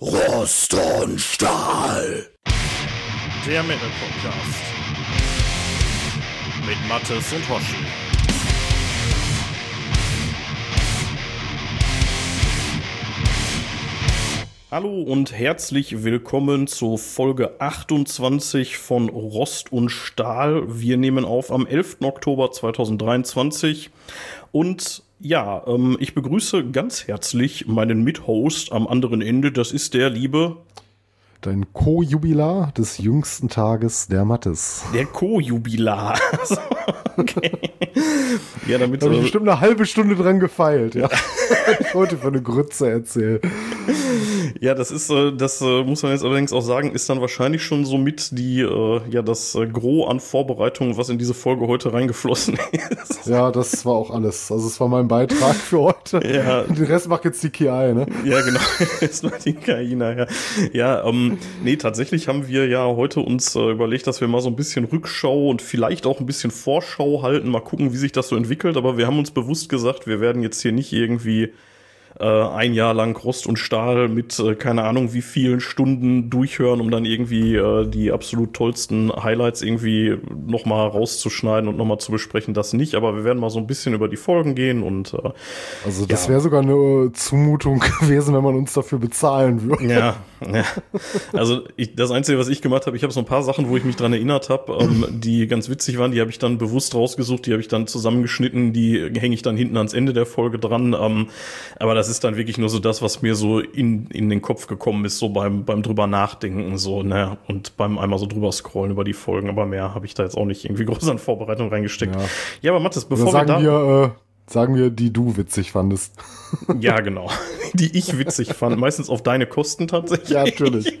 Rost und Stahl. Der Metal Podcast. Mit Mattes und Hoshi. Hallo und herzlich willkommen zur Folge 28 von Rost und Stahl. Wir nehmen auf am 11. Oktober 2023 und ja, ähm, ich begrüße ganz herzlich meinen Mithost am anderen Ende. Das ist der liebe Dein Co-Jubilar des jüngsten Tages der Mattes. Der Co-Jubilar. okay. Ja, damit. Da habe ich bestimmt eine halbe Stunde dran gefeilt, ja. ich wollte für eine Grütze erzählen. Ja, das ist, äh, das äh, muss man jetzt allerdings auch sagen, ist dann wahrscheinlich schon so mit die, äh, ja, das Gros an Vorbereitungen, was in diese Folge heute reingeflossen ist. Ja, das war auch alles. Also es war mein Beitrag für heute. Ja. Den Rest macht jetzt die KI, ne? Ja, genau. Jetzt macht die KI nachher. Ja, ähm, nee, tatsächlich haben wir ja heute uns äh, überlegt, dass wir mal so ein bisschen Rückschau und vielleicht auch ein bisschen Vorschau halten, mal gucken, wie sich das so entwickelt. Aber wir haben uns bewusst gesagt, wir werden jetzt hier nicht irgendwie äh, ein Jahr lang Rost und Stahl mit äh, keine Ahnung wie vielen Stunden durchhören, um dann irgendwie äh, die absolut tollsten Highlights irgendwie nochmal rauszuschneiden und nochmal zu besprechen. Das nicht, aber wir werden mal so ein bisschen über die Folgen gehen und äh, Also das ja. wäre sogar eine Zumutung gewesen, wenn man uns dafür bezahlen würde. Ja, ja. Also ich, das Einzige, was ich gemacht habe, ich habe so ein paar Sachen, wo ich mich dran erinnert habe, ähm, die ganz witzig waren, die habe ich dann bewusst rausgesucht, die habe ich dann zusammengeschnitten, die hänge ich dann hinten ans Ende der Folge dran. Ähm, aber das ist dann wirklich nur so das, was mir so in, in den Kopf gekommen ist, so beim, beim drüber nachdenken, so, ne, und beim einmal so drüber scrollen über die Folgen, aber mehr habe ich da jetzt auch nicht irgendwie groß an Vorbereitung reingesteckt. Ja, ja aber Mathis, bevor wir da... Wir, äh sagen wir, die du witzig fandest. Ja, genau. Die ich witzig fand. Meistens auf deine Kosten tatsächlich. Ja, natürlich.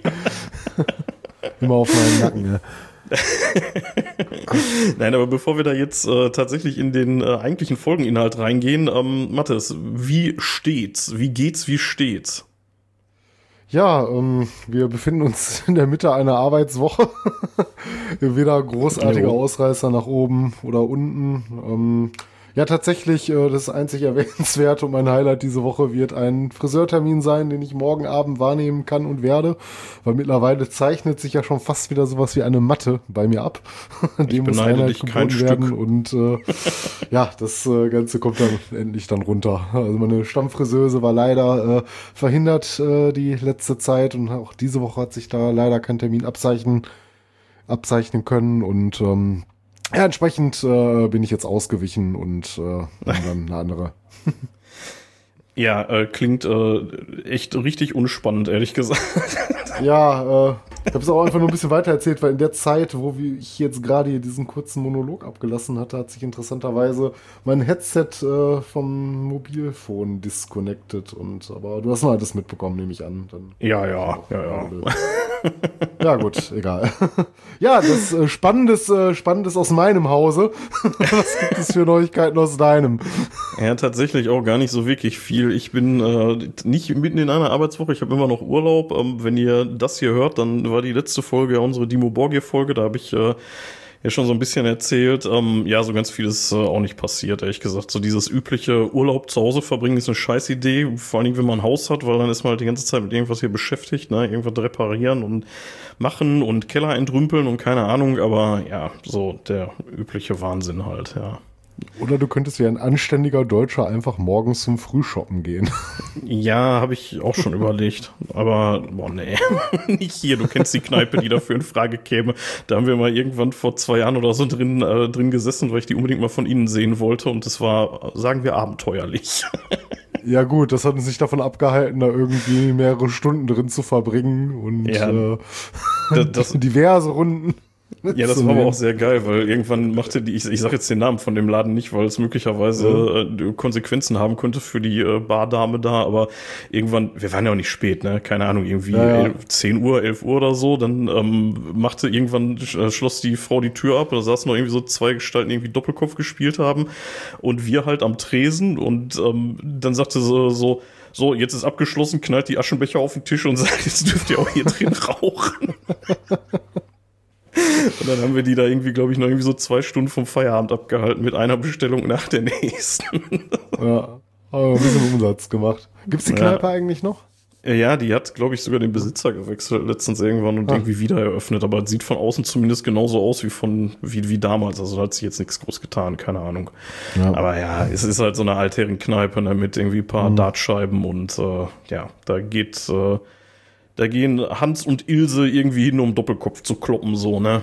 Immer auf meinen Nacken, ja. Nein, aber bevor wir da jetzt äh, tatsächlich in den äh, eigentlichen Folgeninhalt reingehen, ähm, Mathis, wie steht's? Wie geht's? Wie steht's? Ja, ähm, wir befinden uns in der Mitte einer Arbeitswoche. Weder großartige Ausreißer nach oben oder unten. Ähm, ja, tatsächlich, äh, das einzig erwähnenswert und mein Highlight diese Woche wird ein Friseurtermin sein, den ich morgen Abend wahrnehmen kann und werde, weil mittlerweile zeichnet sich ja schon fast wieder sowas wie eine Matte bei mir ab. Dem muss Einheit geboten werden Stück. und äh, ja, das äh, Ganze kommt dann endlich dann runter. Also meine Stammfriseuse war leider äh, verhindert äh, die letzte Zeit und auch diese Woche hat sich da leider kein Termin abzeichnen, abzeichnen können und ähm, ja, entsprechend äh, bin ich jetzt ausgewichen und äh, dann eine andere. ja, äh, klingt äh, echt richtig unspannend, ehrlich gesagt. ja, äh, ich habe es auch einfach nur ein bisschen weiter erzählt, weil in der Zeit, wo ich jetzt gerade diesen kurzen Monolog abgelassen hatte, hat sich interessanterweise mein Headset äh, vom Mobilfon disconnected. Und aber du hast noch alles mitbekommen, nehme ich an. Dann ja, ja, ja, ja. ja, gut, egal. ja, das äh, Spannendes, äh, Spannendes aus meinem Hause. Was gibt es für Neuigkeiten aus deinem? Ja, tatsächlich auch gar nicht so wirklich viel. Ich bin äh, nicht mitten in einer Arbeitswoche, ich habe immer noch Urlaub. Ähm, wenn ihr das hier hört, dann war die letzte Folge ja unsere Dimo Borgia-Folge. Da habe ich äh, ja schon so ein bisschen erzählt. Ähm, ja, so ganz viel ist äh, auch nicht passiert, ehrlich gesagt. So dieses übliche Urlaub zu Hause verbringen ist eine scheiß Idee, vor allem wenn man ein Haus hat, weil dann ist man halt die ganze Zeit mit irgendwas hier beschäftigt, ne? Irgendwas reparieren und machen und Keller entrümpeln und keine Ahnung, aber ja, so der übliche Wahnsinn halt, ja. Oder du könntest wie ein anständiger Deutscher einfach morgens zum Frühshoppen gehen. Ja, habe ich auch schon überlegt. Aber, boah, nee. Nicht hier. Du kennst die Kneipe, die dafür in Frage käme. Da haben wir mal irgendwann vor zwei Jahren oder so drin, äh, drin gesessen, weil ich die unbedingt mal von innen sehen wollte. Und es war, sagen wir, abenteuerlich. Ja gut, das hat uns nicht davon abgehalten, da irgendwie mehrere Stunden drin zu verbringen und ja, äh, das, das, diverse Runden. Ja, das war aber auch sehr geil, weil irgendwann machte die, ich, ich sage jetzt den Namen von dem Laden nicht, weil es möglicherweise mhm. äh, Konsequenzen haben könnte für die äh, Bardame da, aber irgendwann, wir waren ja auch nicht spät, ne? Keine Ahnung, irgendwie ja, ja. 11, 10 Uhr, 11 Uhr oder so, dann ähm, machte irgendwann, äh, schloss die Frau die Tür ab, da saßen noch irgendwie so zwei Gestalten, die irgendwie Doppelkopf gespielt haben und wir halt am Tresen und ähm, dann sagte sie so, so, jetzt ist abgeschlossen, knallt die Aschenbecher auf den Tisch und sagt, jetzt dürft ihr auch hier drin rauchen. Und dann haben wir die da irgendwie, glaube ich, noch irgendwie so zwei Stunden vom Feierabend abgehalten mit einer Bestellung nach der nächsten. Ja, aber ein bisschen Umsatz gemacht. Gibt es die Kneipe ja. eigentlich noch? Ja, die hat, glaube ich, sogar den Besitzer gewechselt letztens irgendwann und ah. irgendwie wieder eröffnet. Aber sieht von außen zumindest genauso aus wie von wie, wie damals. Also da hat sich jetzt nichts groß getan, keine Ahnung. Ja. Aber ja, es ist halt so eine Altherrenkneipe ne, mit irgendwie ein paar mhm. Dartscheiben und äh, ja, da geht, äh, da gehen Hans und Ilse irgendwie hin, um Doppelkopf zu kloppen, so, ne?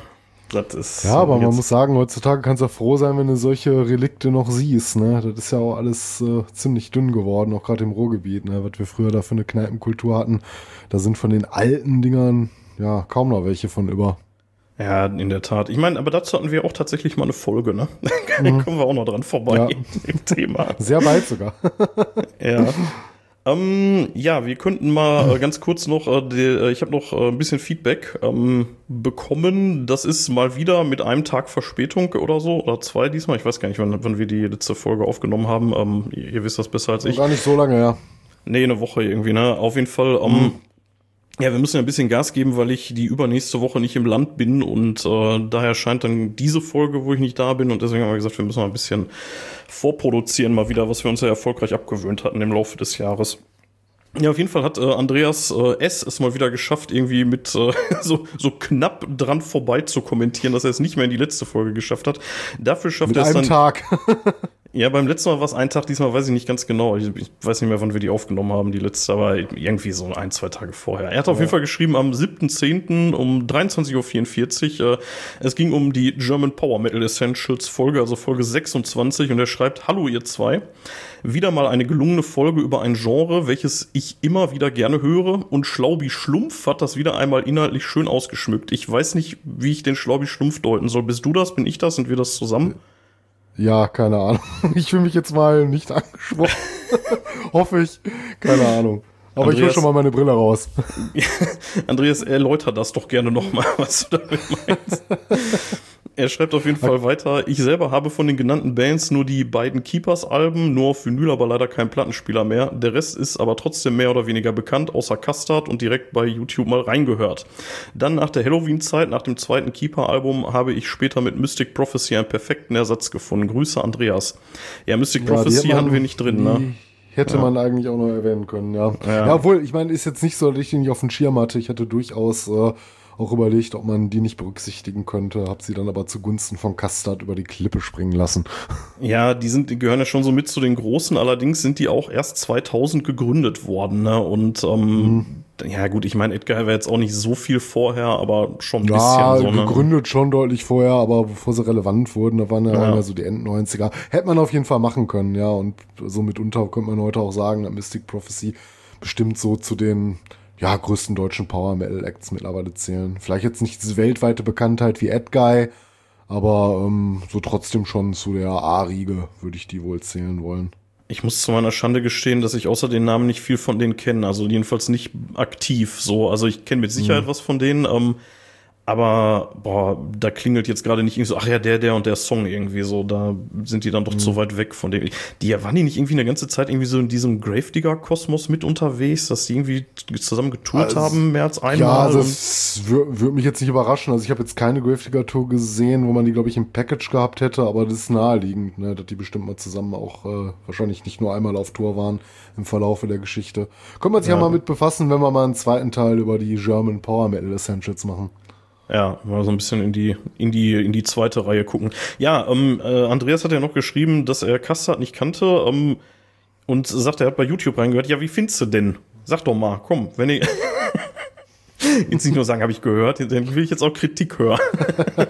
Das ist ja, aber man muss sagen, heutzutage kannst du froh sein, wenn du solche Relikte noch siehst. Ne? Das ist ja auch alles äh, ziemlich dünn geworden, auch gerade im Ruhrgebiet, ne? was wir früher da für eine Kneipenkultur hatten. Da sind von den alten Dingern ja kaum noch welche von über. Ja, in der Tat. Ich meine, aber dazu hatten wir auch tatsächlich mal eine Folge, ne? da mhm. kommen wir auch noch dran vorbei ja. im Thema. Sehr weit sogar. ja. Ähm, ja, wir könnten mal äh, ganz kurz noch, äh, die, äh, ich habe noch äh, ein bisschen Feedback ähm, bekommen. Das ist mal wieder mit einem Tag Verspätung oder so, oder zwei diesmal. Ich weiß gar nicht, wann, wann wir die letzte Folge aufgenommen haben. Ähm, ihr, ihr, wisst das besser als ich. Gar nicht so lange, ja. Nee, eine Woche irgendwie, ne? Auf jeden Fall. Ähm, mhm. Ja, wir müssen ja ein bisschen Gas geben, weil ich die übernächste Woche nicht im Land bin und äh, daher scheint dann diese Folge, wo ich nicht da bin und deswegen haben wir gesagt, wir müssen mal ein bisschen vorproduzieren, mal wieder, was wir uns ja erfolgreich abgewöhnt hatten im Laufe des Jahres. Ja, auf jeden Fall hat äh, Andreas äh, S. es mal wieder geschafft, irgendwie mit äh, so, so knapp dran vorbei zu kommentieren, dass er es nicht mehr in die letzte Folge geschafft hat. Dafür schafft er es dann. Tag. Ja, beim letzten Mal war es ein Tag, diesmal weiß ich nicht ganz genau. Ich, ich, weiß nicht mehr, wann wir die aufgenommen haben, die letzte, aber irgendwie so ein, zwei Tage vorher. Er hat ja. auf jeden Fall geschrieben am 7.10. um 23.44 Uhr. Äh, es ging um die German Power Metal Essentials Folge, also Folge 26 und er schreibt, Hallo ihr zwei. Wieder mal eine gelungene Folge über ein Genre, welches ich immer wieder gerne höre und Schlaubi Schlumpf hat das wieder einmal inhaltlich schön ausgeschmückt. Ich weiß nicht, wie ich den Schlaubi Schlumpf deuten soll. Bist du das? Bin ich das? Sind wir das zusammen? Ja. Ja, keine Ahnung. Ich fühle mich jetzt mal nicht angesprochen. Hoffe ich. Keine Ahnung. Aber Andreas, ich hole schon mal meine Brille raus. Andreas, erläuter das doch gerne nochmal, was du damit meinst. Er schreibt auf jeden Fall weiter. Ich selber habe von den genannten Bands nur die beiden Keepers-Alben, nur auf Vinyl, aber leider kein Plattenspieler mehr. Der Rest ist aber trotzdem mehr oder weniger bekannt, außer Custard und direkt bei YouTube mal reingehört. Dann nach der Halloween-Zeit, nach dem zweiten Keeper-Album, habe ich später mit Mystic Prophecy einen perfekten Ersatz gefunden. Grüße, Andreas. Ja, Mystic ja, Prophecy hatten wir nicht drin, ne? Hätte ja. man eigentlich auch noch erwähnen können, ja. Ja, ja obwohl, ich meine, ist jetzt nicht so, dass ich nicht auf dem Schirm hatte. Ich hatte durchaus äh, auch überlegt, ob man die nicht berücksichtigen könnte, habe sie dann aber zugunsten von Custard über die Klippe springen lassen. Ja, die sind, die gehören ja schon so mit zu den Großen, allerdings sind die auch erst 2000 gegründet worden, ne? Und ähm, mhm. Ja gut, ich meine, Edgar war jetzt auch nicht so viel vorher, aber schon ein ja, bisschen so. Ne? gegründet schon deutlich vorher, aber bevor sie relevant wurden, da waren ja, ja. so die End 90er. Hätte man auf jeden Fall machen können, ja. Und so mitunter könnte man heute auch sagen, dass Mystic Prophecy bestimmt so zu den ja, größten deutschen Power Metal Acts mittlerweile zählen. Vielleicht jetzt nicht diese weltweite Bekanntheit wie Ed Guy, aber ähm, so trotzdem schon zu der A-Riege würde ich die wohl zählen wollen. Ich muss zu meiner Schande gestehen, dass ich außer den Namen nicht viel von denen kenne, also jedenfalls nicht aktiv so. Also ich kenne mit Sicherheit mhm. was von denen. Ähm, aber, boah, da klingelt jetzt gerade nicht irgendwie so, ach ja, der, der und der Song irgendwie so, da sind die dann doch mhm. zu weit weg von dem. Die waren die nicht irgendwie eine ganze Zeit irgendwie so in diesem Gravedigger-Kosmos mit unterwegs, dass die irgendwie zusammen getourt also, haben, mehr als einmal? Ja, also das würde mich jetzt nicht überraschen. Also ich habe jetzt keine Gravedigger-Tour gesehen, wo man die, glaube ich, im Package gehabt hätte, aber das ist naheliegend, ne, dass die bestimmt mal zusammen auch äh, wahrscheinlich nicht nur einmal auf Tour waren im Verlaufe der Geschichte. Können wir ja. ja mal mit befassen, wenn wir mal einen zweiten Teil über die German Power Metal Essentials machen. Ja, mal so ein bisschen in die, in die, in die zweite Reihe gucken. Ja, ähm, äh, Andreas hat ja noch geschrieben, dass er Kassat nicht kannte ähm, und sagt, er hat bei YouTube reingehört. Ja, wie findest du denn? Sag doch mal, komm, wenn ich jetzt nicht nur sagen, habe ich gehört, dann will ich jetzt auch Kritik hören.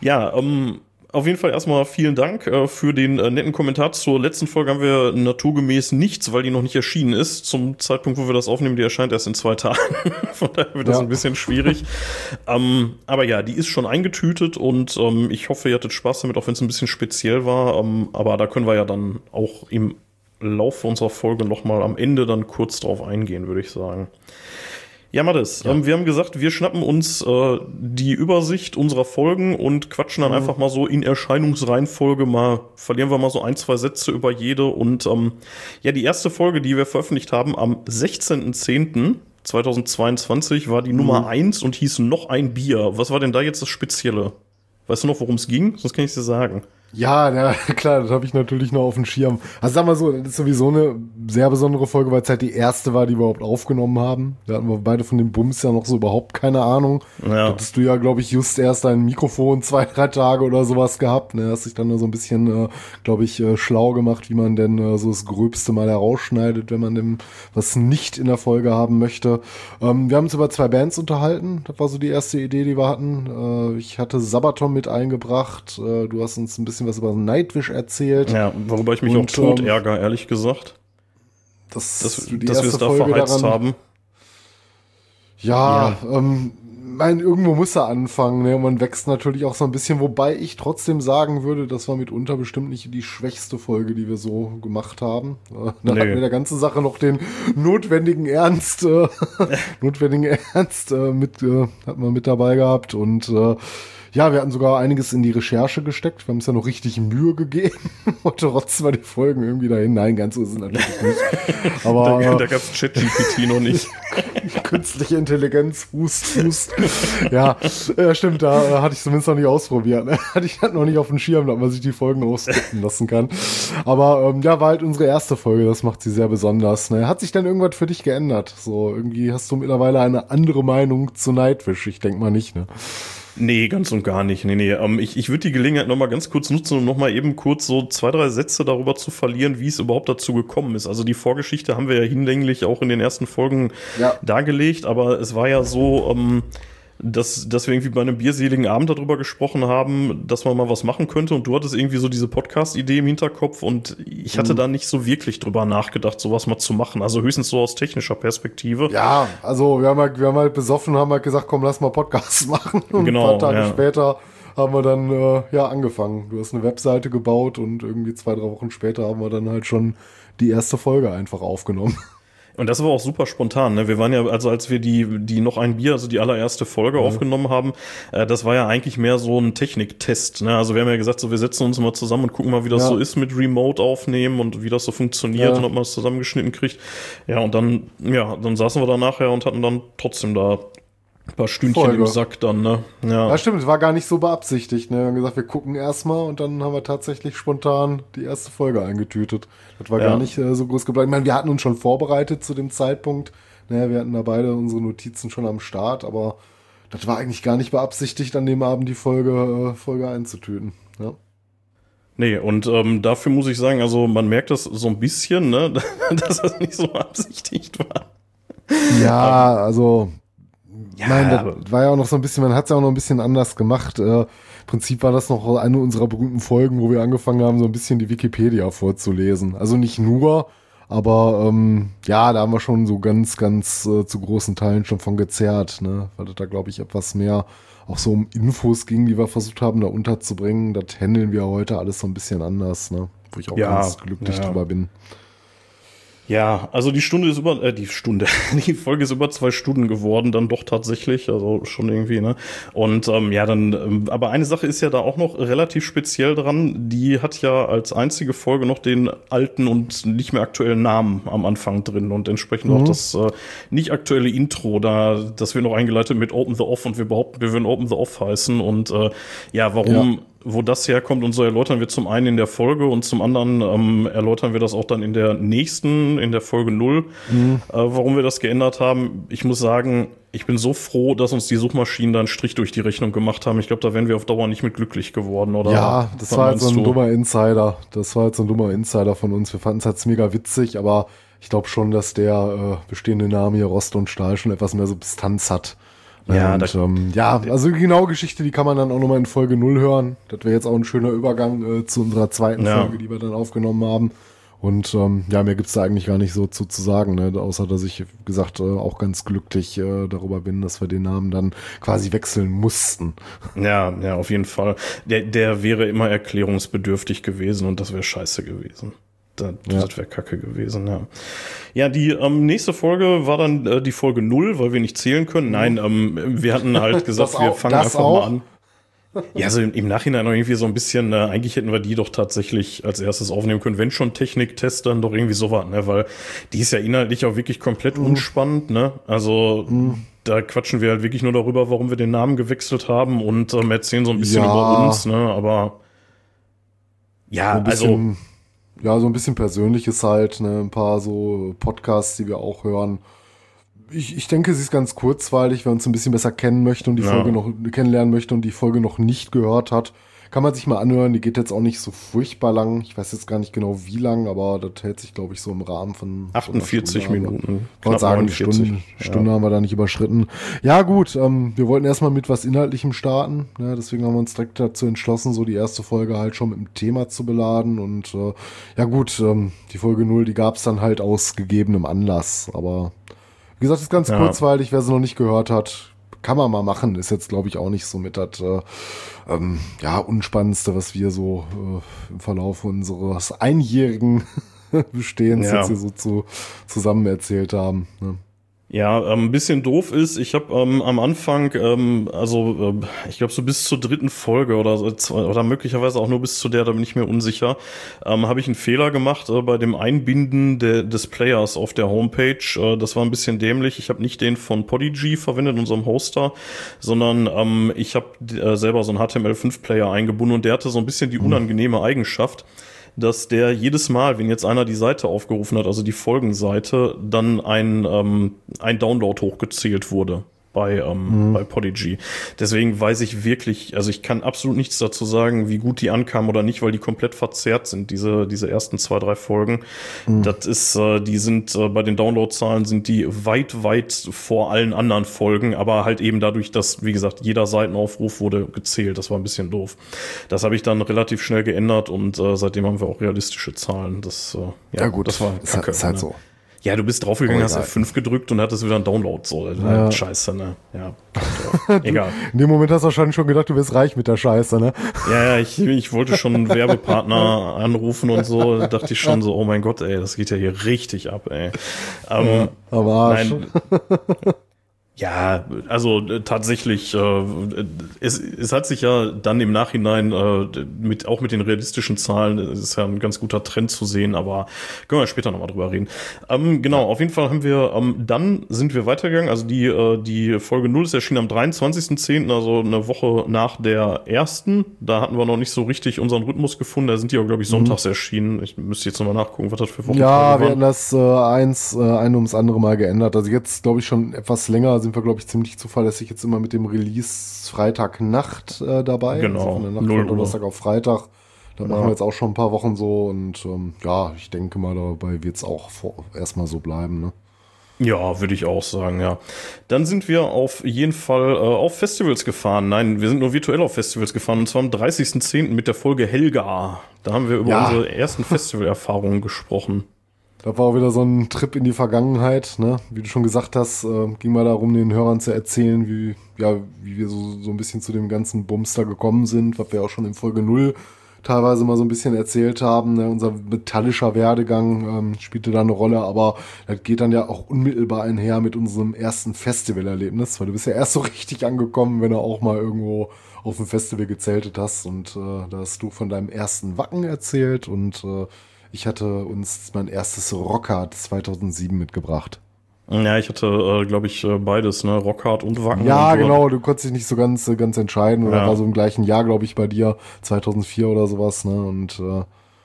ja, ähm, auf jeden Fall erstmal vielen Dank äh, für den äh, netten Kommentar. Zur letzten Folge haben wir naturgemäß nichts, weil die noch nicht erschienen ist. Zum Zeitpunkt, wo wir das aufnehmen, die erscheint erst in zwei Tagen. Von daher wird das ja. ein bisschen schwierig. ähm, aber ja, die ist schon eingetütet und ähm, ich hoffe, ihr hattet Spaß damit, auch wenn es ein bisschen speziell war. Ähm, aber da können wir ja dann auch im Laufe unserer Folge nochmal am Ende dann kurz drauf eingehen, würde ich sagen. Ja, Mattes, ja. Ähm, wir haben gesagt, wir schnappen uns äh, die Übersicht unserer Folgen und quatschen dann mhm. einfach mal so in Erscheinungsreihenfolge mal, verlieren wir mal so ein, zwei Sätze über jede. Und ähm, ja, die erste Folge, die wir veröffentlicht haben am 16.10.2022 war die mhm. Nummer eins und hieß noch ein Bier. Was war denn da jetzt das Spezielle? Weißt du noch, worum es ging? Sonst kann ich dir sagen. Ja, ja, klar, das habe ich natürlich noch auf dem Schirm. Also sag mal so, das ist sowieso eine sehr besondere Folge, weil es halt die erste war, die wir überhaupt aufgenommen haben. Da hatten wir beide von dem Bums ja noch so überhaupt keine Ahnung. Ja. Hattest du ja, glaube ich, just erst ein Mikrofon zwei, drei Tage oder sowas gehabt. Ne? Hast dich dann nur so ein bisschen, äh, glaube ich, äh, schlau gemacht, wie man denn äh, so das Gröbste mal herausschneidet, wenn man dem was nicht in der Folge haben möchte. Ähm, wir haben uns über zwei Bands unterhalten. Das war so die erste Idee, die wir hatten. Äh, ich hatte Sabaton mit eingebracht. Äh, du hast uns ein bisschen bisschen was über Nightwish erzählt. Ja, worüber ich mich und, auch tot ähm, ärgere, ehrlich gesagt. Das, dass, dass wir es da Folge verheizt daran, haben. Ja, ja. Ähm, mein, irgendwo muss er anfangen, ne? Und man wächst natürlich auch so ein bisschen, wobei ich trotzdem sagen würde, das war mitunter bestimmt nicht die schwächste Folge, die wir so gemacht haben. Äh, da nee. hatten wir der ganzen Sache noch den notwendigen Ernst, äh, notwendigen Ernst äh, mit, äh, hat man mit dabei gehabt und äh, ja, wir hatten sogar einiges in die Recherche gesteckt. Wir haben es ja noch richtig Mühe gegeben. Und trotzdem war die Folgen irgendwie dahin. Nein, ganz so ist es natürlich nicht. Aber da, da gab es ChatGPT noch nicht. Künstliche Intelligenz, Hust, Hust. ja, ja, stimmt, da äh, hatte ich zumindest noch nicht ausprobiert. Ne? Hatte ich halt noch nicht auf dem Schirm, dass man sich die Folgen auskippen lassen kann. Aber ähm, ja, war halt unsere erste Folge. Das macht sie sehr besonders. Ne? Hat sich denn irgendwas für dich geändert? So, irgendwie hast du mittlerweile eine andere Meinung zu Nightwish? Ich denke mal nicht, ne? Nee, ganz und gar nicht. Nee, nee. Ähm, ich ich würde die Gelegenheit nochmal ganz kurz nutzen, um nochmal eben kurz so zwei, drei Sätze darüber zu verlieren, wie es überhaupt dazu gekommen ist. Also die Vorgeschichte haben wir ja hinlänglich auch in den ersten Folgen ja. dargelegt, aber es war ja so, ähm, dass, dass wir irgendwie bei einem bierseligen Abend darüber gesprochen haben, dass man mal was machen könnte und du hattest irgendwie so diese Podcast-Idee im Hinterkopf und ich hatte mhm. da nicht so wirklich drüber nachgedacht, sowas mal zu machen. Also höchstens so aus technischer Perspektive. Ja, also wir haben halt, wir haben halt besoffen, haben halt gesagt, komm, lass mal Podcast machen. Und genau, ein paar Tage ja. später haben wir dann äh, ja angefangen. Du hast eine Webseite gebaut und irgendwie zwei, drei Wochen später haben wir dann halt schon die erste Folge einfach aufgenommen. Und das war auch super spontan. Ne? Wir waren ja, also als wir die, die noch ein Bier, also die allererste Folge mhm. aufgenommen haben, äh, das war ja eigentlich mehr so ein Techniktest. Ne? Also wir haben ja gesagt, so wir setzen uns mal zusammen und gucken mal, wie das ja. so ist mit Remote aufnehmen und wie das so funktioniert ja. und ob man es zusammengeschnitten kriegt. Ja, und dann, ja, dann saßen wir da nachher und hatten dann trotzdem da ein paar Stündchen Folge. im Sack dann, ne? Ja. ja, stimmt, war gar nicht so beabsichtigt, ne? Wir haben gesagt, wir gucken erstmal und dann haben wir tatsächlich spontan die erste Folge eingetütet. Das war ja. gar nicht äh, so groß geplant. Ich meine, wir hatten uns schon vorbereitet zu dem Zeitpunkt. Ne? Wir hatten da beide unsere Notizen schon am Start, aber das war eigentlich gar nicht beabsichtigt, an dem Abend die Folge, äh, Folge einzutüten. Ja. Nee, und ähm, dafür muss ich sagen, also man merkt das so ein bisschen, ne, dass das nicht so beabsichtigt war. Ja, also ja, Nein, das war ja auch noch so ein bisschen, man hat es ja auch noch ein bisschen anders gemacht. Äh, Im Prinzip war das noch eine unserer berühmten Folgen, wo wir angefangen haben, so ein bisschen die Wikipedia vorzulesen. Also nicht nur, aber ähm, ja, da haben wir schon so ganz, ganz äh, zu großen Teilen schon von gezerrt, ne? Weil das da, glaube ich, etwas mehr auch so um Infos ging, die wir versucht haben, da unterzubringen. Das handeln wir heute alles so ein bisschen anders, ne? Wo ich auch ja, ganz glücklich ja. drüber bin. Ja, also die Stunde ist über, äh, die Stunde, die Folge ist über zwei Stunden geworden, dann doch tatsächlich, also schon irgendwie, ne? Und ähm, ja, dann, ähm, aber eine Sache ist ja da auch noch relativ speziell dran, die hat ja als einzige Folge noch den alten und nicht mehr aktuellen Namen am Anfang drin und entsprechend mhm. auch das äh, nicht aktuelle Intro, da, das wir noch eingeleitet mit Open the Off und wir behaupten, wir würden Open the Off heißen und äh, ja, warum ja wo das herkommt und so erläutern wir zum einen in der Folge und zum anderen ähm, erläutern wir das auch dann in der nächsten, in der Folge null, mhm. äh, warum wir das geändert haben. Ich muss sagen, ich bin so froh, dass uns die Suchmaschinen da einen Strich durch die Rechnung gemacht haben. Ich glaube, da wären wir auf Dauer nicht mit glücklich geworden, oder? Ja, das war jetzt so ein du? dummer Insider. Das war jetzt so ein dummer Insider von uns. Wir fanden es halt mega witzig, aber ich glaube schon, dass der äh, bestehende Name hier Rost und Stahl schon etwas mehr Substanz hat. Ja, und, ähm, ja, also die genaue Geschichte, die kann man dann auch nochmal in Folge 0 hören. Das wäre jetzt auch ein schöner Übergang äh, zu unserer zweiten ja. Folge, die wir dann aufgenommen haben. Und ähm, ja, mir gibt's da eigentlich gar nicht so zu, zu sagen, ne? außer dass ich, wie gesagt, äh, auch ganz glücklich äh, darüber bin, dass wir den Namen dann quasi wechseln mussten. Ja, ja, auf jeden Fall. Der, der wäre immer erklärungsbedürftig gewesen und das wäre scheiße gewesen. Das, ja. das wäre kacke gewesen, ja. Ja, die ähm, nächste Folge war dann äh, die Folge 0, weil wir nicht zählen können. Nein, ähm, wir hatten halt gesagt, wir fangen einfach auch? mal an. Ja, also im, im Nachhinein noch irgendwie so ein bisschen, äh, eigentlich hätten wir die doch tatsächlich als erstes aufnehmen können, wenn schon Techniktest, dann doch irgendwie so was, ne? Weil die ist ja inhaltlich auch wirklich komplett mhm. unspannend, ne? Also mhm. da quatschen wir halt wirklich nur darüber, warum wir den Namen gewechselt haben und ähm, erzählen so ein bisschen ja. über uns, ne? Aber Ja, also. Ja, so ein bisschen Persönliches halt, ne? Ein paar so Podcasts, die wir auch hören. Ich, ich denke, sie ist ganz kurzweilig, wer uns ein bisschen besser kennen möchte und die ja. Folge noch kennenlernen möchte und die Folge noch nicht gehört hat kann man sich mal anhören. Die geht jetzt auch nicht so furchtbar lang. Ich weiß jetzt gar nicht genau wie lang, aber das hält sich, glaube ich, so im Rahmen von 48 Stunde, Minuten. Ich wollte sagen, die Stunde, Stunde haben wir da nicht überschritten. Ja, gut, ähm, wir wollten erstmal mit was Inhaltlichem starten. Ne? Deswegen haben wir uns direkt dazu entschlossen, so die erste Folge halt schon mit dem Thema zu beladen. Und äh, ja gut, ähm, die Folge 0, die gab es dann halt aus gegebenem Anlass. Aber wie gesagt, ist ganz ja. kurzweilig, wer sie noch nicht gehört hat, kann man mal machen. Ist jetzt, glaube ich, auch nicht so mit das äh, ähm, ja, Unspannendste, was wir so äh, im Verlauf unseres einjährigen Bestehens ja. jetzt hier so zu, zusammen erzählt haben. Ne? Ja, ähm, ein bisschen doof ist, ich habe ähm, am Anfang, ähm, also äh, ich glaube so bis zur dritten Folge oder oder möglicherweise auch nur bis zu der, da bin ich mir unsicher, ähm, habe ich einen Fehler gemacht äh, bei dem Einbinden de, des Players auf der Homepage. Äh, das war ein bisschen dämlich. Ich habe nicht den von Podigy verwendet, unserem Hoster, sondern ähm, ich habe äh, selber so einen HTML5-Player eingebunden und der hatte so ein bisschen die hm. unangenehme Eigenschaft dass der jedes Mal, wenn jetzt einer die Seite aufgerufen hat, also die Folgenseite, dann ein, ähm, ein Download hochgezählt wurde bei, ähm, mhm. bei Podigy. Deswegen weiß ich wirklich, also ich kann absolut nichts dazu sagen, wie gut die ankamen oder nicht, weil die komplett verzerrt sind, diese, diese ersten zwei, drei Folgen. Mhm. Das ist, äh, die sind äh, bei den Downloadzahlen sind die weit, weit vor allen anderen Folgen, aber halt eben dadurch, dass, wie gesagt, jeder Seitenaufruf wurde gezählt. Das war ein bisschen doof. Das habe ich dann relativ schnell geändert und äh, seitdem haben wir auch realistische Zahlen. Das, äh, ja, ja gut, das war ist, halt, ist halt ne? so. Ja, du bist draufgegangen, oh, hast F5 gedrückt und hattest wieder einen Download. So, ja. Scheiße, ne? Ja. Egal. In dem Moment hast du wahrscheinlich schon gedacht, du wirst reich mit der Scheiße, ne? Ja, ja, ich, ich wollte schon einen Werbepartner anrufen und so. Da dachte ich schon so, oh mein Gott, ey, das geht ja hier richtig ab, ey. Ähm, ja, aber Arsch. Nein, ja, also äh, tatsächlich, äh, es, es hat sich ja dann im Nachhinein äh, mit auch mit den realistischen Zahlen es ist ja ein ganz guter Trend zu sehen, aber können wir später nochmal drüber reden. Ähm, genau, auf jeden Fall haben wir, ähm, dann sind wir weitergegangen. Also die, äh, die Folge 0 ist erschienen am 23.10., also eine Woche nach der ersten. Da hatten wir noch nicht so richtig unseren Rhythmus gefunden. Da sind die auch, glaube ich, mhm. sonntags mhm. erschienen. Ich müsste jetzt nochmal nachgucken, was das für Wochen Ja, wir hatten das äh, eins, äh, ein ums andere Mal geändert. Also jetzt, glaube ich, schon etwas länger sind wir, glaube ich, ziemlich zuverlässig jetzt immer mit dem Release Freitagnacht äh, dabei. Genau. Also von der Nacht von Donnerstag auf Freitag. Da machen wir jetzt auch schon ein paar Wochen so und ähm, ja, ich denke mal, dabei wird es auch erstmal so bleiben. Ne? Ja, würde ich auch sagen, ja. Dann sind wir auf jeden Fall äh, auf Festivals gefahren. Nein, wir sind nur virtuell auf Festivals gefahren und zwar am 30.10. mit der Folge Helga. Da haben wir über ja. unsere ersten Festivalerfahrungen gesprochen. Da war auch wieder so ein Trip in die Vergangenheit, ne? Wie du schon gesagt hast, äh, ging mal darum, den Hörern zu erzählen, wie, ja, wie wir so, so ein bisschen zu dem ganzen Bumster gekommen sind, was wir auch schon in Folge 0 teilweise mal so ein bisschen erzählt haben. Ne? Unser metallischer Werdegang ähm, spielte da eine Rolle, aber das geht dann ja auch unmittelbar einher mit unserem ersten Festivalerlebnis, weil du bist ja erst so richtig angekommen, wenn du auch mal irgendwo auf dem Festival gezeltet hast und äh, da hast du von deinem ersten Wacken erzählt und äh, ich hatte uns mein erstes Rockhard 2007 mitgebracht. Ja, ich hatte, äh, glaube ich, äh, beides, ne? Rockhard und Wacken. Ja, und genau, du konntest dich nicht so ganz, äh, ganz entscheiden. Oder ja. war so im gleichen Jahr, glaube ich, bei dir, 2004 oder sowas, ne? Und äh,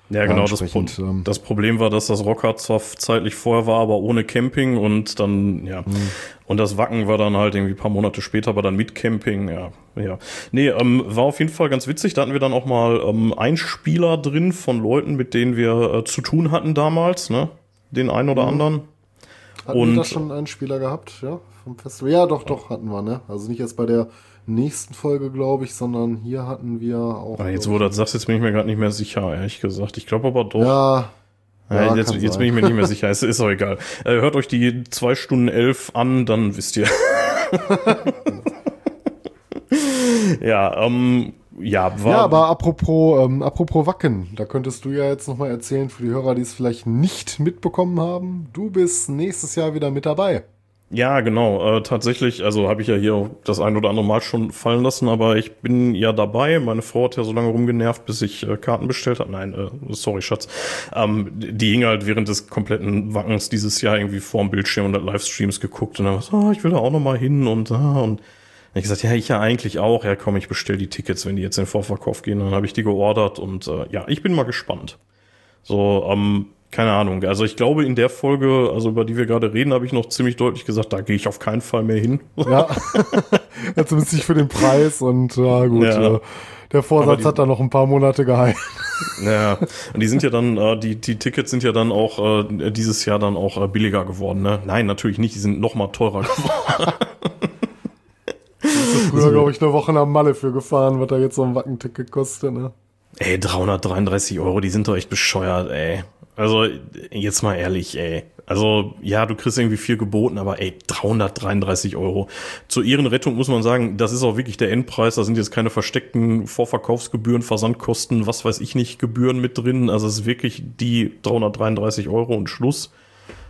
ja, genau. Das, Pro ähm, das, Problem war, dass das Rockhard zwar zeitlich vorher war, aber ohne Camping und dann, ja. Mhm. Und das Wacken war dann halt irgendwie ein paar Monate später, aber dann mit Camping, ja. ja. Nee, ähm, war auf jeden Fall ganz witzig. Da hatten wir dann auch mal ähm, Einspieler drin von Leuten, mit denen wir äh, zu tun hatten damals, ne? Den einen oder mhm. anderen. Hatten und, wir da schon einen Spieler gehabt, ja? Vom Festival? Ja, doch, doch, hatten wir, ne? Also nicht erst bei der nächsten Folge, glaube ich, sondern hier hatten wir auch. Ah, jetzt, wo du das sagst, jetzt bin ich mir gerade nicht mehr sicher, ehrlich gesagt. Ich glaube aber doch. Ja. ja jetzt, jetzt bin ich mir nicht mehr sicher. Es ist auch egal. Äh, hört euch die zwei Stunden elf an, dann wisst ihr. ja, ähm, ja, war ja, aber apropos, ähm, apropos Wacken, da könntest du ja jetzt nochmal erzählen für die Hörer, die es vielleicht nicht mitbekommen haben. Du bist nächstes Jahr wieder mit dabei. Ja, genau. Äh, tatsächlich, also habe ich ja hier das ein oder andere Mal schon fallen lassen, aber ich bin ja dabei. Meine Frau hat ja so lange rumgenervt, bis ich äh, Karten bestellt habe. Nein, äh, sorry, Schatz. Ähm, die hing halt während des kompletten Wackens dieses Jahr irgendwie vorm Bildschirm und hat Livestreams geguckt und dann war so, oh, ich will da auch noch mal hin und, ah, und ich gesagt, ja, ich ja eigentlich auch. Ja, komm, ich bestell die Tickets, wenn die jetzt in den Vorverkauf gehen. Dann habe ich die geordert und äh, ja, ich bin mal gespannt. So, ähm, keine Ahnung. Also ich glaube, in der Folge, also über die wir gerade reden, habe ich noch ziemlich deutlich gesagt, da gehe ich auf keinen Fall mehr hin. Ja, ja zumindest nicht für den Preis und ja gut. Ja. Äh, der Vorsatz die, hat da noch ein paar Monate geheilt. Ja, und die sind ja dann, äh, die, die Tickets sind ja dann auch äh, dieses Jahr dann auch äh, billiger geworden, ne? Nein, natürlich nicht, die sind noch mal teurer geworden. Früher, glaube ich, eine Woche nach Malle für gefahren, was da jetzt so ein Wackenticket kostet, ne? Ey, 333 Euro, die sind doch echt bescheuert, ey. Also, jetzt mal ehrlich, ey. Also, ja, du kriegst irgendwie viel geboten, aber ey, 333 Euro. Zur Ehrenrettung muss man sagen, das ist auch wirklich der Endpreis. Da sind jetzt keine versteckten Vorverkaufsgebühren, Versandkosten, was weiß ich nicht, Gebühren mit drin. Also, es ist wirklich die 333 Euro und Schluss.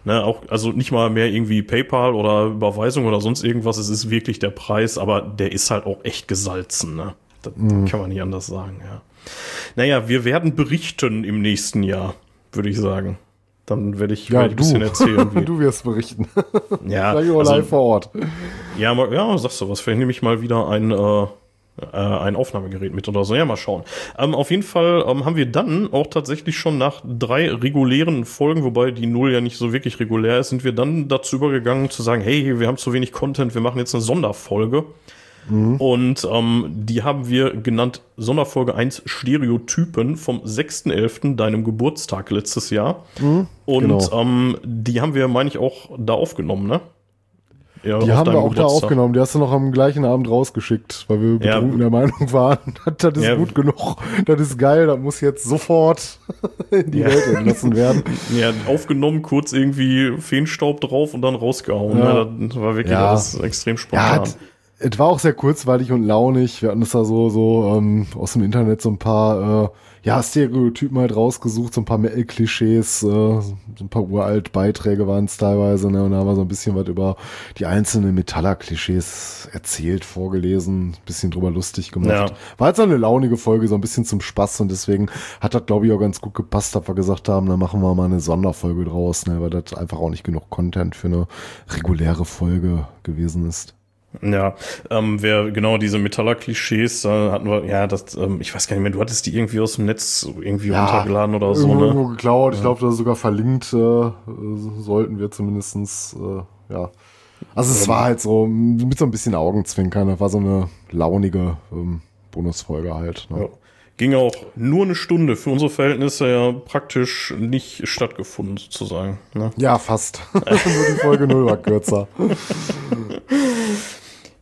Ne, auch, also nicht mal mehr irgendwie PayPal oder Überweisung oder sonst irgendwas. Es ist wirklich der Preis, aber der ist halt auch echt gesalzen, ne? Das mhm. kann man nicht anders sagen, ja. Naja, wir werden berichten im nächsten Jahr würde ich sagen. Dann werde ich, ja, werd ich ein bisschen erzählen. Wie du wirst berichten. ja. also, live vor Ort. Ja, mal, ja, sagst du was. Vielleicht nehme ich mal wieder ein, äh, äh, ein Aufnahmegerät mit oder so. Ja, mal schauen. Ähm, auf jeden Fall ähm, haben wir dann auch tatsächlich schon nach drei regulären Folgen, wobei die Null ja nicht so wirklich regulär ist, sind wir dann dazu übergegangen zu sagen, hey, wir haben zu wenig Content, wir machen jetzt eine Sonderfolge. Mhm. Und ähm, die haben wir genannt Sonderfolge 1 Stereotypen vom 6.11., deinem Geburtstag letztes Jahr. Mhm, Und genau. ähm, die haben wir, meine ich, auch da aufgenommen, ne? Ja, die haben wir auch Geburtstag. da aufgenommen. Die hast du noch am gleichen Abend rausgeschickt, weil wir betrunken ja. der Meinung waren, das ist ja. gut genug, das ist geil, das muss jetzt sofort in die. Welt entlassen werden. Ja, aufgenommen, kurz irgendwie Feenstaub drauf und dann rausgehauen. Ja. Das war wirklich alles extrem spontan. Es war auch sehr kurzweilig und launig. Wir hatten es da so, so ähm, aus dem Internet so ein paar äh, ja, Stereotypen halt rausgesucht, so ein paar Metal-Klischees, äh, so ein paar uralt Beiträge waren es teilweise, ne? Und da haben wir so ein bisschen was über die einzelnen Metaller-Klischees erzählt, vorgelesen, ein bisschen drüber lustig gemacht. Ja. War halt so eine launige Folge, so ein bisschen zum Spaß und deswegen hat das, glaube ich, auch ganz gut gepasst, dass wir gesagt haben, dann machen wir mal eine Sonderfolge draus, ne? Weil das einfach auch nicht genug Content für eine reguläre Folge gewesen ist. Ja, ähm, wer genau diese Metaller-Klischees, da hatten wir, ja, das, ähm, ich weiß gar nicht mehr, du hattest die irgendwie aus dem Netz irgendwie ja, runtergeladen oder so, ne? Irgendwo geklaut, ja. ich glaube, da sogar verlinkt, äh, sollten wir zumindestens, äh, ja. Also es ähm, war halt so, mit so ein bisschen Augenzwinkern, das war so eine launige ähm, Bonusfolge halt. Ne? Ja. Ging auch nur eine Stunde, für unsere Verhältnisse ja praktisch nicht stattgefunden, sozusagen. Ne? Ja, fast. nur die Folge 0 war kürzer.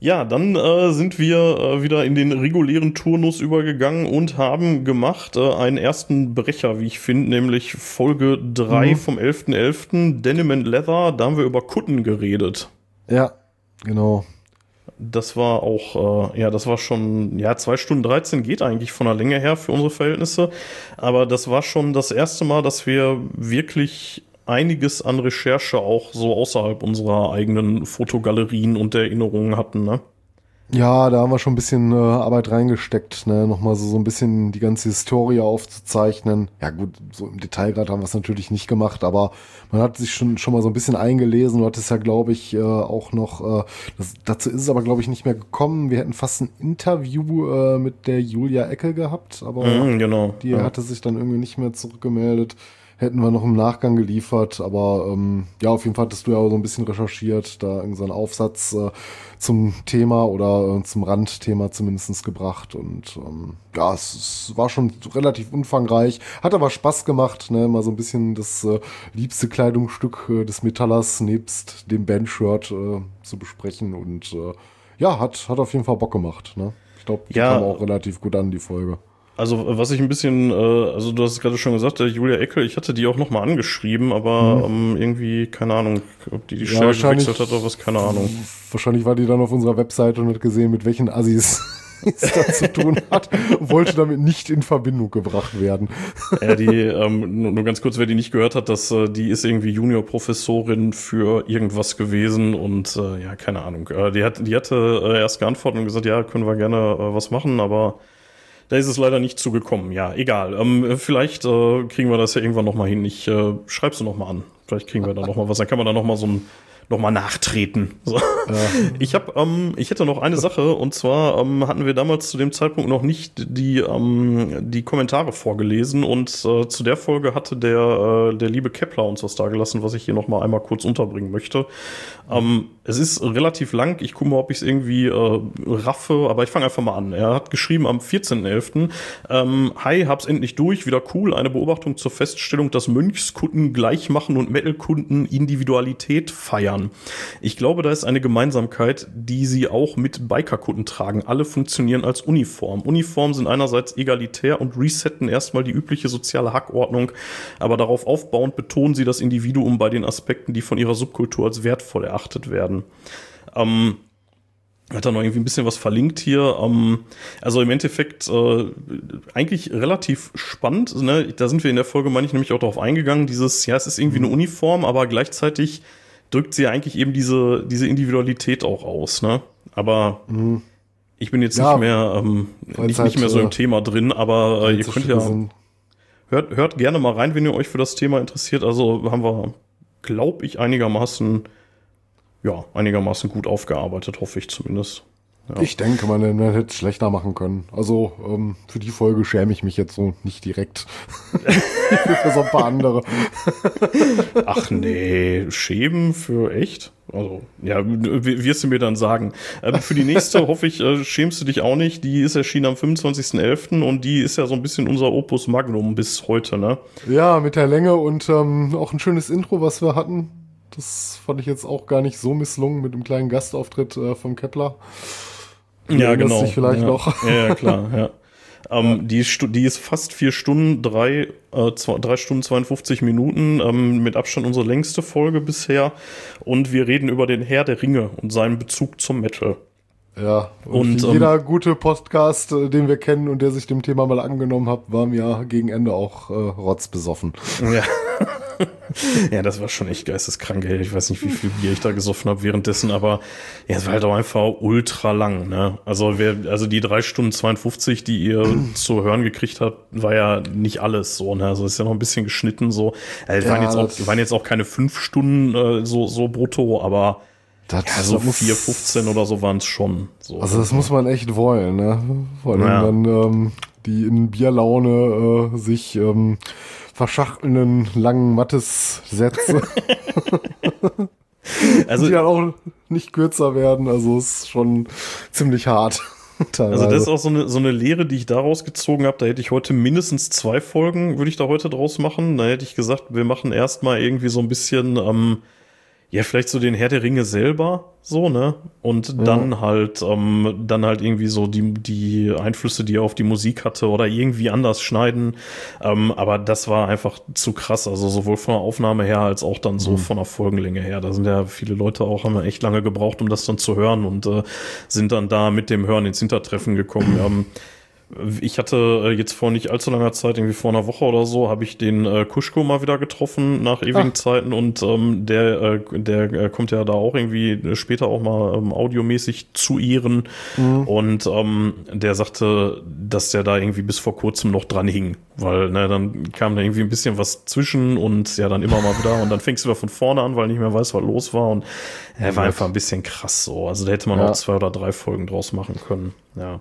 Ja, dann äh, sind wir äh, wieder in den regulären Turnus übergegangen und haben gemacht äh, einen ersten Brecher, wie ich finde, nämlich Folge 3 mhm. vom 11.11. .11. Denim and Leather. Da haben wir über Kutten geredet. Ja, genau. Das war auch, äh, ja, das war schon, ja, zwei Stunden 13 geht eigentlich von der Länge her für unsere Verhältnisse. Aber das war schon das erste Mal, dass wir wirklich einiges an Recherche auch so außerhalb unserer eigenen Fotogalerien und Erinnerungen hatten, ne? Ja, da haben wir schon ein bisschen äh, Arbeit reingesteckt, ne? Nochmal so, so ein bisschen die ganze Historie aufzuzeichnen. Ja gut, so im Detail gerade haben wir es natürlich nicht gemacht, aber man hat sich schon, schon mal so ein bisschen eingelesen. Du hattest ja, glaube ich, äh, auch noch, äh, das, dazu ist es aber, glaube ich, nicht mehr gekommen. Wir hätten fast ein Interview äh, mit der Julia Ecke gehabt, aber mhm, genau, die ja. hatte sich dann irgendwie nicht mehr zurückgemeldet hätten wir noch im Nachgang geliefert. Aber ähm, ja, auf jeden Fall hattest du ja auch so ein bisschen recherchiert, da irgendeinen so Aufsatz äh, zum Thema oder äh, zum Randthema zumindest gebracht. Und ähm, ja, es, es, war schon relativ umfangreich. Hat aber Spaß gemacht, ne? mal so ein bisschen das äh, liebste Kleidungsstück äh, des Metallers nebst dem Bandshirt äh, zu besprechen. Und äh, ja, hat, hat auf jeden Fall Bock gemacht. Ne? Ich glaube, die ja. kam auch relativ gut an, die Folge. Also was ich ein bisschen, äh, also du hast es gerade schon gesagt, Julia Eckel, ich hatte die auch nochmal angeschrieben, aber mhm. ähm, irgendwie, keine Ahnung, ob die die Stelle ja, gewechselt hat oder was, keine Ahnung. Wahrscheinlich war die dann auf unserer Webseite und hat gesehen, mit welchen Assis es da zu tun hat, wollte damit nicht in Verbindung gebracht werden. Ja, die, ähm, nur ganz kurz, wer die nicht gehört hat, dass äh, die ist irgendwie Juniorprofessorin für irgendwas gewesen und äh, ja, keine Ahnung. Äh, die, hat, die hatte äh, erst geantwortet und gesagt, ja, können wir gerne äh, was machen, aber da ist es leider nicht zugekommen. Ja, egal. Ähm, vielleicht äh, kriegen wir das ja irgendwann nochmal hin. Ich äh, schreib's du nochmal an. Vielleicht kriegen wir da nochmal was. Dann kann man da nochmal so ein nochmal nachtreten. So. Ja. Ich habe, ähm, ich hätte noch eine Sache und zwar ähm, hatten wir damals zu dem Zeitpunkt noch nicht die ähm, die Kommentare vorgelesen und äh, zu der Folge hatte der äh, der liebe Kepler uns was da gelassen, was ich hier nochmal einmal kurz unterbringen möchte. Ähm, es ist relativ lang. Ich gucke mal, ob ich es irgendwie äh, raffe, aber ich fange einfach mal an. Er hat geschrieben am 14.11. Ähm, Hi, hab's endlich durch, wieder cool. Eine Beobachtung zur Feststellung, dass Mönchskunden gleich machen und Metalkunden Individualität feiern. Ich glaube, da ist eine Gemeinsamkeit, die sie auch mit Bikerkunden tragen. Alle funktionieren als Uniform. Uniformen sind einerseits egalitär und resetten erstmal die übliche soziale Hackordnung, aber darauf aufbauend betonen sie das Individuum bei den Aspekten, die von ihrer Subkultur als wertvoll erachtet werden. Ähm, hat er noch irgendwie ein bisschen was verlinkt hier. Ähm, also im Endeffekt äh, eigentlich relativ spannend. Ne? Da sind wir in der Folge, meine ich, nämlich auch darauf eingegangen. Dieses, ja, es ist irgendwie eine. Uniform, aber gleichzeitig drückt sie eigentlich eben diese, diese Individualität auch aus. Ne? Aber mhm. ich bin jetzt ja, nicht mehr ähm, nicht, halt, nicht mehr so im äh, Thema drin, aber äh, ihr könnt ja hört, hört gerne mal rein, wenn ihr euch für das Thema interessiert. Also haben wir, glaube ich, einigermaßen ja, einigermaßen gut aufgearbeitet, hoffe ich zumindest. Ja. Ich denke, man, man hätte es schlechter machen können. Also ähm, für die Folge schäme ich mich jetzt so nicht direkt. für so ein paar andere. Ach nee, schämen für echt? Also, ja, wirst du mir dann sagen. Ähm, für die nächste hoffe ich, äh, schämst du dich auch nicht. Die ist erschienen am 25.11. und die ist ja so ein bisschen unser Opus Magnum bis heute, ne? Ja, mit der Länge und ähm, auch ein schönes Intro, was wir hatten. Das fand ich jetzt auch gar nicht so misslungen mit einem kleinen Gastauftritt äh, vom Kepler. Ja, genau. Dich vielleicht ja. noch. Ja, klar, ja. Ähm, ja. die, ist, die ist fast vier Stunden, drei, äh, zwei, drei Stunden 52 Minuten, ähm, mit Abstand unsere längste Folge bisher. Und wir reden über den Herr der Ringe und seinen Bezug zum Metal. Ja, und, und jeder ähm, gute Podcast, äh, den wir kennen und der sich dem Thema mal angenommen hat, war mir gegen Ende auch äh, rotzbesoffen. Ja. ja, das war schon echt geisteskrank. Ey. Ich weiß nicht, wie viel Bier ich da gesoffen habe währenddessen, aber ja, es war halt auch einfach ultra lang. Ne? Also, wer, also die drei Stunden 52, die ihr zu hören gekriegt habt, war ja nicht alles so. Ne? Also ist ja noch ein bisschen geschnitten so. Ja, waren, jetzt auch, waren jetzt auch keine fünf Stunden äh, so, so brutto, aber das, ja, so 4,15 oder so waren es schon. So. Also das muss man echt wollen, ne? Vor allem naja. dann ähm, die in Bierlaune äh, sich ähm, verschachtelnden langen Mattes-Sätze. also, die dann auch nicht kürzer werden. Also ist schon ziemlich hart. Teilweise. Also das ist auch so eine, so eine Lehre, die ich daraus gezogen habe. Da hätte ich heute mindestens zwei Folgen, würde ich da heute draus machen. Da hätte ich gesagt, wir machen erstmal irgendwie so ein bisschen ähm, ja, vielleicht so den Herr der Ringe selber, so, ne? Und ja. dann halt, ähm, dann halt irgendwie so die, die Einflüsse, die er auf die Musik hatte oder irgendwie anders schneiden. Ähm, aber das war einfach zu krass. Also sowohl von der Aufnahme her als auch dann so mhm. von der Folgenlänge her. Da sind ja viele Leute auch, haben ja echt lange gebraucht, um das dann zu hören und äh, sind dann da mit dem Hören ins Hintertreffen gekommen. ähm, ich hatte äh, jetzt vor nicht allzu langer Zeit, irgendwie vor einer Woche oder so, habe ich den äh, Kuschko mal wieder getroffen nach ewigen Ach. Zeiten und ähm, der, äh, der äh, kommt ja da auch irgendwie später auch mal ähm, audiomäßig zu ihren mhm. und ähm, der sagte, dass der da irgendwie bis vor kurzem noch dran hing, weil ne, dann kam da irgendwie ein bisschen was zwischen und ja dann immer mal wieder und dann fängst du wieder von vorne an, weil nicht mehr weiß, was los war und er war einfach ein bisschen krass so. Also da hätte man ja. auch zwei oder drei Folgen draus machen können. Ja.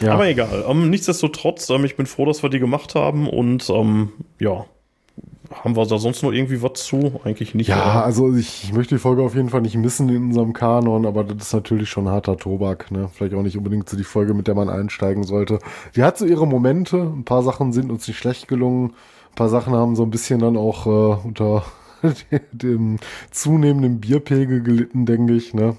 ja. Aber egal. Um, ähm, nichtsdestotrotz, ähm, ich bin froh, dass wir die gemacht haben und ähm, ja. Haben wir da sonst noch irgendwie was zu? Eigentlich nicht. Ja, oder? also ich, ich, möchte die Folge auf jeden Fall nicht missen in unserem Kanon, aber das ist natürlich schon harter Tobak. Ne? Vielleicht auch nicht unbedingt so die Folge, mit der man einsteigen sollte. Die hat so ihre Momente. Ein paar Sachen sind uns nicht schlecht gelungen. Ein paar Sachen haben so ein bisschen dann auch äh, unter dem zunehmenden Bierpegel gelitten, denke ich. Ne?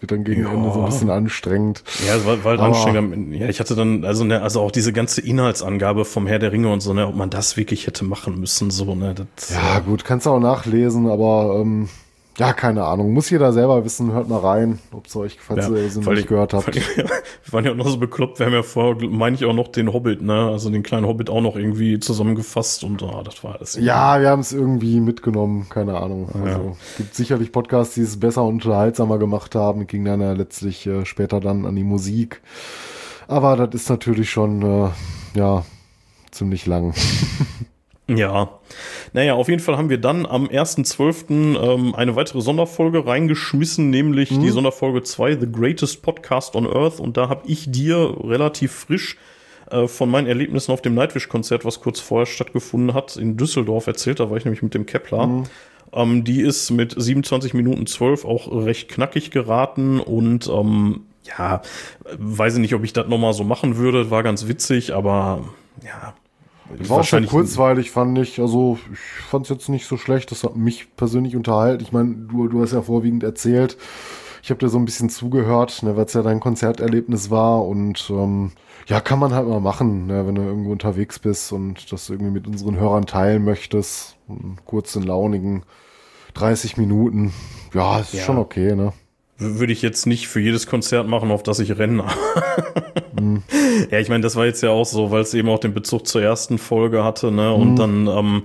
Wird dann gegen ja. Ende so ein bisschen anstrengend. Ja, es war, war halt anstrengend. Ja, ich hatte dann, also, ne, also auch diese ganze Inhaltsangabe vom Herr der Ringe und so, ne, ob man das wirklich hätte machen müssen, so, ne. Das, ja, gut, kannst du auch nachlesen, aber ähm, ja, keine Ahnung. Muss jeder selber wissen. Hört mal rein, ob es euch, falls ja, ihr es nicht gehört habt. wir waren ja auch noch so bekloppt. Wir haben ja vorher, meine ich, auch noch den Hobbit, ne? Also den kleinen Hobbit auch noch irgendwie zusammengefasst und oh, das war alles. Ja, wir haben es irgendwie mitgenommen. Keine Ahnung. Ja. Also gibt sicherlich Podcasts, die es besser und unterhaltsamer gemacht haben. Ging dann ja letztlich äh, später dann an die Musik. Aber das ist natürlich schon, äh, ja, ziemlich lang. Ja, naja, auf jeden Fall haben wir dann am 1.12. Ähm, eine weitere Sonderfolge reingeschmissen, nämlich mhm. die Sonderfolge 2, The Greatest Podcast on Earth. Und da habe ich dir relativ frisch äh, von meinen Erlebnissen auf dem Nightwish-Konzert, was kurz vorher stattgefunden hat, in Düsseldorf erzählt. Da war ich nämlich mit dem Kepler. Mhm. Ähm, die ist mit 27 Minuten 12 auch recht knackig geraten und ähm, ja, weiß ich nicht, ob ich das nochmal so machen würde. War ganz witzig, aber ja, war auch schon kurzweilig, fand ich. Also, ich fand es jetzt nicht so schlecht. Das hat mich persönlich unterhalten. Ich meine, du, du hast ja vorwiegend erzählt. Ich habe dir so ein bisschen zugehört, ne, weil es ja dein Konzerterlebnis war. Und ähm, ja, kann man halt mal machen, ne, wenn du irgendwo unterwegs bist und das irgendwie mit unseren Hörern teilen möchtest. Einen kurzen, launigen 30 Minuten. Ja, ist ja. schon okay, ne? Würde ich jetzt nicht für jedes Konzert machen, auf das ich renne. mhm. Ja, ich meine, das war jetzt ja auch so, weil es eben auch den Bezug zur ersten Folge hatte, ne? Und mhm. dann, ähm,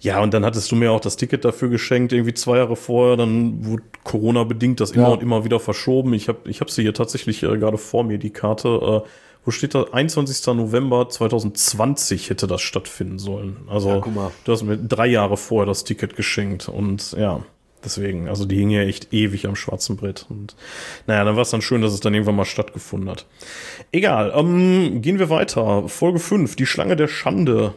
ja, und dann hattest du mir auch das Ticket dafür geschenkt, irgendwie zwei Jahre vorher. Dann wurde Corona bedingt das immer ja. und immer wieder verschoben. Ich habe ich hab sie hier tatsächlich äh, gerade vor mir, die Karte. Äh, wo steht da? 21. November 2020 hätte das stattfinden sollen. Also, ja, du hast mir drei Jahre vorher das Ticket geschenkt und ja. Deswegen, also die hingen ja echt ewig am schwarzen Brett. Und naja, dann war es dann schön, dass es dann irgendwann mal stattgefunden hat. Egal, ähm, gehen wir weiter. Folge 5, die Schlange der Schande.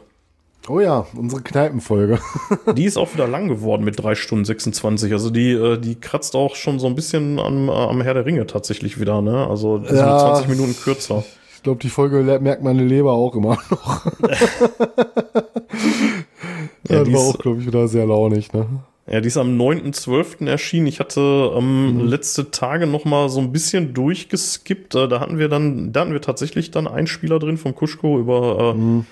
Oh ja, unsere Kneipenfolge. die ist auch wieder lang geworden mit 3 Stunden 26. Also die, äh, die kratzt auch schon so ein bisschen am, am Herr der Ringe tatsächlich wieder, ne? Also die ja, 20 Minuten kürzer. Ich glaube, die Folge merkt meine Leber auch immer noch. ja, ja war auch, glaube ich, wieder sehr launig, ne? Ja, die ist am 9.12. erschienen. Ich hatte ähm, mhm. letzte Tage noch mal so ein bisschen durchgeskippt. Äh, da hatten wir dann, da hatten wir tatsächlich dann einen Spieler drin vom Kuschko über äh, mhm.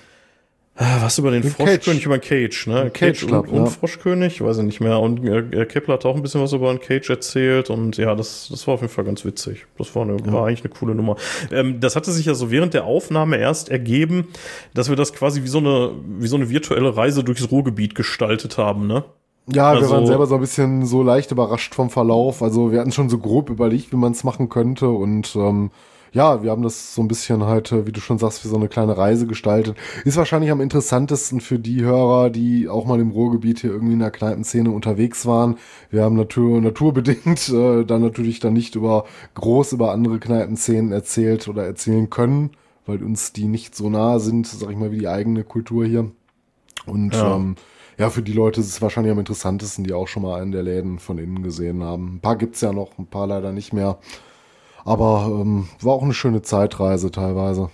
Äh, was über den, den Froschkönig, Cage. über den Cage, ne? Cage, Cage Club, und, und Froschkönig, weiß ich nicht mehr. Und äh, Kepler hat auch ein bisschen was über den Cage erzählt und ja, das, das war auf jeden Fall ganz witzig. Das war, eine, ja. war eigentlich eine coole Nummer. Ähm, das hatte sich ja so während der Aufnahme erst ergeben, dass wir das quasi wie so eine, wie so eine virtuelle Reise durchs Ruhrgebiet gestaltet haben, ne? Ja, also, wir waren selber so ein bisschen so leicht überrascht vom Verlauf. Also wir hatten schon so grob überlegt, wie man es machen könnte. Und ähm, ja, wir haben das so ein bisschen halt, äh, wie du schon sagst, wie so eine kleine Reise gestaltet. Ist wahrscheinlich am interessantesten für die Hörer, die auch mal im Ruhrgebiet hier irgendwie in der Kneipenszene unterwegs waren. Wir haben natur, naturbedingt äh, dann natürlich dann nicht über groß über andere Kneipenszenen erzählt oder erzählen können, weil uns die nicht so nah sind, sag ich mal, wie die eigene Kultur hier. Und ja. ähm, ja, für die Leute ist es wahrscheinlich am interessantesten, die auch schon mal einen der Läden von innen gesehen haben. Ein paar gibt's ja noch, ein paar leider nicht mehr. Aber ähm, war auch eine schöne Zeitreise teilweise.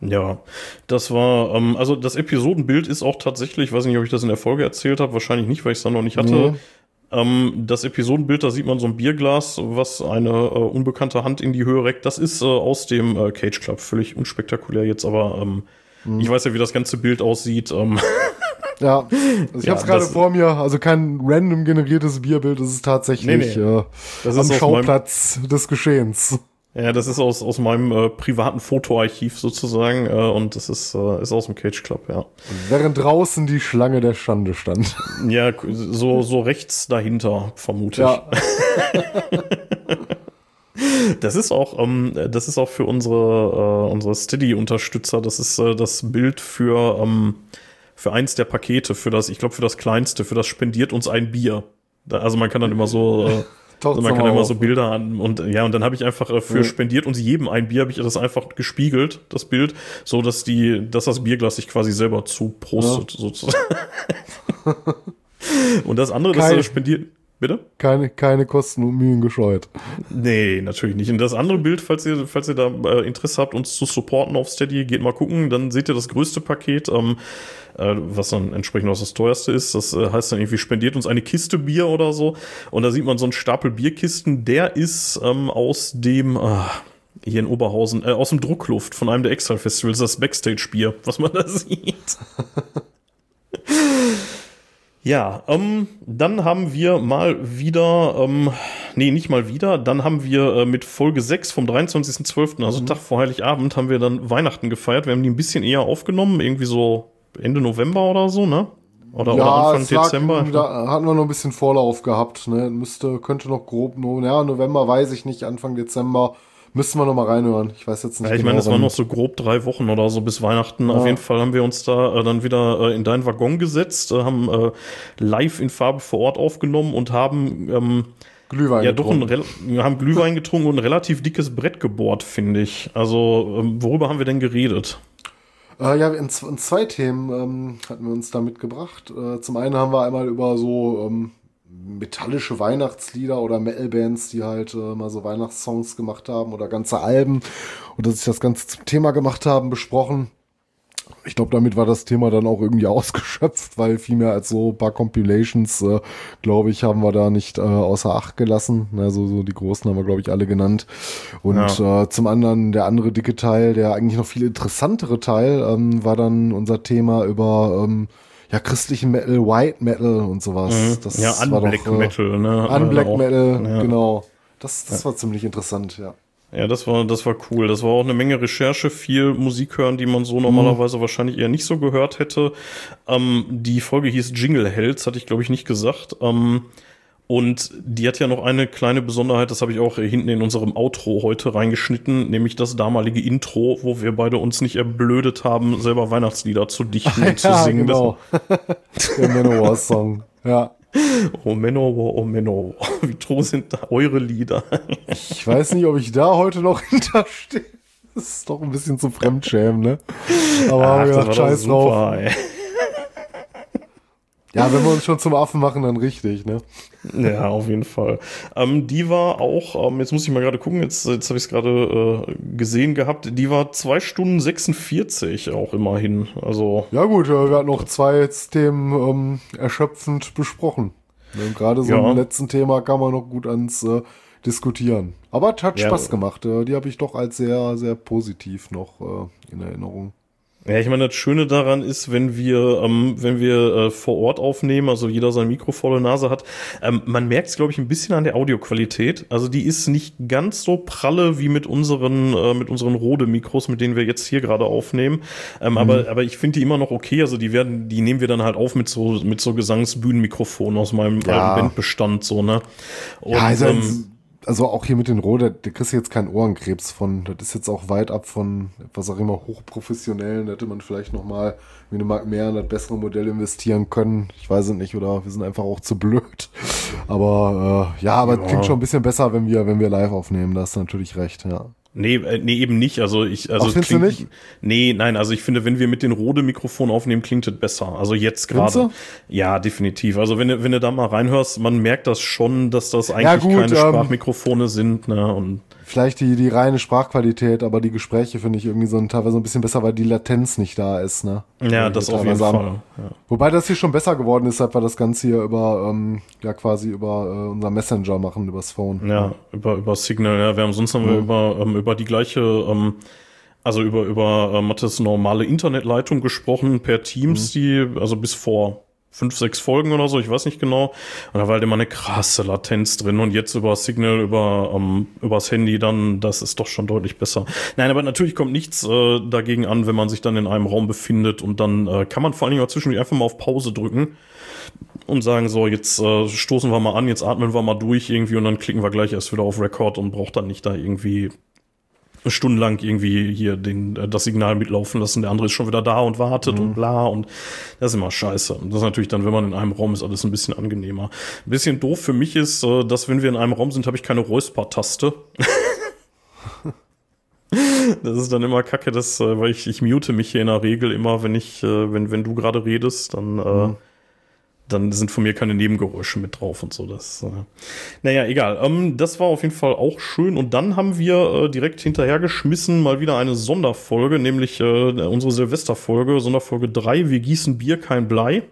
Ja, das war, ähm, also das Episodenbild ist auch tatsächlich, weiß nicht, ob ich das in der Folge erzählt habe, wahrscheinlich nicht, weil ich es dann noch nicht hatte. Nee. Ähm, das Episodenbild, da sieht man so ein Bierglas, was eine äh, unbekannte Hand in die Höhe reckt. Das ist äh, aus dem äh, Cage Club, völlig unspektakulär jetzt, aber ähm, mhm. ich weiß ja, wie das ganze Bild aussieht. Ähm Ja, also ich ja, habe es gerade vor mir, also kein random generiertes Bierbild, es ist tatsächlich nee, nee. Äh, das am ist Schauplatz meinem, des Geschehens. Ja, das ist aus, aus meinem äh, privaten Fotoarchiv sozusagen äh, und das ist, äh, ist aus dem Cage Club, ja. Während draußen die Schlange der Schande stand. Ja, so, so rechts dahinter, vermute ja. ich. Das ist auch, ähm, das ist auch für unsere, äh, unsere Steady-Unterstützer, das ist äh, das Bild für ähm, für eins der Pakete, für das, ich glaube, für das kleinste, für das spendiert uns ein Bier. Also man kann dann immer so, äh, also man kann immer so Bilder an und ja, und dann habe ich einfach äh, für spendiert uns jedem ein Bier, habe ich das einfach gespiegelt, das Bild, so dass die, dass das Bierglas sich quasi selber zuprostet, ja. sozusagen. und das andere, Kein, das spendiert. Bitte? Keine, keine Kosten und Mühen gescheut. Nee, natürlich nicht. Und das andere Bild, falls ihr, falls ihr da äh, Interesse habt, uns zu supporten auf Steady, geht mal gucken, dann seht ihr das größte Paket. Ähm, äh, was dann entsprechend auch das teuerste ist. Das äh, heißt dann irgendwie, spendiert uns eine Kiste Bier oder so. Und da sieht man so einen Stapel Bierkisten, der ist ähm, aus dem, äh, hier in Oberhausen, äh, aus dem Druckluft von einem der Extra-Festivals, das Backstage-Bier, was man da sieht. Ja, ähm, dann haben wir mal wieder, ähm, nee, nicht mal wieder, dann haben wir äh, mit Folge 6 vom 23.12., also mhm. Tag vor Heiligabend, haben wir dann Weihnachten gefeiert. Wir haben die ein bisschen eher aufgenommen, irgendwie so Ende November oder so, ne? Oder, ja, oder Anfang Dezember? Lag, da hatten wir noch ein bisschen Vorlauf gehabt, ne? Müsste, könnte noch grob, no, ja, November weiß ich nicht, Anfang Dezember Müssten wir noch mal reinhören. Ich weiß jetzt nicht. Ja, ich genau, meine, es waren noch so grob drei Wochen oder so bis Weihnachten. Auf jeden Fall haben wir uns da äh, dann wieder äh, in deinen Waggon gesetzt, äh, haben äh, live in Farbe vor Ort aufgenommen und haben ähm, Glühwein. ja doch getrunken. rel- wir haben Glühwein getrunken und ein relativ dickes Brett gebohrt, finde ich. Also ähm, worüber haben wir denn geredet? Äh, ja, in, in zwei Themen ähm, hatten wir uns da mitgebracht. Äh, zum einen haben wir einmal über so ähm, metallische Weihnachtslieder oder Metal-Bands, die halt äh, mal so Weihnachtssongs gemacht haben oder ganze Alben oder sich das Ganze zum Thema gemacht haben, besprochen. Ich glaube, damit war das Thema dann auch irgendwie ausgeschöpft, weil viel mehr als so ein paar Compilations, äh, glaube ich, haben wir da nicht äh, außer Acht gelassen. Also so die großen haben wir, glaube ich, alle genannt. Und äh, zum anderen der andere dicke Teil, der eigentlich noch viel interessantere Teil, ähm, war dann unser Thema über ähm, ja christlichen Metal, White Metal und sowas. Das ja, war Unblack doch, äh, Metal, ne? Unblack. Metal, Ja. genau. Das, das war ziemlich interessant, ja. Ja, das war, das war cool. Das war auch eine Menge Recherche, viel Musik hören, die man so normalerweise wahrscheinlich eher nicht so gehört hätte. Ähm, die Folge hieß Jingle Hells, hatte ich glaube ich nicht gesagt. Ähm, und die hat ja noch eine kleine Besonderheit, das habe ich auch hinten in unserem Outro heute reingeschnitten, nämlich das damalige Intro, wo wir beide uns nicht erblödet haben, selber Weihnachtslieder zu dichten und zu singen. genau. der Manowar-Song. Ja. Oh Manowar, oh Manowar, wie toll sind da eure Lieder? Ich weiß nicht, ob ich da heute noch hinterstehe. Das ist doch ein bisschen zu Fremdschämen, ne? Aber Ach, gedacht, doch scheiß drauf. super. Ja, wenn wir uns schon zum Affen machen, dann richtig, ne? Ja, auf jeden Fall. Ähm, die war auch, ähm, jetzt muss ich mal gerade gucken, jetzt, jetzt habe ich es gerade äh, gesehen gehabt, die war 2 Stunden 46 auch immerhin. Also, Ja gut, äh, wir hatten noch zwei Themen ähm, erschöpfend besprochen. Und gerade so Ja. im letzten Thema kann man noch gut ans äh, Diskutieren. Aber hat Ja. Spaß gemacht. Äh, die habe ich doch als sehr, sehr positiv noch äh, in Erinnerung. Ja, ich meine, das Schöne daran ist, wenn wir, ähm, wenn wir äh, vor Ort aufnehmen, also jeder sein Mikro volle Nase hat, ähm, man merkt es, glaube ich, ein bisschen an der Audioqualität. Also die ist nicht ganz so pralle wie mit unseren, äh, mit unseren Rode-Mikros, mit denen wir jetzt hier gerade aufnehmen. Ähm, aber, aber ich finde die immer noch okay. Also die werden, die nehmen wir dann halt auf mit so, mit so Gesangsbühnenmikrofonen aus meinem Ja. alten Bandbestand, so, ne? Und, ja, also, ähm, also auch hier mit den Rohr, da, da kriegst du jetzt keinen Ohrenkrebs von. Das ist jetzt auch weit ab von etwas auch immer hochprofessionellen. Da hätte man vielleicht noch mal wie eine Mark mehr in das bessere Modell investieren können. Ich weiß es nicht, oder wir sind einfach auch zu blöd. Aber äh, ja, aber es Ja. klingt schon ein bisschen besser, wenn wir, wenn wir live aufnehmen. Da hast du natürlich recht, ja. Nee, äh, nee, eben nicht. Also ich, also Ach, findest du nicht? Nee, nein, also ich finde, wenn wir mit den Rode-Mikrofonen aufnehmen, klingt es besser. Also jetzt gerade. Ja, definitiv. Also wenn du, wenn du da mal reinhörst, man merkt das schon, dass das eigentlich gut, keine ähm, Sprachmikrofone sind, ne? Und Vielleicht die, die reine Sprachqualität, aber die Gespräche finde ich irgendwie so ein, teilweise ein bisschen besser, weil die Latenz nicht da ist, ne? ja, Die das auf jeden Fall. Ja. Wobei das hier schon besser geworden ist, seit wir das Ganze hier über, ähm, ja quasi über äh, unser Messenger machen, übers Phone. Ja, über, über Signal, ja. Wir haben sonst haben wir Mhm. über, ähm, über die gleiche, ähm, also über, über äh, Mattes normale Internetleitung gesprochen per Teams, Mhm. die, also bis vor fünf, sechs Folgen oder so, ich weiß nicht genau. Und da war halt immer eine krasse Latenz drin und jetzt über Signal, über, ähm, übers Handy dann, das ist doch schon deutlich besser. Nein, aber natürlich kommt nichts äh, dagegen an, wenn man sich dann in einem Raum befindet und dann äh, kann man vor allen Dingen auch zwischendurch einfach mal auf Pause drücken und sagen so, jetzt äh, stoßen wir mal an, jetzt atmen wir mal durch irgendwie und dann klicken wir gleich erst wieder auf Record und braucht dann nicht da irgendwie stundenlang irgendwie hier den, äh, das Signal mitlaufen lassen. Der andere ist schon wieder da und wartet und bla und das ist immer scheiße. Und das ist natürlich dann, wenn man in einem Raum ist, alles ein bisschen angenehmer. Ein bisschen doof für mich ist, äh, dass wenn wir in einem Raum sind, habe ich keine Räusper-Taste. Das ist dann immer kacke, das, äh, weil ich, ich mute mich hier in der Regel immer, wenn ich, äh, wenn, wenn du gerade redest, dann, äh, dann sind von mir keine Nebengeräusche mit drauf und so. Das, äh, naja, egal. Ähm, das war auf jeden Fall auch schön. Und dann haben wir äh, direkt hinterhergeschmissen mal wieder eine Sonderfolge, nämlich äh, unsere Silvesterfolge, Sonderfolge 3, Wir gießen Bier, kein Blei.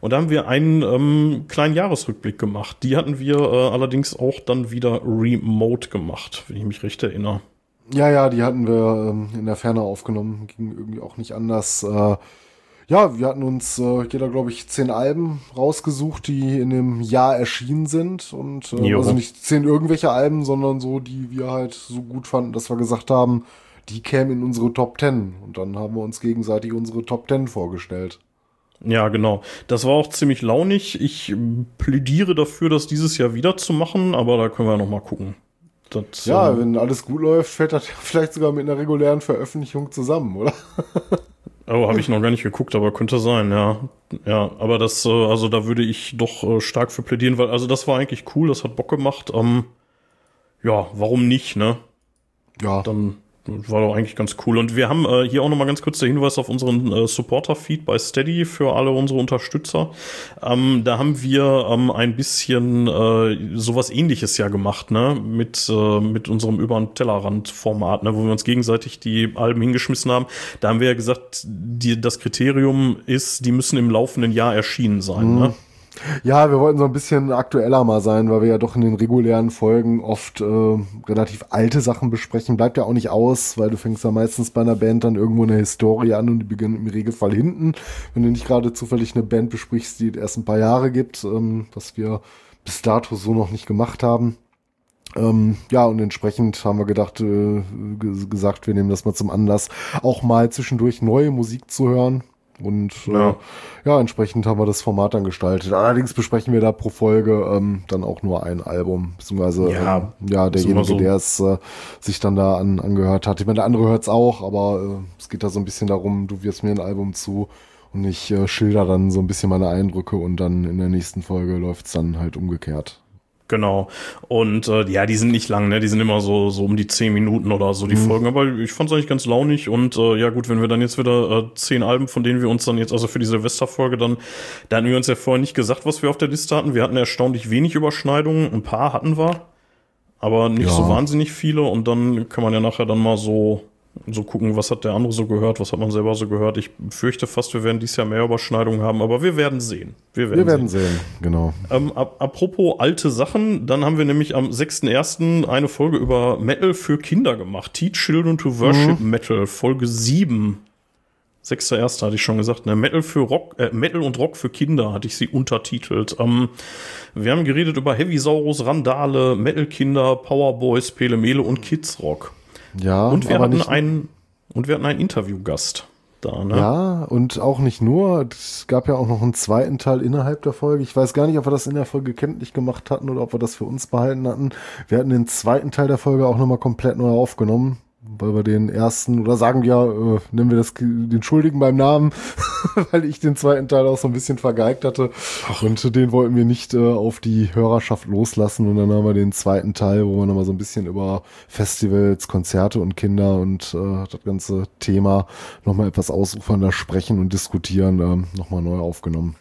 Und da haben wir einen ähm, kleinen Jahresrückblick gemacht. Die hatten wir äh, allerdings auch dann wieder remote gemacht, wenn ich mich recht erinnere. Ja, ja, die hatten wir ähm, in der Ferne aufgenommen. Ging irgendwie auch nicht anders. Äh, ja, wir hatten uns äh, jeder, glaube ich, zehn Alben rausgesucht, die in dem Jahr erschienen sind. Und äh, Jo. also nicht zehn irgendwelche Alben, sondern so, die wir halt so gut fanden, dass wir gesagt haben, die kämen in unsere Top Ten. Und dann haben wir uns gegenseitig unsere Top Ten vorgestellt. Ja, genau. Das war auch ziemlich launig. Ich ähm, plädiere dafür, das dieses Jahr wieder zu machen, aber da können wir noch mal gucken. Das, ja, äh, wenn alles gut läuft, fällt das vielleicht sogar mit einer regulären Veröffentlichung zusammen, oder? Oh, habe ich noch gar nicht geguckt, aber könnte sein, ja. Ja, aber das, äh, also da würde ich doch äh, stark für plädieren, weil, also das war eigentlich cool, das hat Bock gemacht. Ähm, ja, warum nicht, ne? Ja. Dann war doch eigentlich ganz cool. Und wir haben äh, hier auch nochmal ganz kurz der Hinweis auf unseren äh, Supporter-Feed bei Steady für alle unsere Unterstützer. Ähm, da haben wir ähm, ein bisschen äh, sowas ähnliches ja gemacht, ne? Mit, äh, mit unserem über den Tellerrand-Format, ne? wo wir uns gegenseitig die Alben hingeschmissen haben. Da haben wir ja gesagt, die, das Kriterium ist, die müssen im laufenden Jahr erschienen sein. Mhm. Ne? Ja, wir wollten so ein bisschen aktueller mal sein, weil wir ja doch in den regulären Folgen oft äh, relativ alte Sachen besprechen. Bleibt ja auch nicht aus, weil du fängst ja meistens bei einer Band dann irgendwo eine Historie an und die beginnt im Regelfall hinten. Wenn du nicht gerade zufällig eine Band besprichst, die erst ein paar Jahre gibt, ähm, was wir bis dato so noch nicht gemacht haben. Ähm, ja, und entsprechend haben wir gedacht, äh, gesagt, wir nehmen das mal zum Anlass, auch mal zwischendurch neue Musik zu hören. Und äh, ja. Äh, ja, entsprechend haben wir das Format dann gestaltet. Allerdings besprechen wir da pro Folge ähm, dann auch nur ein Album, beziehungsweise ja, ähm, ja derjenige, so. der es äh, sich dann da an, angehört hat. Ich meine, der andere hört es auch, aber äh, es geht da so ein bisschen darum, du wirst mir ein Album zu und ich äh, schilder dann so ein bisschen meine Eindrücke und dann in der nächsten Folge läuft es dann halt umgekehrt. Genau. Und äh, ja, die sind nicht lang, ne? Die sind immer so, so um die zehn Minuten oder so, die mhm. Folgen. Aber ich fand es eigentlich ganz launig. Und äh, ja, gut, wenn wir dann jetzt wieder äh, zehn Alben, von denen wir uns dann jetzt, also für die Silvesterfolge, dann, da hatten wir uns ja vorher nicht gesagt, was wir auf der Liste hatten. Wir hatten erstaunlich wenig Überschneidungen. Ein paar hatten wir, aber nicht ja. so wahnsinnig viele. Und dann kann man ja nachher dann mal so so gucken, was hat der andere so gehört, was hat man selber so gehört. Ich fürchte fast, wir werden dieses Jahr mehr Überschneidungen haben, aber wir werden sehen. Wir werden, wir werden sehen. sehen. genau. Ähm, ap apropos alte Sachen, dann haben wir nämlich am 6.1. eine Folge über Metal für Kinder gemacht. Teach Children to Worship mhm. Metal, Folge 7. 6.1. hatte ich schon gesagt, ne? Metal für Rock, äh, Metal und Rock für Kinder hatte ich sie untertitelt. Ähm, wir haben geredet über Heavy Saurus, Randale, Metal Kinder, Powerboys, Pelemele und Kids Rock. Ja, und wir hatten einen und wir hatten einen Interviewgast da, ne? Ja, und auch nicht nur, es gab ja auch noch einen zweiten Teil innerhalb der Folge. Ich weiß gar nicht, ob wir das in der Folge kenntlich gemacht hatten oder ob wir das für uns behalten hatten. Wir hatten den zweiten Teil der Folge auch nochmal komplett neu aufgenommen weil wir den ersten, oder sagen wir, äh, nennen wir das den Schuldigen beim Namen, weil ich den zweiten Teil auch so ein bisschen vergeigt hatte. Und den wollten wir nicht äh, auf die Hörerschaft loslassen. Und dann haben wir den zweiten Teil, wo wir nochmal so ein bisschen über Festivals, Konzerte und Kinder und äh, das ganze Thema nochmal etwas ausufernder sprechen und diskutieren, äh, nochmal neu aufgenommen.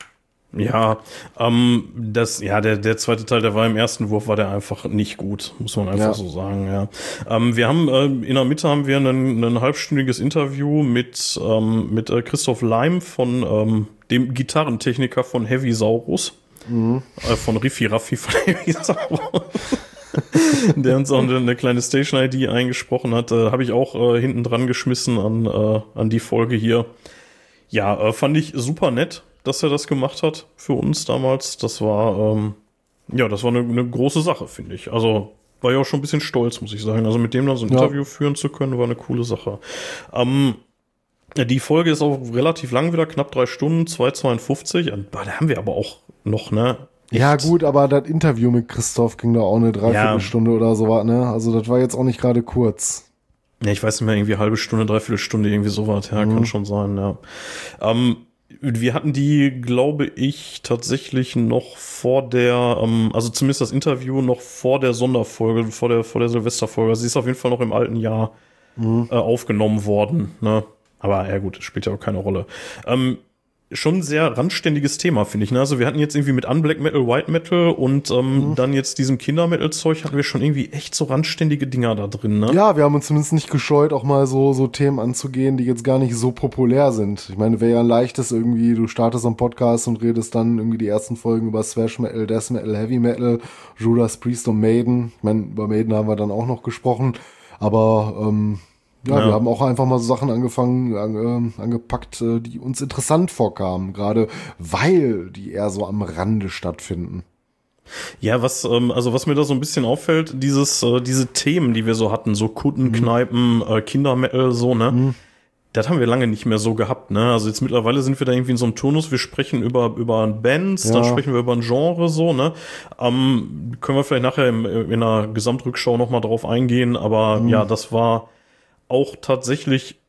Ja, ähm, das, ja, der, der zweite Teil, der war im ersten Wurf, war der einfach nicht gut, muss man einfach ja. so sagen, ja. Ähm, wir haben, äh, in der Mitte haben wir ein, ein halbstündiges Interview mit, ähm, mit äh, Christoph Leim von ähm, dem Gitarrentechniker von Heavy Saurus. Mhm. Äh, von Riffi Raffi von Heavy Saurus. der uns auch eine, eine kleine Station-ID eingesprochen hat, äh, habe ich auch äh, hinten dran geschmissen an, äh, an die Folge hier. Ja, äh, fand ich super nett dass er das gemacht hat für uns damals. Das war, ähm, ja, das war eine, eine große Sache, finde ich. Also war ja auch schon ein bisschen stolz, muss ich sagen. Also mit dem dann so ein ja. Interview führen zu können, war eine coole Sache. Ähm, die Folge ist auch relativ lang wieder, knapp drei Stunden, 2,52. Da haben wir aber auch noch, ne? Echt? Ja, gut, aber das Interview mit Christoph ging da auch eine Dreiviertelstunde ja. oder so was, ne? Also das war jetzt auch nicht gerade kurz. Ja, ich weiß nicht mehr, irgendwie halbe Stunde, dreiviertel Stunde, irgendwie sowas. Ja, mhm. kann schon sein, ja. Ähm, wir hatten die, glaube ich, tatsächlich noch vor der, ähm, also zumindest das Interview noch vor der Sonderfolge, vor der, vor der Silvesterfolge. Also sie ist auf jeden Fall noch im alten Jahr mhm. äh, aufgenommen worden. Ne? Aber ja gut, spielt ja auch keine Rolle. Ähm, schon ein sehr randständiges Thema, finde ich. Ne? Also wir hatten jetzt irgendwie mit Unblack Metal, White Metal und ähm, mhm. dann jetzt diesem Kinder-Metal-Zeug hatten wir schon irgendwie echt so randständige Dinger da drin. Ne? Ja, wir haben uns zumindest nicht gescheut, auch mal so, so Themen anzugehen, die jetzt gar nicht so populär sind. Ich meine, wäre ja ein leichtes irgendwie, du startest am Podcast und redest dann irgendwie die ersten Folgen über Thrash Metal, Death Metal, Heavy Metal, Judas Priest und Maiden. Ich meine, über Maiden haben wir dann auch noch gesprochen. Aber ähm, ja, ja, wir haben auch einfach mal so Sachen angefangen, an, äh, angepackt, äh, die uns interessant vorkamen, gerade weil die eher so am Rande stattfinden. Ja, was, ähm, also was mir da so ein bisschen auffällt, dieses, äh, diese Themen, die wir so hatten, so Kuttenkneipen, mhm. äh, Kindermetal, so, ne? Mhm das haben wir lange nicht mehr so gehabt, ne? Also jetzt mittlerweile sind wir da irgendwie in so einem Turnus, wir sprechen über, über Bands, ja. dann sprechen wir über ein Genre so, ne? Ähm, können wir vielleicht nachher im, in einer Gesamtrückschau nochmal drauf eingehen, aber mhm. ja, das war auch tatsächlich,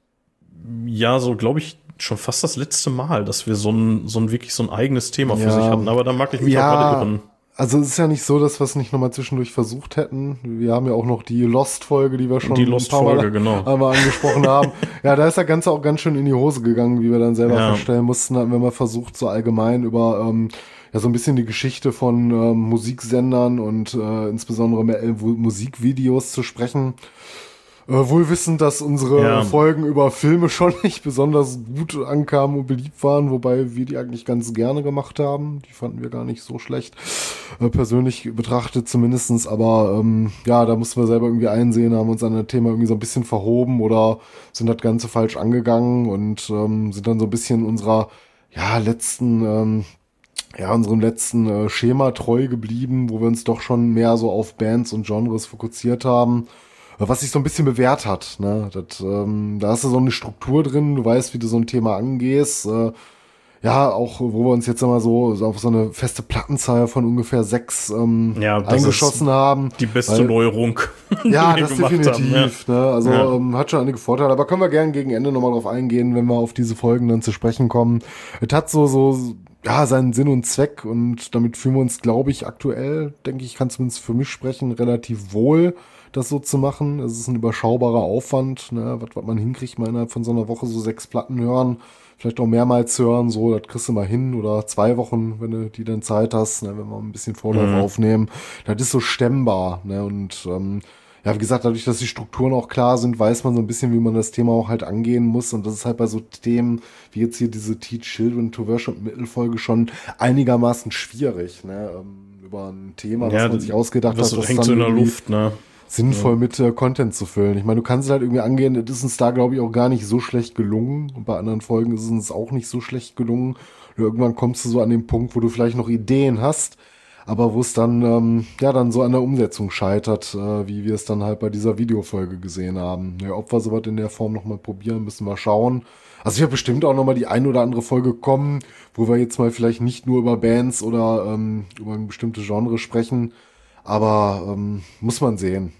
ja, so glaube ich, schon fast das letzte Mal, dass wir so ein, so ein wirklich so ein eigenes Thema für ja. sich hatten. Aber da mag ich mich ja. auch gerade irren. Also es ist ja nicht so, dass wir es nicht nochmal zwischendurch versucht hätten. Wir haben ja auch noch die Lost-Folge, die wir schon die Lost ein paar Mal genau. einmal angesprochen haben. Ja, da ist das Ganze auch ganz schön in die Hose gegangen, wie wir dann selber ja. feststellen mussten. Da haben wir mal versucht, so allgemein über ähm, ja so ein bisschen die Geschichte von ähm, Musiksendern und äh, insbesondere Musikvideos zu sprechen. Äh, wohl wissend, dass unsere ja. Folgen über Filme schon nicht besonders gut ankamen und beliebt waren, wobei wir die eigentlich ganz gerne gemacht haben. Die fanden wir gar nicht so schlecht, äh, persönlich betrachtet zumindestens. Aber ähm, ja, da mussten wir selber irgendwie einsehen, haben uns an das Thema irgendwie so ein bisschen verhoben oder sind das Ganze falsch angegangen und ähm, sind dann so ein bisschen unserer ja letzten ähm, ja, unserem letzten äh, Schema treu geblieben, wo wir uns doch schon mehr so auf Bands und Genres fokussiert haben was sich so ein bisschen bewährt hat. Ne? Das, ähm, da hast du so eine Struktur drin, du weißt, wie du so ein Thema angehst. Äh, ja, auch wo wir uns jetzt einmal so, so auf so eine feste Plattenzahl von ungefähr sechs ähm, ja, eingeschossen haben. Die beste weil, Neuerung. ja, das definitiv. Haben, ja. Ne? Also ja. ähm, hat schon einige Vorteile, aber können wir gerne gegen Ende nochmal drauf eingehen, wenn wir auf diese Folgen dann zu sprechen kommen. Es hat so, so, ja, seinen Sinn und Zweck und damit fühlen wir uns, glaube ich, aktuell, denke ich, kann zumindest für mich sprechen, relativ wohl das so zu machen. Es ist ein überschaubarer Aufwand, ne? was, was man hinkriegt, mal innerhalb von so einer Woche so sechs Platten hören, vielleicht auch mehrmals hören, so, das kriegst du mal hin oder zwei Wochen, wenn du die dann Zeit hast, ne? wenn wir ein bisschen Vorlauf mhm. aufnehmen. Das ist so stemmbar, ne? Und ähm, ja, wie gesagt, dadurch, dass die Strukturen auch klar sind, weiß man so ein bisschen, wie man das Thema auch halt angehen muss. Und das ist halt bei so Themen wie jetzt hier diese Teach Children to Worship Mittelfolge schon einigermaßen schwierig, ne? Ähm, über ein Thema, was ja, man sich ausgedacht das hat. Das hängt so in der Luft, ne? Sinnvoll ja. mit äh, Content zu füllen. Ich meine, du kannst es halt irgendwie angehen, das ist uns da, glaube ich, auch gar nicht so schlecht gelungen. Und bei anderen Folgen ist es uns auch nicht so schlecht gelungen. Und irgendwann kommst du so an den Punkt, wo du vielleicht noch Ideen hast, aber wo es dann, ähm, ja, dann so an der Umsetzung scheitert, äh, wie wir es dann halt bei dieser Videofolge gesehen haben. Ja, ob wir sowas in der Form nochmal probieren, müssen wir schauen. Also ich habe bestimmt auch nochmal die ein oder andere Folge kommen, wo wir jetzt mal vielleicht nicht nur über Bands oder ähm, über ein bestimmtes Genre sprechen, aber ähm, muss man sehen.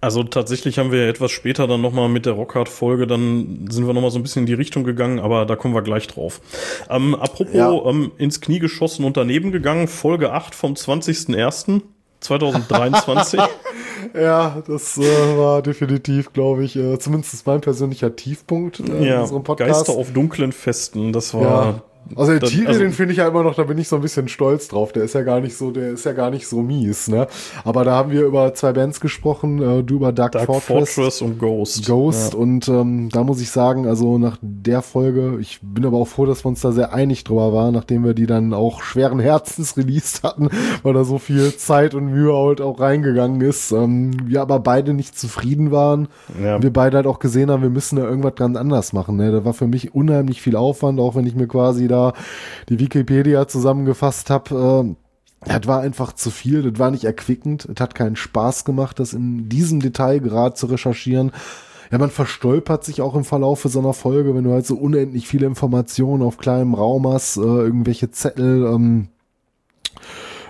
Also tatsächlich haben wir etwas später dann nochmal mit der Rockhard-Folge, dann sind wir nochmal so ein bisschen in die Richtung gegangen, aber da kommen wir gleich drauf. Ähm, apropos ja. ähm, ins Knie geschossen und daneben gegangen, Folge 8 vom 20.01.2023. ja, das äh, war definitiv, glaube ich, äh, zumindest mein persönlicher Tiefpunkt äh, ja, in unserem Podcast. Geister auf dunklen Festen, das war ja. Also der Titel, also, den finde ich ja immer noch, da bin ich so ein bisschen stolz drauf. Der ist ja gar nicht so, der ist ja gar nicht so mies, ne? Aber da haben wir über zwei Bands gesprochen, äh, du über Dark, Dark Fortress, Fortress, und Ghost. Ghost ja. und ähm, da muss ich sagen, also nach der Folge, ich bin aber auch froh, dass wir uns da sehr einig drüber waren, nachdem wir die dann auch schweren Herzens released hatten, weil da so viel Zeit und Mühe halt auch reingegangen ist. Ähm, wir aber beide nicht zufrieden waren. Ja. Wir beide halt auch gesehen haben, wir müssen da irgendwas dran anders machen. Ne? Da war für mich unheimlich viel Aufwand, auch wenn ich mir quasi da da die Wikipedia zusammengefasst habe, äh, das war einfach zu viel, das war nicht erquickend, es hat keinen Spaß gemacht, das in diesem Detail gerade zu recherchieren. Ja, man verstolpert sich auch im Verlauf so einer Folge, wenn du halt so unendlich viele Informationen auf kleinem Raum hast, äh, irgendwelche Zettel, ähm,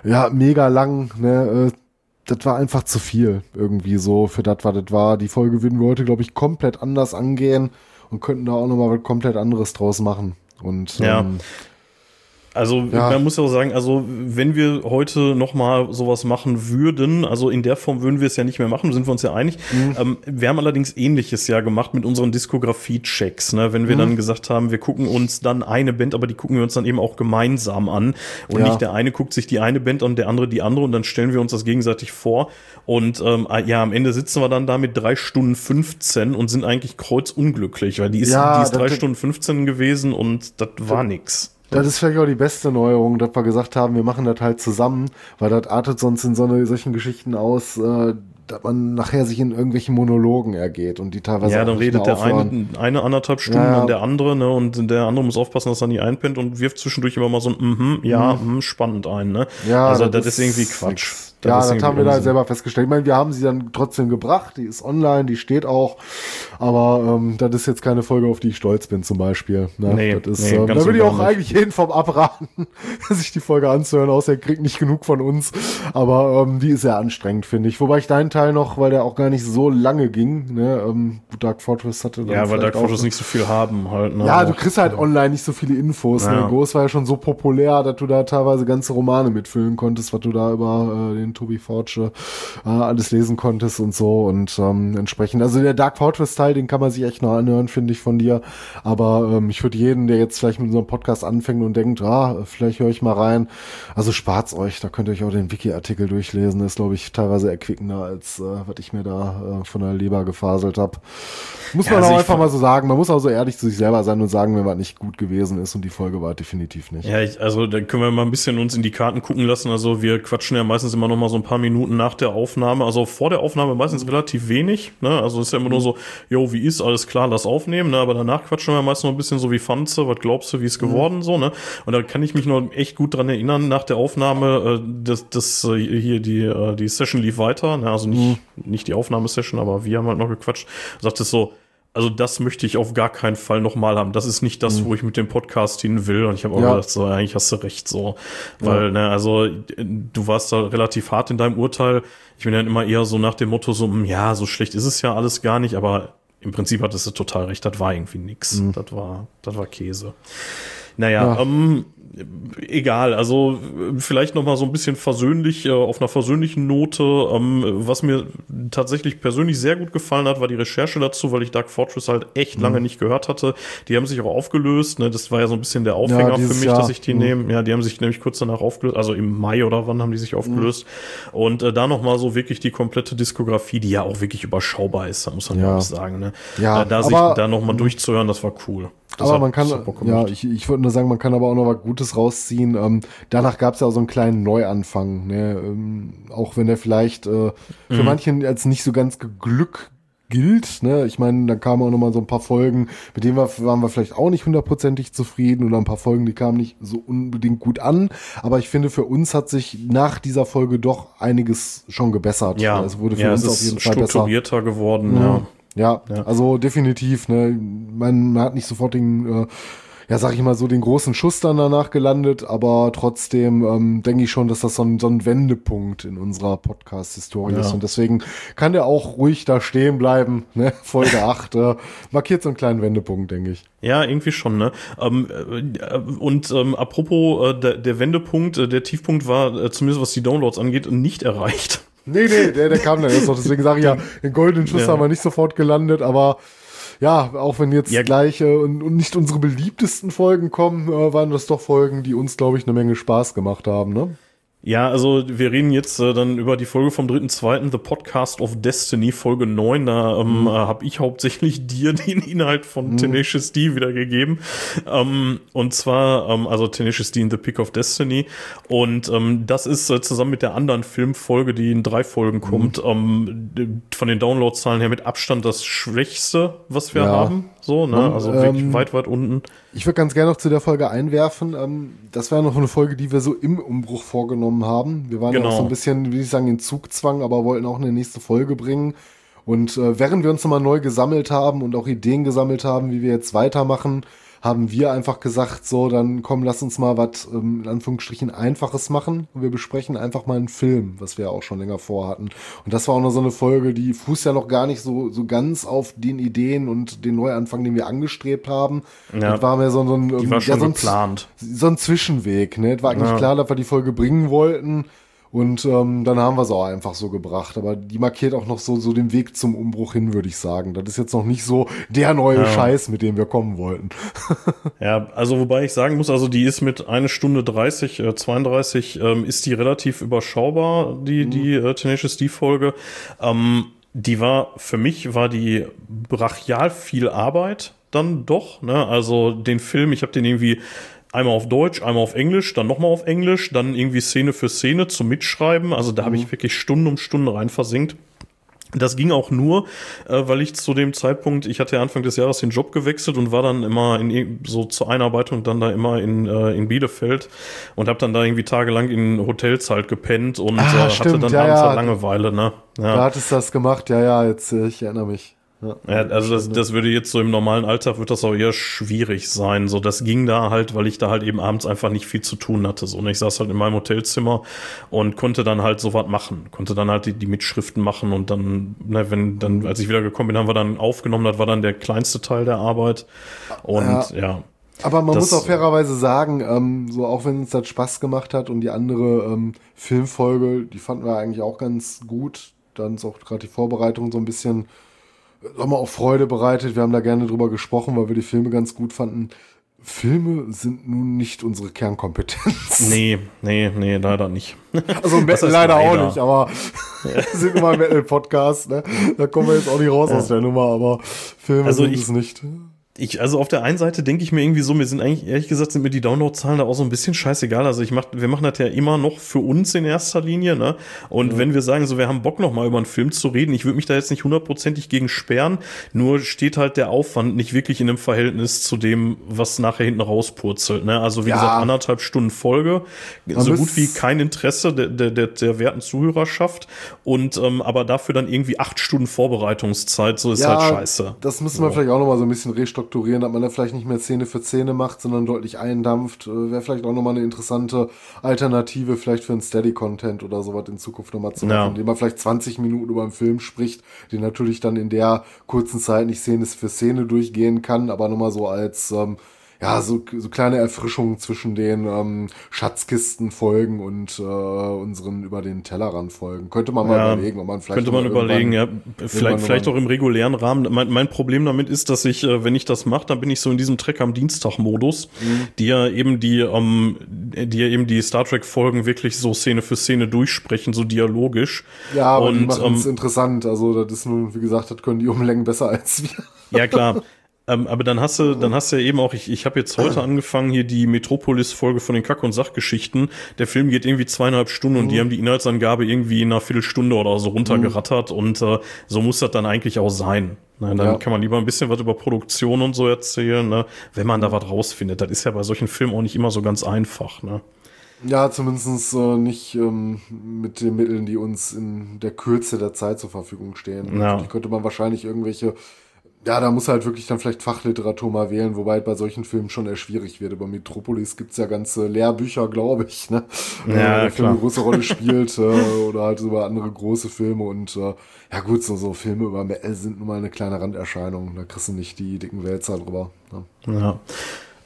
ja, mega lang, ne, äh, das war einfach zu viel irgendwie so für das, was das war. Die Folge würden wir heute, glaube ich, komplett anders angehen und könnten da auch nochmal was komplett anderes draus machen. Und ja. Ähm, also ja. man muss ja auch sagen, also wenn wir heute noch mal sowas machen würden, also in der Form würden wir es ja nicht mehr machen, sind wir uns ja einig. Mhm. Ähm, wir haben allerdings Ähnliches ja gemacht mit unseren Diskografie-Checks, ne? wenn wir mhm. dann gesagt haben, wir gucken uns dann eine Band, aber die gucken wir uns dann eben auch gemeinsam an und ja. nicht der eine guckt sich die eine Band an, der andere die andere und dann stellen wir uns das gegenseitig vor und ähm, ah, ja, am Ende sitzen wir dann da mit drei Stunden 15 und sind eigentlich kreuzunglücklich, weil die ist, ja, die ist drei Stunden 15 gewesen und das war nix. Das ist vielleicht auch die beste Neuerung, dass wir gesagt haben, wir machen das halt zusammen, weil das artet sonst in so eine, solchen Geschichten aus, äh, dass man nachher sich in irgendwelchen Monologen ergeht und die teilweise Ja, dann redet der eine, eine anderthalb Stunden ja, ja. der andere, ne, und der andere muss aufpassen, dass er nie einpennt und wirft zwischendurch immer mal so ein, mhm, ja, mhm, spannend ein, ne. Ja, also das, das ist irgendwie Quatsch. Ja, das, haben wir da selber festgestellt. Ich meine, wir haben sie dann trotzdem gebracht. Die ist online, die steht auch. Aber ähm, das ist jetzt keine Folge, auf die ich stolz bin, zum Beispiel. Ne? Nee, das ist, nee, ähm, da würde ich auch nicht. eigentlich jeden vom abraten, sich die Folge anzuhören, außer er kriegt nicht genug von uns. Aber ähm, die ist sehr anstrengend, finde ich. Wobei ich deinen Teil noch, weil der auch gar nicht so lange ging, ne, ähm, Dark Fortress hatte. Dann ja, weil Dark Fortress nicht so viel haben halt. Ne? Ja, du kriegst halt online nicht so viele Infos. Ne? Ja. Ne? Ghost war ja schon so populär, dass du da teilweise ganze Romane mitfüllen konntest, was du da über äh, den Toby Forge äh, alles lesen konntest und so. Und ähm, entsprechend, also der Dark Fortress-Teil, den kann man sich echt noch anhören, finde ich, von dir. Aber ähm, ich würde jeden, der jetzt vielleicht mit unserem Podcast anfängt und denkt, ah, vielleicht höre ich mal rein. Also spart's euch, da könnt ihr euch auch den Wiki-Artikel durchlesen. Das ist, glaube ich, teilweise erquickender, als äh, was ich mir da äh, von der Leber gefaselt habe. Muss ja, man also auch einfach mal so sagen. Man muss auch so ehrlich zu sich selber sein und sagen, wenn was nicht gut gewesen ist und die Folge war definitiv nicht. Ja, ich, also da können wir mal ein bisschen uns in die Karten gucken lassen. Also wir quatschen ja meistens immer noch mal so ein paar Minuten nach der Aufnahme. Also vor der Aufnahme meistens relativ wenig. Ne? Also ist ja immer nur so, jo, wie ist, alles klar, lass aufnehmen. Ne? Aber danach quatschen wir meistens noch ein bisschen so, wie fandst du, was glaubst du, wie ist geworden, mhm. so, ne? Und da kann ich mich noch echt gut dran erinnern, nach der Aufnahme, äh, das, das äh, hier, die, äh, die Session lief weiter, ne? Also nicht, mhm. nicht die Aufnahmesession, aber wir haben halt noch gequatscht. Sagt es so, also das möchte ich auf gar keinen Fall nochmal haben. Das ist nicht das, mhm. wo ich mit dem Podcast hin will. Und ich habe auch ja. gedacht, so, eigentlich hast du recht so. Weil, ja. ne, also du warst da relativ hart in deinem Urteil. Ich bin dann immer eher so nach dem Motto, so, hm, ja, so schlecht ist es ja alles gar nicht, aber im Prinzip hattest du total recht, das war irgendwie nix. Mhm. Das war, das war Käse. Naja, ja. ähm, egal, also vielleicht noch mal so ein bisschen versöhnlich, äh, auf einer versöhnlichen Note. Ähm, was mir tatsächlich persönlich sehr gut gefallen hat, war die Recherche dazu, weil ich Dark Fortress halt echt mhm. lange nicht gehört hatte. Die haben sich auch aufgelöst, ne? das war ja so ein bisschen der Aufhänger ja, für mich, Jahr. dass ich die mhm. nehme. Ja, die haben sich nämlich kurz danach aufgelöst, also im Mai oder wann haben die sich aufgelöst. Mhm. Und äh, da noch mal so wirklich die komplette Diskografie, die ja auch wirklich überschaubar ist, da muss man ja auch sagen. Ne? Ja, äh, da sich da noch mal mhm. durchzuhören, das war cool. Das aber man kann, ja, ich, ich würde nur sagen, man kann aber auch noch was Gutes rausziehen. Ähm, danach gab es ja auch so einen kleinen Neuanfang, ne? Ähm, auch wenn er vielleicht äh, für mhm. manchen als nicht so ganz Glück gilt. Ne? Ich meine, da kamen auch noch mal so ein paar Folgen, mit denen wir, waren wir vielleicht auch nicht hundertprozentig zufrieden oder ein paar Folgen, die kamen nicht so unbedingt gut an. Aber ich finde, für uns hat sich nach dieser Folge doch einiges schon gebessert. Ja, es wurde für ja, uns auf jeden Fall strukturierter besser. geworden. Mhm. Ja. Ja, ja, also definitiv. Ne? Man, man hat nicht sofort den, äh, ja, sag ich mal so, den großen Schuss dann danach gelandet, aber trotzdem ähm, denke ich schon, dass das so ein, so ein Wendepunkt in unserer Podcast-Historie ja. ist. Und deswegen kann der auch ruhig da stehen bleiben. Ne? Folge 8 äh, markiert so einen kleinen Wendepunkt, denke ich. Ja, irgendwie schon, ne? Ähm, äh, und ähm, apropos äh, der, der Wendepunkt, äh, der Tiefpunkt war, äh, zumindest was die Downloads angeht, nicht erreicht. Nee, nee, der, der kam dann erst noch. Deswegen sage ich ja, den goldenen Schuss ja. haben wir nicht sofort gelandet, aber ja, auch wenn jetzt ja. gleich äh, und, und nicht unsere beliebtesten Folgen kommen, äh, waren das doch Folgen, die uns, glaube ich, eine Menge Spaß gemacht haben, ne? Ja, also wir reden jetzt äh, dann über die Folge vom 3.2., The Podcast of Destiny, Folge 9. Da ähm, mhm. äh, habe ich hauptsächlich dir den Inhalt von mhm. Tenacious D wiedergegeben. Ähm, und zwar, ähm, also Tenacious D in The Pick of Destiny. Und ähm, das ist äh, zusammen mit der anderen Filmfolge, die in drei Folgen kommt, mhm. ähm, von den Downloadzahlen her mit Abstand das Schwächste, was wir ja. haben. So, ne? also wirklich ähm, weit, weit unten. Ich würde ganz gerne noch zu der Folge einwerfen. Ähm, das wäre noch eine Folge, die wir so im Umbruch vorgenommen haben. Wir waren genau. ja auch so ein bisschen, wie ich sagen, in Zugzwang, aber wollten auch eine nächste Folge bringen. Und äh, während wir uns nochmal neu gesammelt haben und auch Ideen gesammelt haben, wie wir jetzt weitermachen, haben wir einfach gesagt, so, dann komm, lass uns mal was, ähm, in Anführungsstrichen, Einfaches machen. Und wir besprechen einfach mal einen Film, was wir auch schon länger vorhatten. Und das war auch noch so eine Folge, die fußt ja noch gar nicht so, so ganz auf den Ideen und den Neuanfang, den wir angestrebt haben. Ja. Das war mir so, so ein, die war schon ja, so ein, geplant. So ein Zwischenweg, ne? Das war eigentlich ja. klar, dass wir die Folge bringen wollten. Und ähm, dann haben wir es auch einfach so gebracht. Aber die markiert auch noch so, so den Weg zum Umbruch hin, würde ich sagen. Das ist jetzt noch nicht so der neue ja. Scheiß, mit dem wir kommen wollten. ja, also wobei ich sagen muss, also die ist mit eine Stunde 30, äh, 32, ähm, ist die relativ überschaubar, die, mhm. die äh, Tenacious D-Folge. Ähm, die war, für mich war die brachial viel Arbeit dann doch. Ne? Also den Film, ich habe den irgendwie einmal auf Deutsch, einmal auf Englisch, dann nochmal auf Englisch, dann irgendwie Szene für Szene zum Mitschreiben. Also da habe ich mhm. wirklich Stunden um Stunden rein versinkt. Das ging auch nur, äh, weil ich zu dem Zeitpunkt, ich hatte ja Anfang des Jahres den Job gewechselt und war dann immer in so zur Einarbeitung dann da immer in, äh, in Bielefeld und habe dann da irgendwie tagelang in Hotels halt gepennt und Ah, äh, stimmt, hatte dann ja, abends ja. halt Langeweile, ne? Ja. Da hattest du das gemacht, ja, ja, jetzt, äh, ich erinnere mich. Ja, Ja, also das, das würde jetzt so im normalen Alltag wird das auch eher schwierig sein. So, das ging da halt, weil ich da halt eben abends einfach nicht viel zu tun hatte. So, und ich saß halt in meinem Hotelzimmer und konnte dann halt so was machen. Konnte dann halt die, die Mitschriften machen und dann, ne, wenn, dann, als ich wieder gekommen bin, haben wir dann aufgenommen, das war dann der kleinste Teil der Arbeit. Und Ja. ja. Aber man Das- muss auch fairerweise sagen, ähm, so auch wenn uns das Spaß gemacht hat und die andere ähm, Filmfolge, die fanden wir eigentlich auch ganz gut. Dann ist auch gerade die Vorbereitung so ein bisschen, haben wir auch Freude bereitet. Wir haben da gerne drüber gesprochen, weil wir die Filme ganz gut fanden. Filme sind nun nicht unsere Kernkompetenz. Nee, nee, nee, leider nicht. Also Metal leider, leider? auch nicht, aber wir sind immer ein Metal-Podcast, ne? Da kommen wir jetzt auch nicht raus aus der Nummer, aber Filme Also sind ich- es nicht. Ich, also auf der einen Seite denke ich mir irgendwie so, mir sind eigentlich, ehrlich gesagt, sind mir die Downloadzahlen da auch so ein bisschen scheißegal. Also ich mach, wir machen das ja immer noch für uns in erster Linie, ne? Und wenn wir sagen, so, wir haben Bock noch mal über einen Film zu reden, ich würde mich da jetzt nicht hundertprozentig gegen sperren, nur steht halt der Aufwand nicht wirklich in einem Verhältnis zu dem, was nachher hinten rauspurzelt, ne? Also wie Ja. gesagt, anderthalb Stunden Folge, so muss- gut wie kein Interesse der, der, der, der werten Zuhörerschaft und, ähm, aber dafür dann irgendwie acht Stunden Vorbereitungszeit, so ist halt scheiße. Das müssen wir vielleicht auch noch mal so ein bisschen restrukturieren, dass man da vielleicht nicht mehr Szene für Szene macht, sondern deutlich eindampft. Äh, Wäre vielleicht auch noch mal eine interessante Alternative vielleicht für einen Steady-Content oder sowas in Zukunft noch mal zu machen, Ja. indem man vielleicht 20 Minuten über einen Film spricht, den natürlich dann in der kurzen Zeit nicht Szene für Szene durchgehen kann, aber noch mal so als ähm, ja, so, so kleine Erfrischungen zwischen den ähm, Schatzkisten-Folgen und äh, unseren über den Tellerrand-Folgen. Könnte man mal Ja, überlegen, ob man vielleicht Könnte man überlegen, ja. Vielleicht, vielleicht auch im regulären Rahmen. Mein, mein Problem damit ist, dass ich, äh, wenn ich das mache, dann bin ich so in diesem Track am Dienstag-Modus, Mhm. die ja eben die, ähm, die ja eben die Star Trek-Folgen wirklich so Szene für Szene durchsprechen, so dialogisch. Ja, aber die Und, machen es ähm, interessant. Also das ist nun, wie gesagt, das können die Umlängen besser als wir. Ja, klar. Ähm, aber dann hast du, dann hast du ja eben auch, ich, ich habe jetzt heute angefangen, hier die Metropolis-Folge von den Kack- und Sachgeschichten. Der Film geht irgendwie zweieinhalb Stunden und die haben die Inhaltsangabe irgendwie in einer Viertelstunde oder so runtergerattert und äh, so muss das dann eigentlich auch sein. Na, dann Ja. kann man lieber ein bisschen was über Produktion und so erzählen, ne? wenn man da was rausfindet. Das ist ja bei solchen Filmen auch nicht immer so ganz einfach. Ne? Ja, zumindest äh, nicht ähm, mit den Mitteln, die uns in der Kürze der Zeit zur Verfügung stehen. Ja. Die könnte man wahrscheinlich irgendwelche, ja, da muss halt wirklich dann vielleicht Fachliteratur mal wählen, wobei bei solchen Filmen schon eher schwierig wird. Über Metropolis gibt's ja ganze Lehrbücher, glaube ich, ne? Ja, Äh, der Film eine große Rolle spielt äh, oder halt über andere große Filme und äh, ja gut, so, so Filme über Metal sind nun mal eine kleine Randerscheinung. Da kriegst du nicht die dicken Wälzer drüber. Ne? Ja.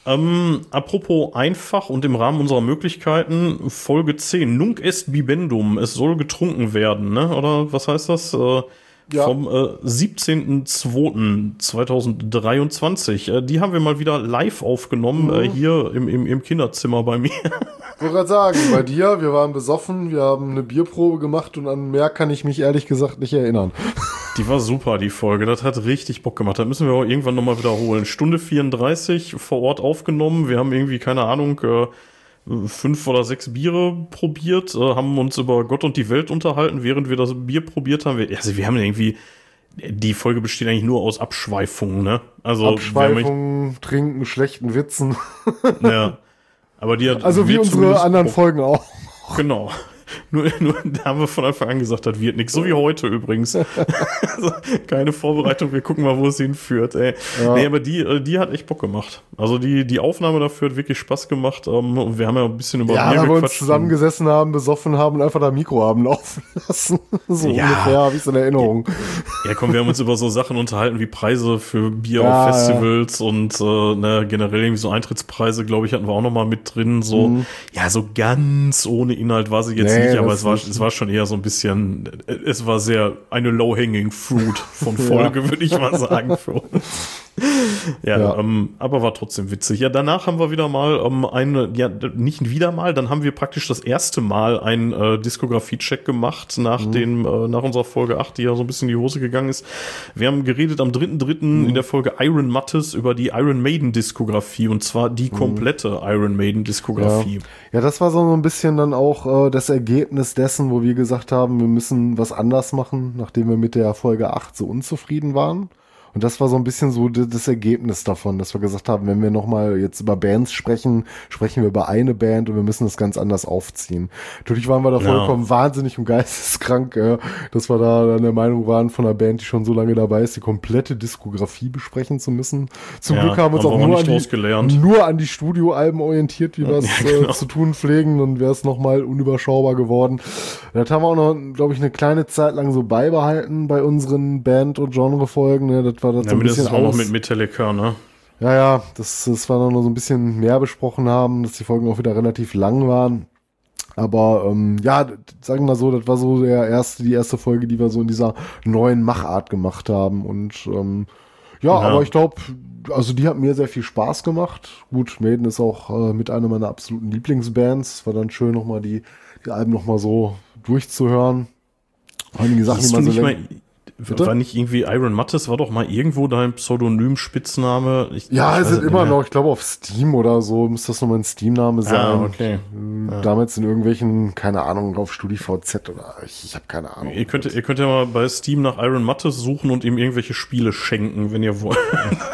Ähm, apropos einfach und im Rahmen unserer Möglichkeiten, Folge 10, Nunc est bibendum, es soll getrunken werden, ne? Oder was heißt das? Äh, Ja. Vom äh, 17.02.2023. Äh, die haben wir mal wieder live aufgenommen, äh, hier im, im, im Kinderzimmer bei mir. Ich wollte gerade sagen, bei dir, wir waren besoffen, wir haben eine Bierprobe gemacht und an mehr kann ich mich ehrlich gesagt nicht erinnern. Die war super, die Folge. Das hat richtig Bock gemacht. Das müssen wir auch irgendwann nochmal wiederholen. Stunde 34 vor Ort aufgenommen. Wir haben irgendwie, keine Ahnung, äh, fünf oder sechs Biere probiert, äh, haben uns über Gott und die Welt unterhalten, während wir das Bier probiert haben. Wir, also wir haben irgendwie, die Folge besteht eigentlich nur aus Abschweifungen, ne? Also, Abschweifungen, Trinken, schlechten Witzen. Ja. Aber die hat Also wie unsere anderen Folgen auch. Genau. Nur, nur da haben wir von Anfang an gesagt, das wird nichts. So wie heute übrigens. also, keine Vorbereitung, wir gucken mal, wo es hinführt. Ey. Ja. Nee, aber die, äh, die hat echt Bock gemacht. Also die, die Aufnahme dafür hat wirklich Spaß gemacht. Ähm, und wir haben ja ein bisschen über Ja, Bier da wir uns zusammengesessen haben, besoffen haben und einfach das Mikro haben laufen lassen. So Ja. ungefähr habe ich so eine Erinnerung. Ja, komm, wir haben uns über so Sachen unterhalten wie Preise für Bier Ja, auf Festivals und äh, ne, generell irgendwie so Eintrittspreise, glaube ich, hatten wir auch noch mal mit drin. So, ja, so ganz ohne Inhalt war sie jetzt Mhm. Nee, nicht, aber es war, es war schon eher so ein bisschen, es war sehr eine low-hanging fruit von Folge, würde ich mal sagen. Ja, Ja. Ähm, aber war trotzdem witzig. Ja, danach haben wir wieder mal ähm, eine, ja, nicht wieder mal, dann haben wir praktisch das erste Mal einen äh, Diskografie-Check gemacht nach Mhm. dem, äh, nach unserer Folge 8, die ja so ein bisschen in die Hose gegangen ist. Wir haben geredet am 3.3. Mhm. in der Folge Iron Mattes über die Iron Maiden Diskografie und zwar die komplette Iron Maiden Diskografie. Mhm. Ja, das war so ein bisschen dann auch äh, das Ergebnis dessen, wo wir gesagt haben, wir müssen was anders machen, nachdem wir mit der Folge 8 so unzufrieden waren. Und das war so ein bisschen so das Ergebnis davon, dass wir gesagt haben, wenn wir nochmal jetzt über Bands sprechen, sprechen wir über eine Band und wir müssen das ganz anders aufziehen. Natürlich waren wir da Ja. vollkommen wahnsinnig und geisteskrank, äh, dass wir da dann der Meinung waren von einer Band, die schon so lange dabei ist, die komplette Diskografie besprechen zu müssen. Zum Ja, Glück haben wir uns auch nur an, die, nur an die Studioalben orientiert, wie wir es Ja, genau. äh, zu tun pflegen, dann wäre es nochmal unüberschaubar geworden. Das haben wir auch noch, glaube ich, eine kleine Zeit lang so beibehalten bei unseren Band- und Genrefolgen. Ne? Das war das Ja, so ein bisschen auch noch mit Metallica, ne? Ja, ja, das, das war dann noch so ein bisschen mehr besprochen haben, dass die Folgen auch wieder relativ lang waren. Aber ähm, ja, sagen wir mal so, das war so der erste, die erste Folge, die wir so in dieser neuen Machart gemacht haben. Und ähm, ja, Ja. aber ich glaube, also die hat mir sehr viel Spaß gemacht. Gut, Maiden ist auch äh, mit einer meiner absoluten Lieblingsbands. Es war dann schön, nochmal die, die Alben nochmal so durchzuhören. Einige Sachen, die man so nicht mal, Bitte? war nicht irgendwie Iron Mattes, war doch mal irgendwo dein Pseudonym-Spitzname? Ich- Ja, es sind immer mehr. noch, ich glaube auf Steam oder so, müsste das nochmal ein Steam-Name sein. Ah, okay. Äh, Damals in irgendwelchen, keine Ahnung, auf StudiVZ oder ich, ich habe keine Ahnung. Ihr könnt, ihr könnt ja mal bei Steam nach Iron Mattes suchen und ihm irgendwelche Spiele schenken, wenn ihr wollt.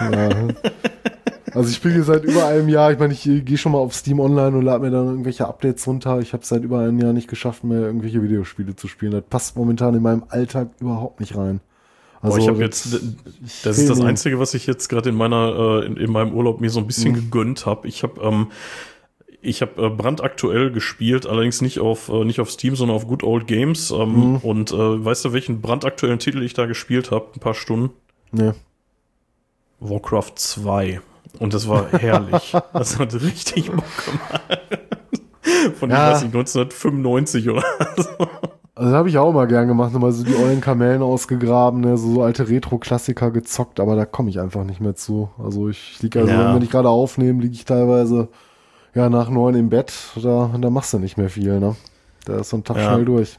Also ich spiele seit über einem Jahr, ich meine, ich gehe schon mal auf Steam Online und lade mir dann irgendwelche Updates runter. Ich habe seit über einem Jahr nicht geschafft, mehr irgendwelche Videospiele zu spielen. Das passt momentan in meinem Alltag überhaupt nicht rein. Also Boah, ich habe das- jetzt, das ist das Einzige, was ich jetzt gerade in meiner, äh, in, in meinem Urlaub mir so ein bisschen Mhm. gegönnt habe. Ich habe, ähm, ich habe äh, brandaktuell gespielt, allerdings nicht auf, äh, nicht auf Steam, sondern auf Good Old Games. Ähm, Mhm. Und äh, weißt du, welchen brandaktuellen Titel ich da gespielt habe? Ein paar Stunden. Nee. Warcraft 2. Und das war herrlich. das hat richtig Bock gemacht. Von, Ja. ich weiß nicht, 1995 oder so. Also das habe ich auch mal gern gemacht, nochmal so die ollen Kamellen ausgegraben, ne, so, so alte Retro-Klassiker gezockt, aber da komme ich einfach nicht mehr zu. Also ich liege also, Ja. wenn ich gerade aufnehme, liege ich teilweise ja nach neun im Bett, da, da machst du nicht mehr viel, ne? Da ist so ein Tag Ja. schnell durch.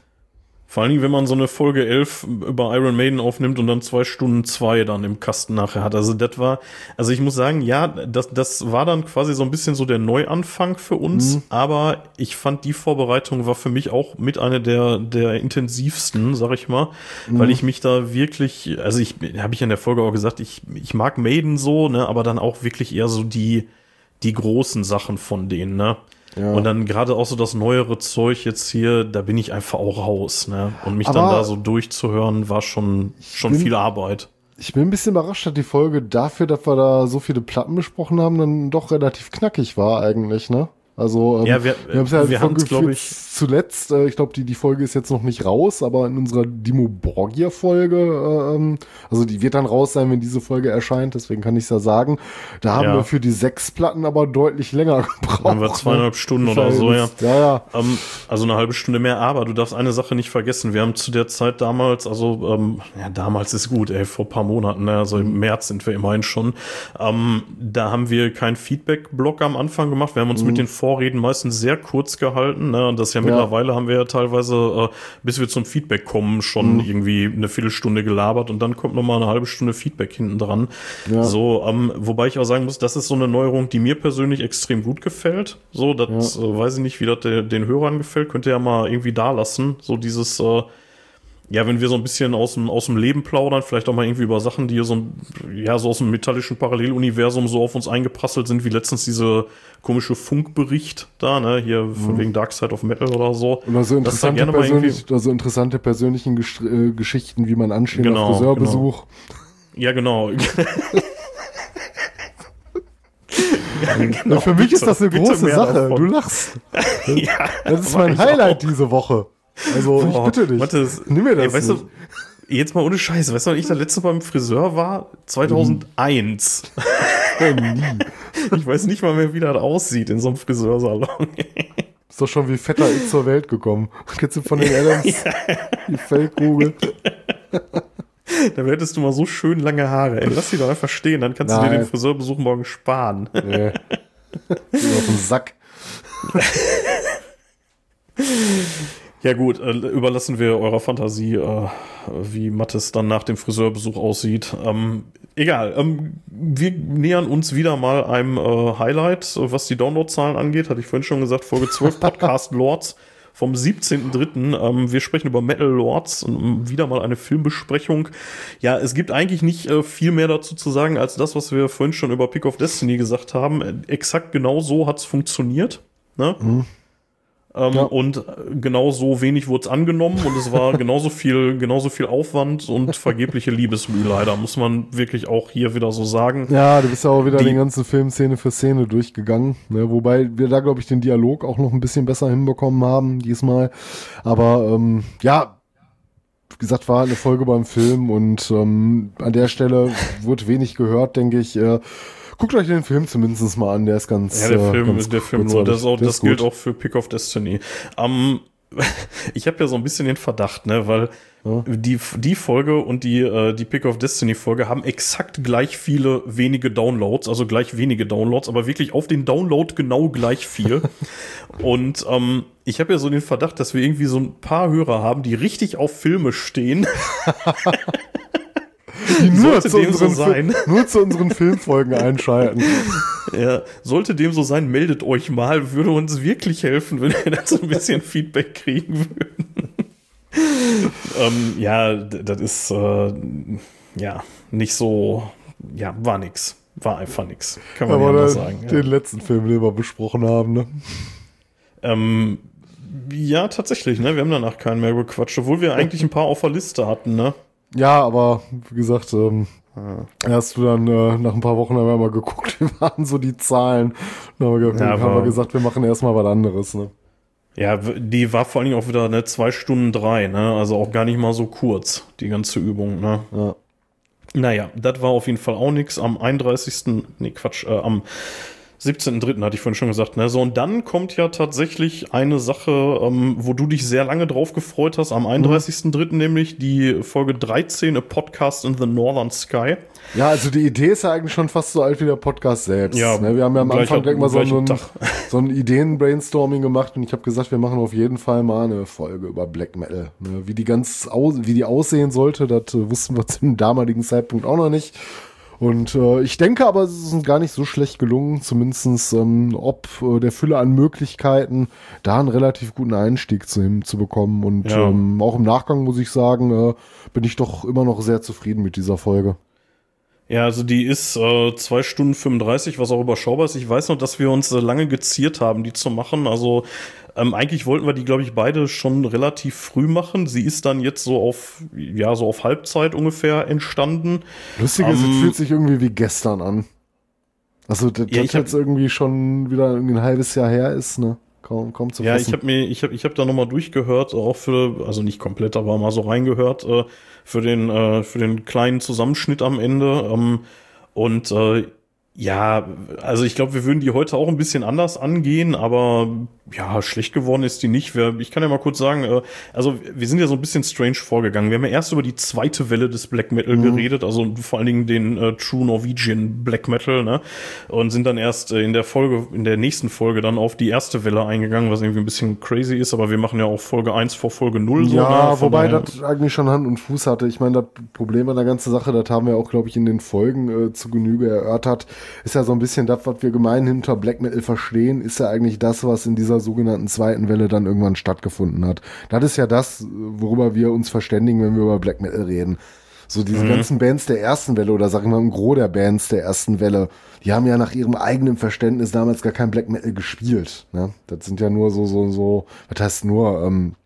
Vor allen Dingen, wenn man so eine Folge 11 über Iron Maiden aufnimmt und dann zwei Stunden zwei dann im Kasten nachher hat. Also das war, also ich muss sagen, ja, das, das war dann quasi so ein bisschen so der Neuanfang für uns, Mhm. aber ich fand die Vorbereitung war für mich auch mit einer der, der intensivsten, sag ich mal, Mhm. weil ich mich da wirklich, also ich, habe ich in der Folge auch gesagt, ich, ich mag Maiden so, ne, aber dann auch wirklich eher so die, die großen Sachen von denen, ne. Ja. Und dann gerade auch so das neuere Zeug jetzt hier, da bin ich einfach auch raus, ne? Und mich Aber dann da so durchzuhören, war schon, schon bin- viel Arbeit. Ich bin ein bisschen überrascht, dass die Folge dafür, dass wir da so viele Platten besprochen haben, dann doch relativ knackig war eigentlich, ne? Also ähm, Ja, wir- wir haben es ja wir von Gefühl ich- zuletzt, äh, ich glaube, die, die Folge ist jetzt noch nicht raus, aber in unserer Dimo Borgia-Folge, äh, ähm, also die wird dann raus sein, wenn diese Folge erscheint, deswegen kann ich es ja sagen. Da haben Ja. wir für die sechs Platten aber deutlich länger gebraucht. Haben wir zweieinhalb ne? Stunden oder so, ja. Ja, ja. Ähm, also eine halbe Stunde mehr, aber du darfst eine Sache nicht vergessen. Wir haben zu der Zeit damals, also ähm, ja, damals ist gut, ey, vor ein paar Monaten, ne, also im März sind wir immerhin schon. Ähm, da haben wir keinen Feedback-Blog am Anfang gemacht. Wir haben uns mit den Vorreden meistens sehr kurz gehalten. Ne? Und das ja, mittlerweile haben wir ja teilweise, äh, bis wir zum Feedback kommen, schon irgendwie eine Viertelstunde gelabert und dann kommt noch mal eine halbe Stunde Feedback hinten dran. Ja. So, ähm, wobei ich auch sagen muss, das ist so eine Neuerung, die mir persönlich extrem gut gefällt. So, das äh, weiß ich nicht, wie das de- den Hörern gefällt. Könnt ihr ja mal irgendwie da lassen. So dieses, äh, ja, wenn wir so ein bisschen aus dem, aus dem Leben plaudern, vielleicht auch mal irgendwie über Sachen, die hier so, ein- ja, so aus dem metallischen Paralleluniversum so auf uns eingeprasselt sind, wie letztens diese komische Funkbericht da, ne, hier von wegen Dark Side of Metal oder so. Oder so Das da interessante, gerne mal persönlich, oder so interessante persönlichen Gestr- äh, Geschichten, wie mein anstehender Genau, Friseurbesuch. Ja, genau. ja, Ja, genau. für mich ist das eine Bitte große Sache. davon. Du lachst. ja, Das ist mein Highlight diese Woche. Also ich Boah, bitte dich. warte, Nimm mir das ey, weißt nicht. du, jetzt mal ohne Scheiße, weißt du, ich das letzte Mal beim Friseur war? 2001. ich weiß nicht mal mehr, wie das aussieht in so einem Friseursalon. Ist doch schon wie fetter X zur Welt gekommen. Kennst du von den Adams? Die Fellkugel. da hättest du mal so schön lange Haare. Ey, lass die doch einfach stehen, dann kannst Nein. du dir den Friseurbesuch morgen sparen. Nee. auf den Sack. Ja gut, äh, überlassen wir eurer Fantasie, äh, wie Mattes dann nach dem Friseurbesuch aussieht. Ähm, egal, ähm, wir nähern uns wieder mal einem äh, Highlight, äh, was die Downloadzahlen angeht. Hatte ich vorhin schon gesagt, Folge 12 Podcast Lords vom 17.03. Ähm, wir sprechen über Metal Lords, ähm, wieder mal eine Filmbesprechung. Ja, es gibt eigentlich nicht äh, viel mehr dazu zu sagen, als das, was wir vorhin schon über Pick of Destiny gesagt haben. Äh, exakt genau so hat's funktioniert. Ne? Ähm, Ja. Und äh, genauso wenig wurde es angenommen und es war genauso viel, genauso viel Aufwand und vergebliche Liebesmühe leider, muss man wirklich auch hier wieder so sagen. Ja, du bist ja auch wieder Die- den ganzen Film Szene für Szene durchgegangen. Ne? Wobei wir da, glaube ich, den Dialog auch noch ein bisschen besser hinbekommen haben diesmal. Aber ähm, ja, wie gesagt, war eine Folge beim Film und ähm, an der Stelle wurde wenig gehört, denke ich. Äh, guckt euch den Film zumindest mal an, der ist ganz. Ja, der äh, Film, der Film, kurzweilig. das, auch, das gilt auch für Pick of Destiny. Ähm, ich habe ja so ein bisschen den Verdacht, ne, weil Ja. die, die Folge und die, äh, die Pick of Destiny Folge haben exakt gleich viele wenige Downloads, also gleich wenige Downloads, aber wirklich auf den Download genau gleich viel. und ähm, ich habe ja so den Verdacht, dass wir irgendwie so ein paar Hörer haben, die richtig auf Filme stehen. Die nur sollte zu, dem so unseren sein. Fi- nur zu unseren Filmfolgen einschalten. Ja, sollte dem so sein, meldet euch mal, würde uns wirklich helfen, wenn wir da so ein bisschen Feedback kriegen würden. ähm, ja, das ist äh, ja nicht so, ja, war nix. War einfach nix. Kann man ja mal sagen. den Ja. letzten Film, den wir besprochen haben, ne? Ähm, ja, tatsächlich, ne? Wir haben danach keinen mehr bequatscht, obwohl wir eigentlich ein paar auf der Liste hatten, ne? Ja, aber wie gesagt, ähm, Ah. hast du dann äh, nach ein paar Wochen haben wir mal geguckt, wie waren so die Zahlen. Dann haben wir, Ja, haben wir gesagt, wir machen erstmal was anderes. Ne? Ja, die war vor allen Dingen auch wieder ne, zwei Stunden drei, ne? Also auch gar nicht mal so kurz, die ganze Übung, ne? Ja. Naja, das war auf jeden Fall auch nix. Am 31. Nee, Quatsch, äh, am 17.3. hatte ich vorhin schon gesagt, ne? So, und dann kommt ja tatsächlich eine Sache, ähm, wo du dich sehr lange drauf gefreut hast. Am 31.3. nämlich die Folge 13, A Podcast in the Northern Sky. ja, also die Idee ist ja eigentlich schon fast so alt wie der Podcast selbst. Ja, ne? Wir haben ja am Anfang direkt mal so einen, Tag. so ein Ideen-Brainstorming gemacht und ich habe gesagt, wir machen auf jeden Fall mal eine Folge über Black Metal. Ne? Wie die ganz aus, wie die aussehen sollte, das äh, wussten wir zum damaligen Zeitpunkt auch noch nicht. Und äh, ich denke aber, es ist uns gar nicht so schlecht gelungen, zumindestens ähm, ob äh, der Fülle an Möglichkeiten, da einen relativ guten Einstieg zu hinzubekommen. Und Ja. ähm, auch im Nachgang muss ich sagen, äh, bin ich doch immer noch sehr zufrieden mit dieser Folge. Ja, also die ist äh, 2 Stunden 35, was auch überschaubar ist. Ich weiß noch, dass wir uns äh, lange geziert haben, die zu machen. Also ähm, eigentlich wollten wir die, glaube ich, beide schon relativ früh machen. Sie ist dann jetzt so auf, ja, so auf Halbzeit ungefähr entstanden. Lustig ist, Ähm, es fühlt sich irgendwie wie gestern an. Also, das, Ja, das jetzt irgendwie schon wieder ein halbes Jahr her ist, ne? Kaum, kaum zu Ja, fassen. ich habe mir, ich habe, ich habe da nochmal durchgehört, auch für, also nicht komplett, aber mal so reingehört äh, für den, äh, für den kleinen Zusammenschnitt am Ende. Ähm, und äh, ja, also ich glaube, wir würden die heute auch ein bisschen anders angehen, aber ja, schlecht geworden ist die nicht. Ich kann ja mal kurz sagen, äh, also wir sind ja so ein bisschen strange vorgegangen. Wir haben ja erst über die zweite Welle des Black Metal geredet, also vor allen Dingen den äh, True Norwegian Black Metal, ne? Und sind dann erst äh, in der Folge, in der nächsten Folge dann auf die erste Welle eingegangen, was irgendwie ein bisschen crazy ist, aber wir machen ja auch Folge 1 vor Folge 0 so. Ja, ne? Von wobei das eigentlich schon Hand und Fuß hatte. Ich meine, das Problem an der ganzen Sache, das haben wir auch, glaube ich, in den Folgen äh, zu Genüge erörtert, ist ja so ein bisschen das, was wir gemeinhin unter Black Metal verstehen, ist ja eigentlich das, was in dieser sogenannten zweiten Welle dann irgendwann stattgefunden hat. Das ist ja das, worüber wir uns verständigen, wenn wir über Black Metal reden. So diese ganzen Bands der ersten Welle oder sag ich mal ein Gros der Bands der ersten Welle, die haben ja nach ihrem eigenen Verständnis damals gar kein Black Metal gespielt. Ne? Das sind ja nur so, so, so, was heißt nur, ähm,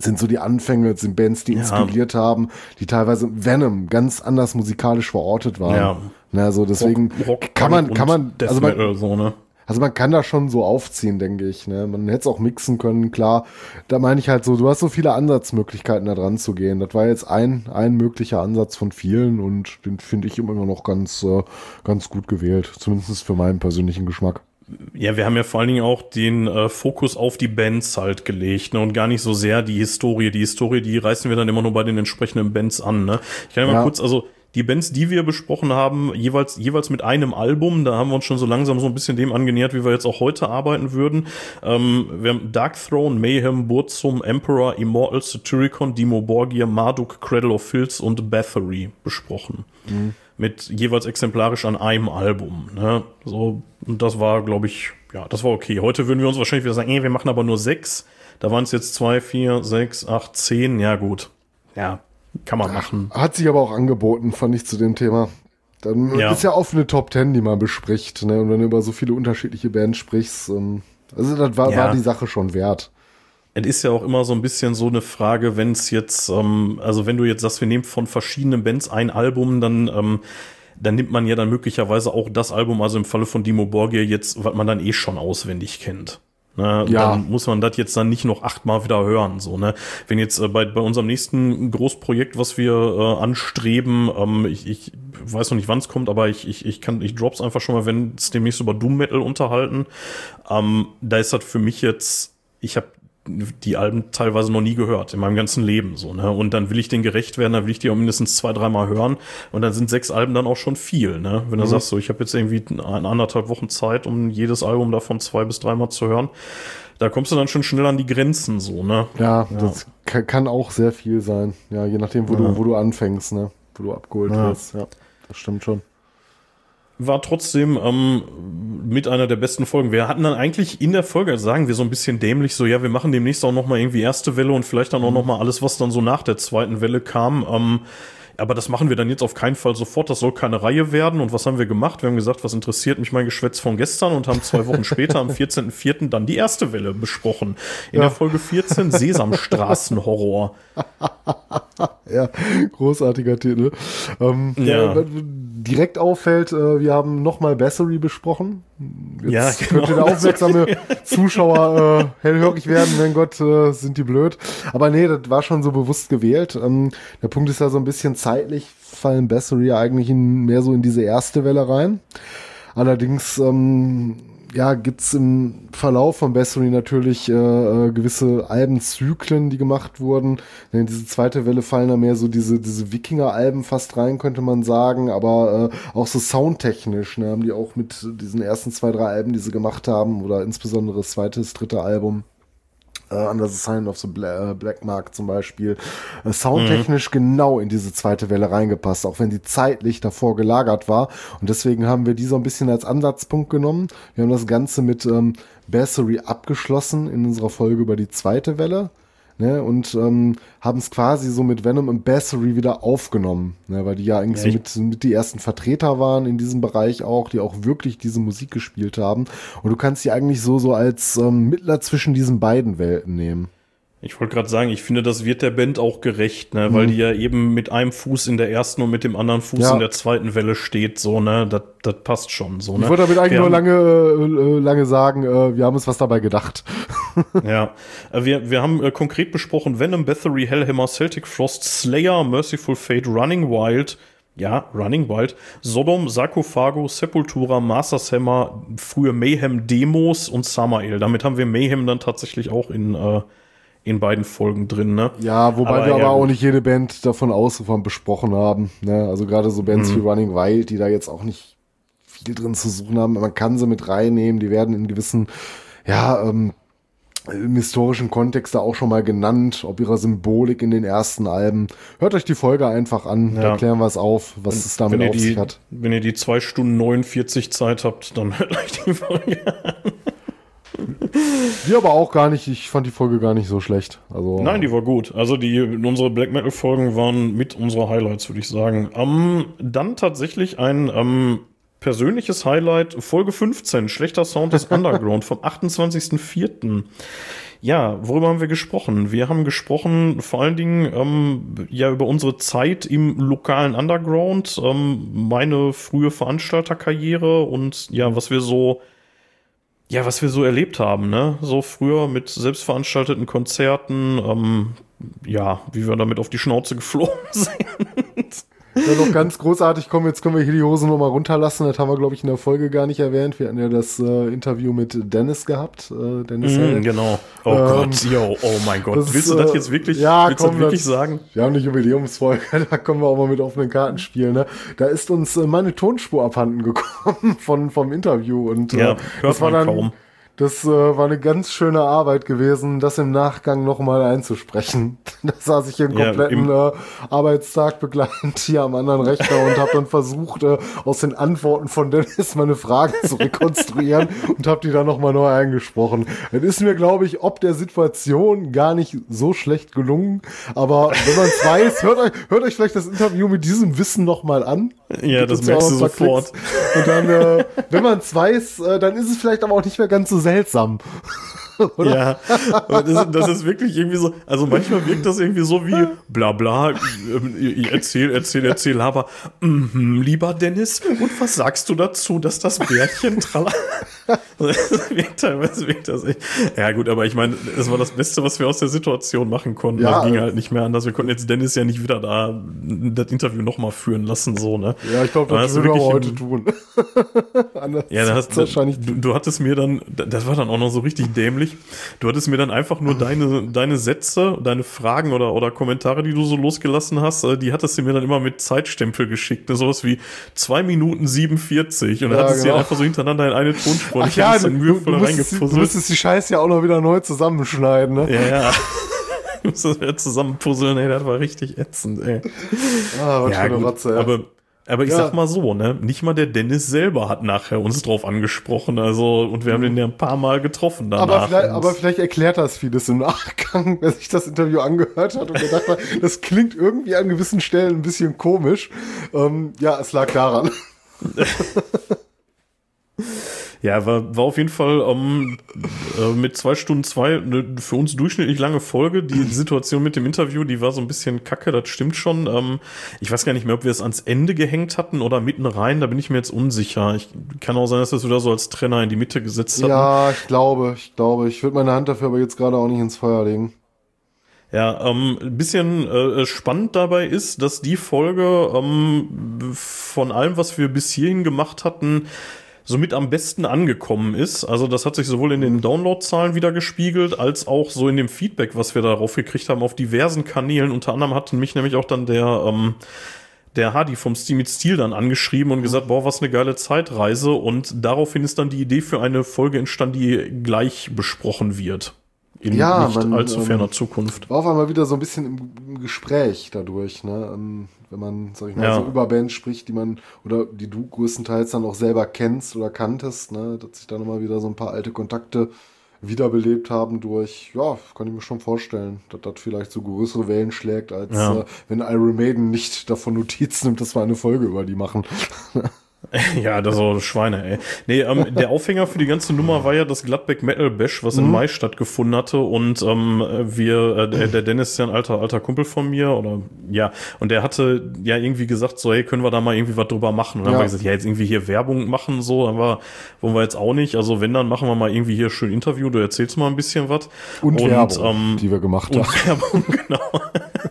sind so die Anfänge, das sind Bands, die inspiriert haben, die teilweise Venom ganz anders musikalisch verortet waren. Ja. Na, so deswegen Rock, Rock, kann man, kann man, Death also man, so, ne? also man kann das schon so aufziehen, denke ich. Ne? Man hätte es auch mixen können, klar. Da meine ich halt so, du hast so viele Ansatzmöglichkeiten da dran zu gehen. Das war jetzt ein, ein möglicher Ansatz von vielen und den finde ich immer noch ganz, äh, ganz gut gewählt. Zumindest für meinen persönlichen Geschmack. Ja, wir haben ja vor allen Dingen auch den äh, Fokus auf die Bands halt gelegt ne, und gar nicht so sehr die Historie. Die Historie, die reißen wir dann immer nur bei den entsprechenden Bands an. Ne? Ich kann ja mal kurz, also die Bands, die wir besprochen haben, jeweils, jeweils mit einem Album, da haben wir uns schon so langsam so ein bisschen dem angenähert, wie wir jetzt auch heute arbeiten würden. Ähm, wir haben Dark Throne, Mayhem, Burzum, Emperor, Immortal, Satyricon, Dimo Borgia, Marduk, Cradle of Filth und Bathory besprochen. Mhm. Mit jeweils exemplarisch an einem Album. Ne? So, und das war, glaube ich, ja, das war okay. Heute würden wir uns wahrscheinlich wieder sagen, ey, wir machen aber nur sechs. Da waren es jetzt zwei, vier, sechs, acht, zehn. Ja, gut. Ja, kann man machen. Hat sich aber auch angeboten, fand ich zu dem Thema. Dann ja. ist ja offene Top Ten, die man bespricht. Ne? Und wenn du über so viele unterschiedliche Bands sprichst, ähm, also das war, ja. war die Sache schon wert. Es ist ja auch immer so ein bisschen so eine Frage, wenn es jetzt, ähm, also wenn du jetzt sagst, wir nehmen von verschiedenen Bands ein Album, dann ähm, dann nimmt man ja dann möglicherweise auch das Album, also im Falle von Dimo Borgia jetzt, was man dann eh schon auswendig kennt. Ne, ja. Dann muss man das jetzt dann nicht noch achtmal wieder hören. So, ne? Wenn jetzt äh, bei, bei unserem nächsten Großprojekt, was wir äh, anstreben, ähm, ich, ich weiß noch nicht, wann es kommt, aber ich, ich, ich kann, ich drops einfach schon mal, wenn es demnächst über Doom Metal unterhalten. Ähm, da ist das für mich jetzt, ich habe die Alben teilweise noch nie gehört in meinem ganzen Leben so ne und dann will ich denen gerecht werden dann will ich die auch mindestens zwei dreimal hören und dann sind sechs Alben dann auch schon viel ne wenn du mhm. sagst so ich habe jetzt irgendwie eine anderthalb Wochen Zeit um jedes Album davon zwei bis dreimal zu hören da kommst du dann schon schnell an die Grenzen so ne ja, ja. das kann auch sehr viel sein ja je nachdem wo ja. du wo du anfängst ne wo du abgeholt ja. wirst ja das stimmt schon war trotzdem ähm, mit einer der besten Folgen. Wir hatten dann eigentlich in der Folge, sagen wir so ein bisschen dämlich, so ja, wir machen demnächst auch noch mal irgendwie erste Welle und vielleicht dann auch noch mal alles, was dann so nach der zweiten Welle kam. Ähm, aber das machen wir dann jetzt auf keinen Fall sofort. Das soll keine Reihe werden. Und was haben wir gemacht? Wir haben gesagt, was interessiert mich mein Geschwätz von gestern und haben zwei Wochen später, am 14.04. dann die erste Welle besprochen. In ja. der Folge 14 Sesamstraßenhorror. ja, großartiger Titel. Ähm, ja. direkt auffällt, äh, wir haben nochmal Bessery besprochen. Jetzt ja, genau. könnte der aufmerksame Zuschauer äh, hellhörig werden, wenn Gott, äh, sind die blöd. Aber nee, das war schon so bewusst gewählt. Ähm, der Punkt ist ja so ein bisschen zeitlich fallen Bessery eigentlich in, mehr so in diese erste Welle rein. Allerdings ähm, ja, gibt's im Verlauf von Bessery natürlich äh, äh, gewisse Albenzyklen, die gemacht wurden. In diese zweite Welle fallen da mehr so diese, diese Wikinger-Alben fast rein, könnte man sagen, aber äh, auch so soundtechnisch, ne, haben die auch mit diesen ersten zwei, drei Alben, die sie gemacht haben, oder insbesondere das zweite, das dritte Album, äh, Under the Sign of the Bla äh, Black Mark zum Beispiel, äh, soundtechnisch mhm. genau in diese zweite Welle reingepasst, auch wenn die zeitlich davor gelagert war. Und deswegen haben wir die so ein bisschen als Ansatzpunkt genommen. Wir haben das Ganze mit ähm, Bassery abgeschlossen in unserer Folge über die zweite Welle ne, und ähm, haben es quasi so mit Venom und Bassery wieder aufgenommen, ne, weil die ja eigentlich ja, so mit, mit die ersten Vertreter waren in diesem Bereich auch, die auch wirklich diese Musik gespielt haben. Und du kannst sie eigentlich so so als ähm, Mittler zwischen diesen beiden Welten nehmen. Ich wollte gerade sagen, ich finde, das wird der Band auch gerecht, ne? Mhm. weil die ja eben mit einem Fuß in der ersten und mit dem anderen Fuß ja. in der zweiten Welle steht, so, ne, das, das passt schon, so, ne. Ich wollte damit eigentlich wir nur lange, äh, lange sagen, äh, wir haben uns was dabei gedacht. ja, äh, wir, wir haben äh, konkret besprochen Venom, Bathory, Hellhammer, Celtic Frost, Slayer, Merciful Fate, Running Wild, ja, Running Wild, Sodom, Sarkophago, Sepultura, Masters Hammer, frühe Mayhem Demos und Samael. Damit haben wir Mayhem dann tatsächlich auch in äh, in beiden Folgen drin, ne? Ja, wobei aber, wir aber auch nicht jede Band davon ausgefahren besprochen haben. Ne? Also gerade so Bands mhm. wie Running Wild, die da jetzt auch nicht viel drin zu suchen haben. Man kann sie mit reinnehmen, die werden in gewissen, ja, ähm, im historischen Kontext da auch schon mal genannt, ob ihrer Symbolik in den ersten Alben. Hört euch die Folge einfach an, ja. da klären wir es auf, was wenn, es damit auf die, sich hat. Wenn ihr die zwei Stunden 49 Zeit habt, dann hört euch die Folge an. Die aber auch gar nicht, ich fand die Folge gar nicht so schlecht. Also, Nein, die war gut. Also die, unsere Black Metal Folgen waren mit unserer Highlights, würde ich sagen. Ähm, dann tatsächlich ein ähm, persönliches Highlight, Folge 15, schlechter Sound des Underground vom 28.04. Ja, worüber haben wir gesprochen? Wir haben gesprochen vor allen Dingen ähm, ja über unsere Zeit im lokalen Underground, ähm, meine frühe Veranstalterkarriere und ja, was wir so ja, was wir so erlebt haben, ne? So früher mit selbstveranstalteten Konzerten, ähm, ja, wie wir damit auf die Schnauze geflogen sind. Dann noch ganz großartig, komm, jetzt können wir hier die Hose nochmal runterlassen. Das haben wir, glaube ich, in der Folge gar nicht erwähnt. Wir hatten ja das äh, Interview mit Dennis gehabt. Äh, Dennis mm, genau. Oh ähm, Gott, yo, oh mein Gott. das willst du das äh, jetzt wirklich, ja, willst komm, du das wirklich das- sagen? Wir haben eine Jubiläumsfolge, da können wir auch mal mit offenen Karten spielen. Ne? Da ist uns äh, meine Tonspur abhanden gekommen von, vom Interview. Und äh, Ja, hört das war dann, kaum. Das äh, war eine ganz schöne Arbeit gewesen, das im Nachgang nochmal einzusprechen. Da saß ich hier einen Ja, kompletten im- äh, Arbeitstag begleitend hier am anderen Rechner und habe dann versucht, äh, aus den Antworten von Dennis meine Fragen zu rekonstruieren und habe die dann nochmal neu eingesprochen. Es ist mir, glaube ich, ob der Situation gar nicht so schlecht gelungen. Aber wenn man es weiß, hört euch, hört euch vielleicht das Interview mit diesem Wissen nochmal an. Ja, das ja merkst du sofort. Klicks. Und dann, äh, wenn man es weiß, äh, dann ist es vielleicht aber auch nicht mehr ganz so seltsam. Ja, aber das, ist- das ist wirklich irgendwie so, also manchmal wirkt das irgendwie so wie bla bla, ähm, erzähl, erzähl, erzähl, aber mhm, lieber Dennis, und was sagst du dazu, dass das Bärchen tralla? Teilweise wirkt das echt. Ja gut, aber ich meine, es war das Beste, was wir aus der Situation machen konnten. Ja. das ging halt nicht mehr anders. Wir konnten jetzt Dennis ja nicht wieder da das Interview nochmal führen lassen, so, ne? Ja, ich glaube, das würden wir heute im- tun. Anders Ja, da hast wahrscheinlich. du, du hattest mir dann, das war dann auch noch so richtig dämlich. Du hattest mir dann einfach nur deine, deine Sätze, deine Fragen oder, oder Kommentare, die du so losgelassen hast, äh, die hattest du mir dann immer mit Zeitstempel geschickt. Ne? Sowas wie zwei Minuten 47 und dann Ja, hattest du genau. einfach so hintereinander in eine Tonspur. Ach Ich ja, dann mühevoll musstest, du reingepuzzelt. musstest die Scheiße ja auch noch wieder neu zusammenschneiden, ne? Ja, ja. Du musst das wieder zusammenpuzzeln, ey, das war richtig ätzend, ey. Ah, was Ja, für eine gut, Rotze, ja. aber, aber ich Ja. sag mal so, ne, nicht mal der Dennis selber hat nachher uns drauf angesprochen, also, und wir haben den ja ein paar Mal getroffen danach. aber, vielleicht, aber vielleicht erklärt das vieles im Nachgang, wer sich das Interview angehört hat und gedacht hat, das klingt irgendwie an gewissen Stellen ein bisschen komisch. Ähm, ja, es lag daran. Ja, war, war auf jeden Fall ähm, äh, mit zwei Stunden zwei eine für uns durchschnittlich lange Folge. Die Situation mit dem Interview, die war so ein bisschen kacke, das stimmt schon. Ähm, ich weiß gar nicht mehr, ob wir es ans Ende gehängt hatten oder mitten rein, da bin ich mir jetzt unsicher. Ich kann auch sein, dass wir es wieder so als Trenner in die Mitte gesetzt hatten. Ja, ich glaube, ich glaube. Ich würde meine Hand dafür aber jetzt gerade auch nicht ins Feuer legen. Ja, ähm, ein bisschen äh, spannend dabei ist, dass die Folge ähm, von allem, was wir bis hierhin gemacht hatten, somit am besten angekommen ist. Also das hat sich sowohl in den Downloadzahlen wieder gespiegelt, als auch so in dem Feedback, was wir darauf gekriegt haben, auf diversen Kanälen. Unter anderem hatten mich nämlich auch dann der ähm, der Hardy vom Steam mit Stil dann angeschrieben und gesagt, boah, was eine geile Zeitreise. Und daraufhin ist dann die Idee für eine Folge entstanden, die gleich besprochen wird. In Ja, nicht man, allzu ähm, ferner Zukunft. War auf einmal wieder so ein bisschen im, im Gespräch dadurch, ne? Wenn man, sag ich mal, Ja. so über Bands spricht, die man, oder die du größtenteils dann auch selber kennst oder kanntest, ne? Dass sich dann immer wieder so ein paar alte Kontakte wiederbelebt haben durch, ja, kann ich mir schon vorstellen, dass das vielleicht so größere Wellen schlägt, als Ja. äh, wenn Iron Maiden nicht davon Notiz nimmt, dass wir eine Folge über die machen. Ja, das so Schweine, ey. Nee, ähm, der Aufhänger für die ganze Nummer war ja das Gladbeck Metal Bash, was im Mai stattgefunden hatte. Und ähm, wir, äh, der, Dennis ist ja ein alter, alter Kumpel von mir, oder ja, und der hatte ja irgendwie gesagt, so, hey, können wir da mal irgendwie was drüber machen? Und dann Ja. haben wir gesagt, ja, jetzt irgendwie hier Werbung machen, so, war, wollen wir jetzt auch nicht. Also wenn, dann machen wir mal irgendwie hier schön Interview, du erzählst mal ein bisschen was. Und, Werbung, ähm, die wir gemacht und haben. Werbung, genau.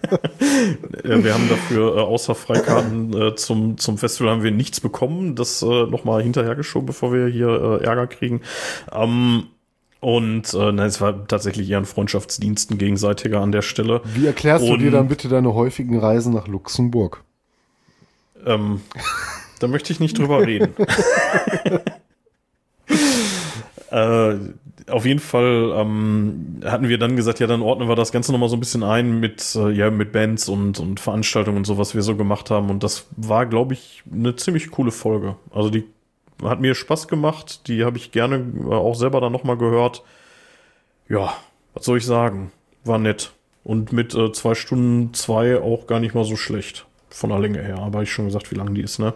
Wir haben dafür äh, außer Freikarten äh, zum, zum Festival haben wir nichts bekommen. Das äh, nochmal hinterhergeschoben, bevor wir hier äh, Ärger kriegen. Ähm, und äh, nein, es war tatsächlich eher ein Freundschaftsdienst, ein gegenseitiger an der Stelle. Wie erklärst du dir Und- dann bitte deine häufigen Reisen nach Luxemburg? Ähm, da möchte ich nicht drüber reden. äh, auf jeden Fall ähm, hatten wir dann gesagt, ja, dann ordnen wir das Ganze nochmal so ein bisschen ein mit, äh, ja, mit Bands und, und Veranstaltungen und so, was wir so gemacht haben. Und das war, glaube ich, eine ziemlich coole Folge. Also die hat mir Spaß gemacht. Die habe ich gerne äh, auch selber dann nochmal gehört. Ja, was soll ich sagen? War nett. Und mit äh, zwei Stunden zwei auch gar nicht mal so schlecht. Von der Länge her, aber ich schon gesagt, wie lang die ist, ne?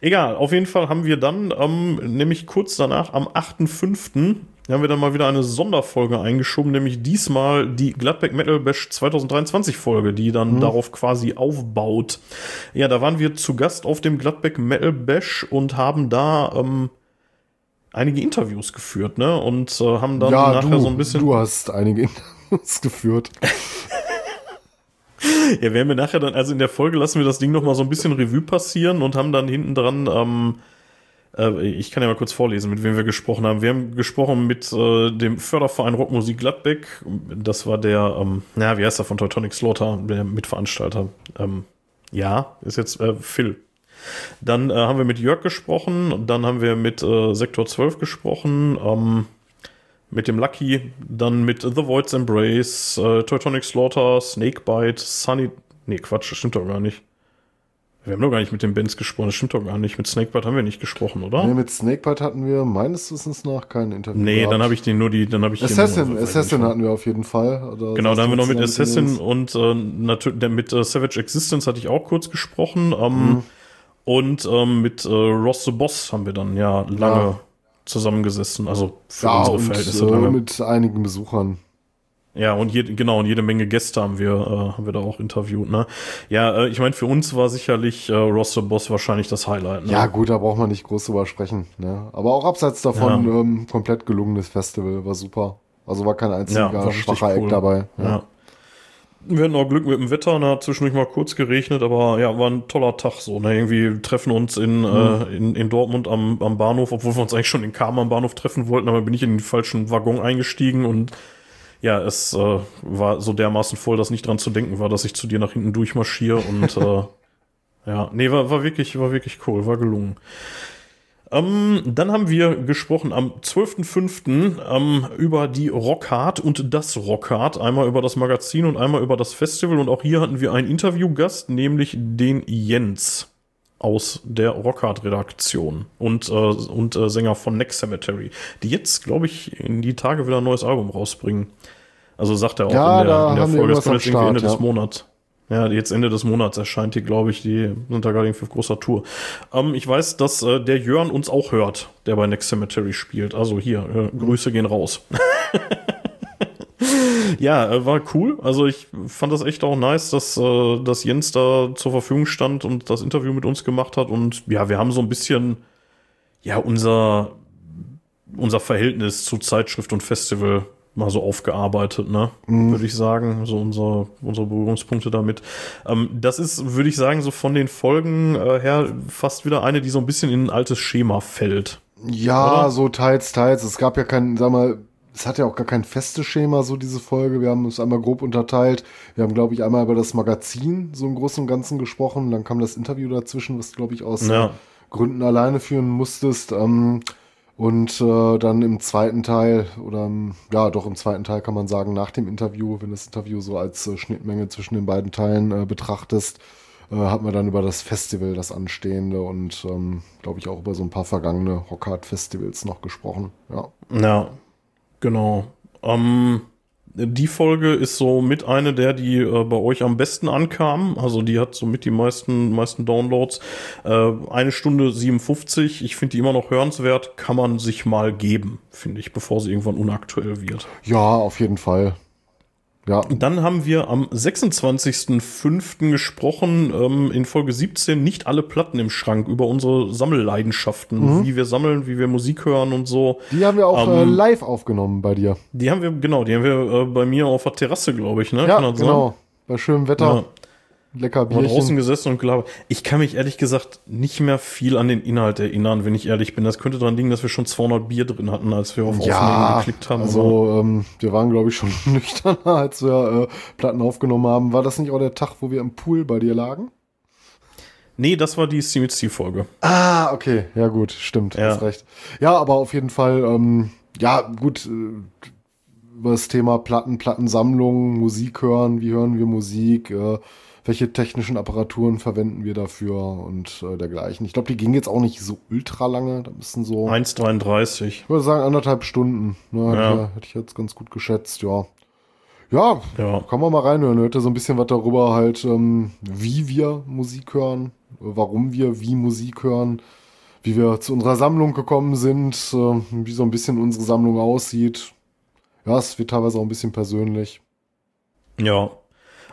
Egal, auf jeden Fall haben wir dann, ähm, nämlich kurz danach, am 8.5., haben wir dann mal wieder eine Sonderfolge eingeschoben, nämlich diesmal die Gladbeck Metal Bash 2023 Folge, die dann darauf quasi aufbaut. Ja, da waren wir zu Gast auf dem Gladbeck Metal Bash und haben da ähm, einige Interviews geführt, ne? Und äh, haben dann ja, nachher du, so ein bisschen. du hast einige Interviews geführt. ja, werden wir nachher dann, also in der Folge lassen wir das Ding noch mal so ein bisschen Revue passieren und haben dann hinten dran, ähm, äh, ich kann ja mal kurz vorlesen, mit wem wir gesprochen haben. Wir haben gesprochen mit äh, dem Förderverein Rockmusik Gladbeck. Das war der, ähm, na, wie heißt er von Teutonic Slaughter, der Mitveranstalter. Ähm, ja, ist jetzt äh, Phil. Dann äh, haben wir mit Jörg gesprochen, dann haben wir mit äh, Sektor 12 gesprochen, ähm, mit dem Lucky, dann mit The Void's Embrace, äh, Teutonic Slaughter, Snakebite, Sunny. Nee, Quatsch, das stimmt doch gar nicht. Wir haben doch gar nicht mit den Bands gesprochen, das stimmt doch gar nicht. Mit Snakebite haben wir nicht gesprochen, oder? Nee, mit Snakebite hatten wir meines Wissens nach kein Interview. Nee, gehabt. dann habe ich den nur die, dann habe ich Assassin, den, Assassin hatten wir auf jeden Fall. Oder genau, da haben wir noch mit Assassin und äh, natürlich mit äh, Savage Existence hatte ich auch kurz gesprochen. Ähm, mhm. Und ähm, mit äh, Ross the Boss haben wir dann ja lange ja. zusammengesessen. Also für ja, unsere Verhältnisse. Äh, mit einigen Besuchern. Ja, und je, genau, und jede Menge Gäste haben wir, äh, haben wir da auch interviewt, ne? Ja, äh, ich meine, für uns war sicherlich äh, Ross the Boss wahrscheinlich das Highlight. Ne? Ja, gut, da braucht man nicht groß drüber sprechen, ne? Aber auch abseits davon, ja. ähm, komplett gelungenes Festival, war super. Also war kein einziger ja, schwacher cool. Eck dabei. Ja. ja. Wir hatten auch Glück mit dem Wetter, da hat zwischendurch mal kurz geregnet, aber ja, war ein toller Tag so. Ne? Irgendwie treffen uns in, mhm. äh, in, in Dortmund am, am Bahnhof, obwohl wir uns eigentlich schon in Kam am Bahnhof treffen wollten, aber bin ich in den falschen Waggon eingestiegen und ja, es äh, war so dermaßen voll, dass nicht dran zu denken war, dass ich zu dir nach hinten durchmarschiere und äh, ja, nee, war, war wirklich, war wirklich cool, war gelungen. Ähm, dann haben wir gesprochen am 12.05. Ähm, über die Rockhard und das Rockhard. Einmal über das Magazin und einmal über das Festival. Und auch hier hatten wir einen Interviewgast, nämlich den Jens aus der Rockhard-Redaktion und, äh, und äh, Sänger von Next Cemetery, die jetzt, glaube ich, in die Tage wieder ein neues Album rausbringen. Also sagt er auch ja, in der, in der Folge, das kommt jetzt irgendwie Ende ja. des Monats. Ja, jetzt Ende des Monats erscheint die, glaube ich, die sind da gerade irgendwie auf großer Tour. Ähm, ich weiß, dass äh, der Jörn uns auch hört, der bei Next Cemetery spielt. Also hier, äh, Grüße gehen raus. ja, äh, war cool. Also ich fand das echt auch nice, dass, äh, dass Jens da zur Verfügung stand und das Interview mit uns gemacht hat. Und ja, wir haben so ein bisschen, ja, unser, unser Verhältnis zu Zeitschrift und Festival mal so aufgearbeitet, ne? Mhm. Würde ich sagen. So unsere, unsere Berührungspunkte damit. Ähm, das ist, würde ich sagen, so von den Folgen äh, her fast wieder eine, die so ein bisschen in ein altes Schema fällt. Ja, oder? so teils, teils. Es gab ja kein, sag mal, es hat ja auch gar kein festes Schema, so diese Folge. Wir haben es einmal grob unterteilt. Wir haben, glaube ich, einmal über das Magazin so im Großen und Ganzen gesprochen. Dann kam das Interview dazwischen, was, glaube ich, aus ja. Gründen alleine führen musstest. Ähm, und äh, dann im zweiten Teil, oder ja, doch im zweiten Teil kann man sagen, nach dem Interview, wenn das Interview so als äh, Schnittmenge zwischen den beiden Teilen äh, betrachtest, äh, hat man dann über das Festival, das anstehende und ähm, glaube ich auch über so ein paar vergangene Rockhard-Festivals noch gesprochen. Ja. Ja, Genau. Ähm, die Folge ist so mit eine der, die äh, bei euch am besten ankam. Also die hat so mit die meisten, meisten Downloads. Äh, eine Stunde 57. Ich finde die immer noch hörenswert. Kann man sich mal geben, finde ich, bevor sie irgendwann unaktuell wird. Ja, auf jeden Fall. Ja. Dann haben wir am 26.05. gesprochen, ähm, in Folge 17, nicht alle Platten im Schrank, über unsere Sammelleidenschaften, mhm. wie wir sammeln, wie wir Musik hören und so. Die haben wir auch ähm, äh, live aufgenommen bei dir. Die haben wir, genau, die haben wir äh, bei mir auf der Terrasse, glaube ich, ne? Ja, genau. Bei schönem Wetter. Ja lecker Bierchen. draußen gesessen und glaube, ich kann mich ehrlich gesagt nicht mehr viel an den Inhalt erinnern, wenn ich ehrlich bin. Das könnte daran liegen, dass wir schon 200 Bier drin hatten, als wir auf ja, Aufnehmen geklickt haben. Also ähm, wir waren, glaube ich, schon nüchterner, als wir äh, Platten aufgenommen haben. War das nicht auch der Tag, wo wir im Pool bei dir lagen? Nee, das war die CMC-Folge. Ah, okay. Ja, gut, stimmt. Ja. Hast recht. Ja, aber auf jeden Fall, ähm, ja, gut, äh, über das Thema Platten, Plattensammlung, Musik hören, wie hören wir Musik, äh, welche technischen Apparaturen verwenden wir dafür und äh, dergleichen. Ich glaube, die ging jetzt auch nicht so ultra lange. Da müssen so. 1,33. Ich würde sagen, anderthalb Stunden. Ne, ja. hätte, hätte ich jetzt ganz gut geschätzt, ja. Ja, ja, kann man mal reinhören. Hört so ein bisschen was darüber halt, ähm, wie wir Musik hören, warum wir wie Musik hören, wie wir zu unserer Sammlung gekommen sind, äh, wie so ein bisschen unsere Sammlung aussieht. Ja, es wird teilweise auch ein bisschen persönlich. Ja,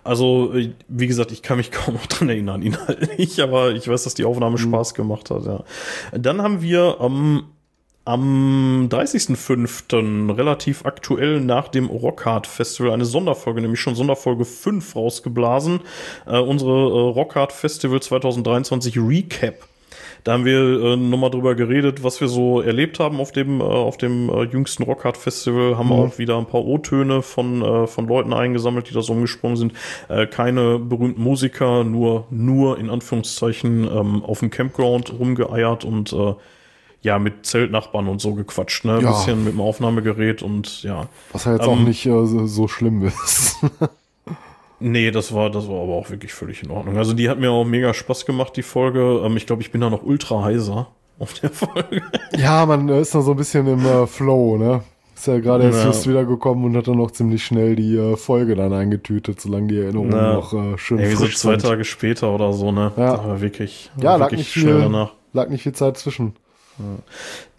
also, wie gesagt, ich kann mich kaum noch dran erinnern, inhaltlich, aber ich weiß, dass die Aufnahme mhm. Spaß gemacht hat, ja. Dann haben wir am am 30.05. relativ aktuell nach dem Rockhard Festival eine Sonderfolge, nämlich schon Sonderfolge 5 rausgeblasen. Äh, unsere äh, Rockhard Festival 2023 Recap. Da haben wir äh, nochmal drüber geredet, was wir so erlebt haben auf dem, äh, auf dem äh, jüngsten Rockhard Festival. Haben mhm. auch wieder ein paar O-Töne von, äh, von Leuten eingesammelt, die da so umgesprungen sind. Äh, keine berühmten Musiker, nur, nur in Anführungszeichen ähm, auf dem Campground rumgeeiert und äh, ja, mit Zeltnachbarn und so gequatscht, ne? Ein ja. bisschen mit dem Aufnahmegerät und ja. Was ja jetzt ähm, auch nicht äh, so, so schlimm ist. nee, das war, das war aber auch wirklich völlig in Ordnung. Also die hat mir auch mega Spaß gemacht, die Folge. Ähm, ich glaube, ich bin da noch ultra heiser auf der Folge. Ja, man ist noch so ein bisschen im äh, Flow, ne? Ist ja gerade erst ja. just wiedergekommen und hat dann noch ziemlich schnell die äh, Folge dann eingetütet, solange die Erinnerungen ja. noch äh, schön Irgendwie frisch so zwei sind. Tage später oder so, ne? Ja. Wirklich, ja, wirklich lag nicht schnell viel, danach. Lag nicht viel Zeit zwischen.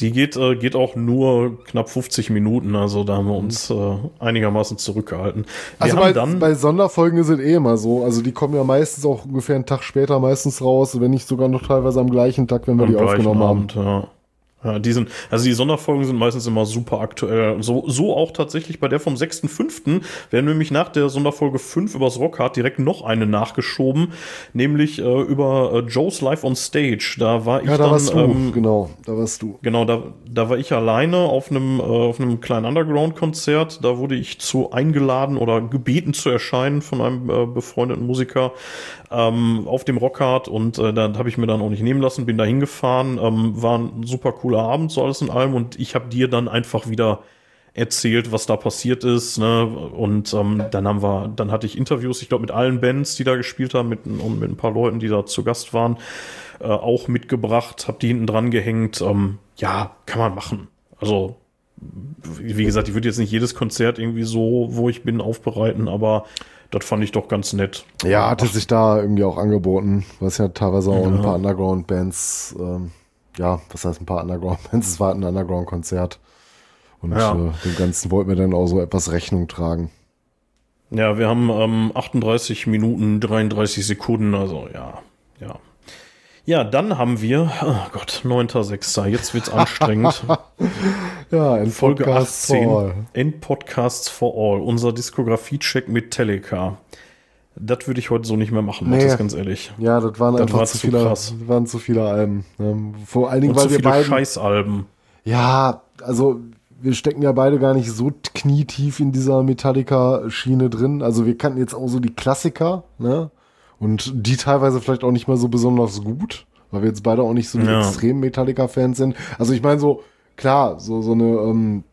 Die geht, äh, geht auch nur knapp 50 Minuten, also da haben wir uns äh, einigermaßen zurückgehalten. Wir also bei, dann, bei Sonderfolgen ist es eh immer so. Also die kommen ja meistens auch ungefähr einen Tag später meistens raus, wenn nicht sogar noch teilweise am gleichen Tag, wenn wir die aufgenommen Abend, haben. Ja. Ja, die sind, also die Sonderfolgen sind meistens immer super aktuell. So, so auch tatsächlich bei der vom 6.5. werden nämlich nach der Sonderfolge 5 übers Rockhard direkt noch eine nachgeschoben, nämlich äh, über äh, Joe's Live on Stage. Da war ich ja, da dann, warst du, ähm, genau, da warst du. Genau, da, da war ich alleine auf einem, äh, auf einem kleinen Underground-Konzert. Da wurde ich zu eingeladen oder gebeten zu erscheinen von einem äh, befreundeten Musiker ähm, auf dem Rockhard und äh, da habe ich mir dann auch nicht nehmen lassen, bin da hingefahren, ähm, war ein super cooler Abend, so alles in allem und ich habe dir dann einfach wieder erzählt, was da passiert ist. Ne? Und ähm, dann haben wir, dann hatte ich Interviews, ich glaube, mit allen Bands, die da gespielt haben, mit, und mit ein paar Leuten, die da zu Gast waren, äh, auch mitgebracht, habe die hinten dran gehängt. Ähm, ja, kann man machen. Also, wie gesagt, ich würde jetzt nicht jedes Konzert irgendwie so, wo ich bin, aufbereiten, aber das fand ich doch ganz nett. Ja, hatte Ach. sich da irgendwie auch angeboten, was ja teilweise auch ja. ein paar Underground-Bands, ähm, ja, was heißt ein paar Underground-Bands, es war ein Underground-Konzert. Und ja. äh, dem Ganzen wollten wir dann auch so etwas Rechnung tragen. Ja, wir haben ähm, 38 Minuten 33 Sekunden, also ja, ja. Ja, dann haben wir, oh Gott, 9.6. Jetzt wird's anstrengend. ja, in Folge Podcasts 18. For all. In Podcasts for All. Unser Diskografie-Check mit Teleka. Das würde ich heute so nicht mehr machen, nee. das ganz ehrlich. Ja, das waren das einfach war zu, viele, krass. Das waren zu viele Alben. Vor allen Dingen, Und weil wir beide Scheißalben. Ja, also wir stecken ja beide gar nicht so knietief in dieser Metallica-Schiene drin. Also wir kannten jetzt auch so die Klassiker, ne? Und die teilweise vielleicht auch nicht mehr so besonders gut, weil wir jetzt beide auch nicht so die ja. extremen Metallica-Fans sind. Also ich meine so, klar, so, so eine ähm,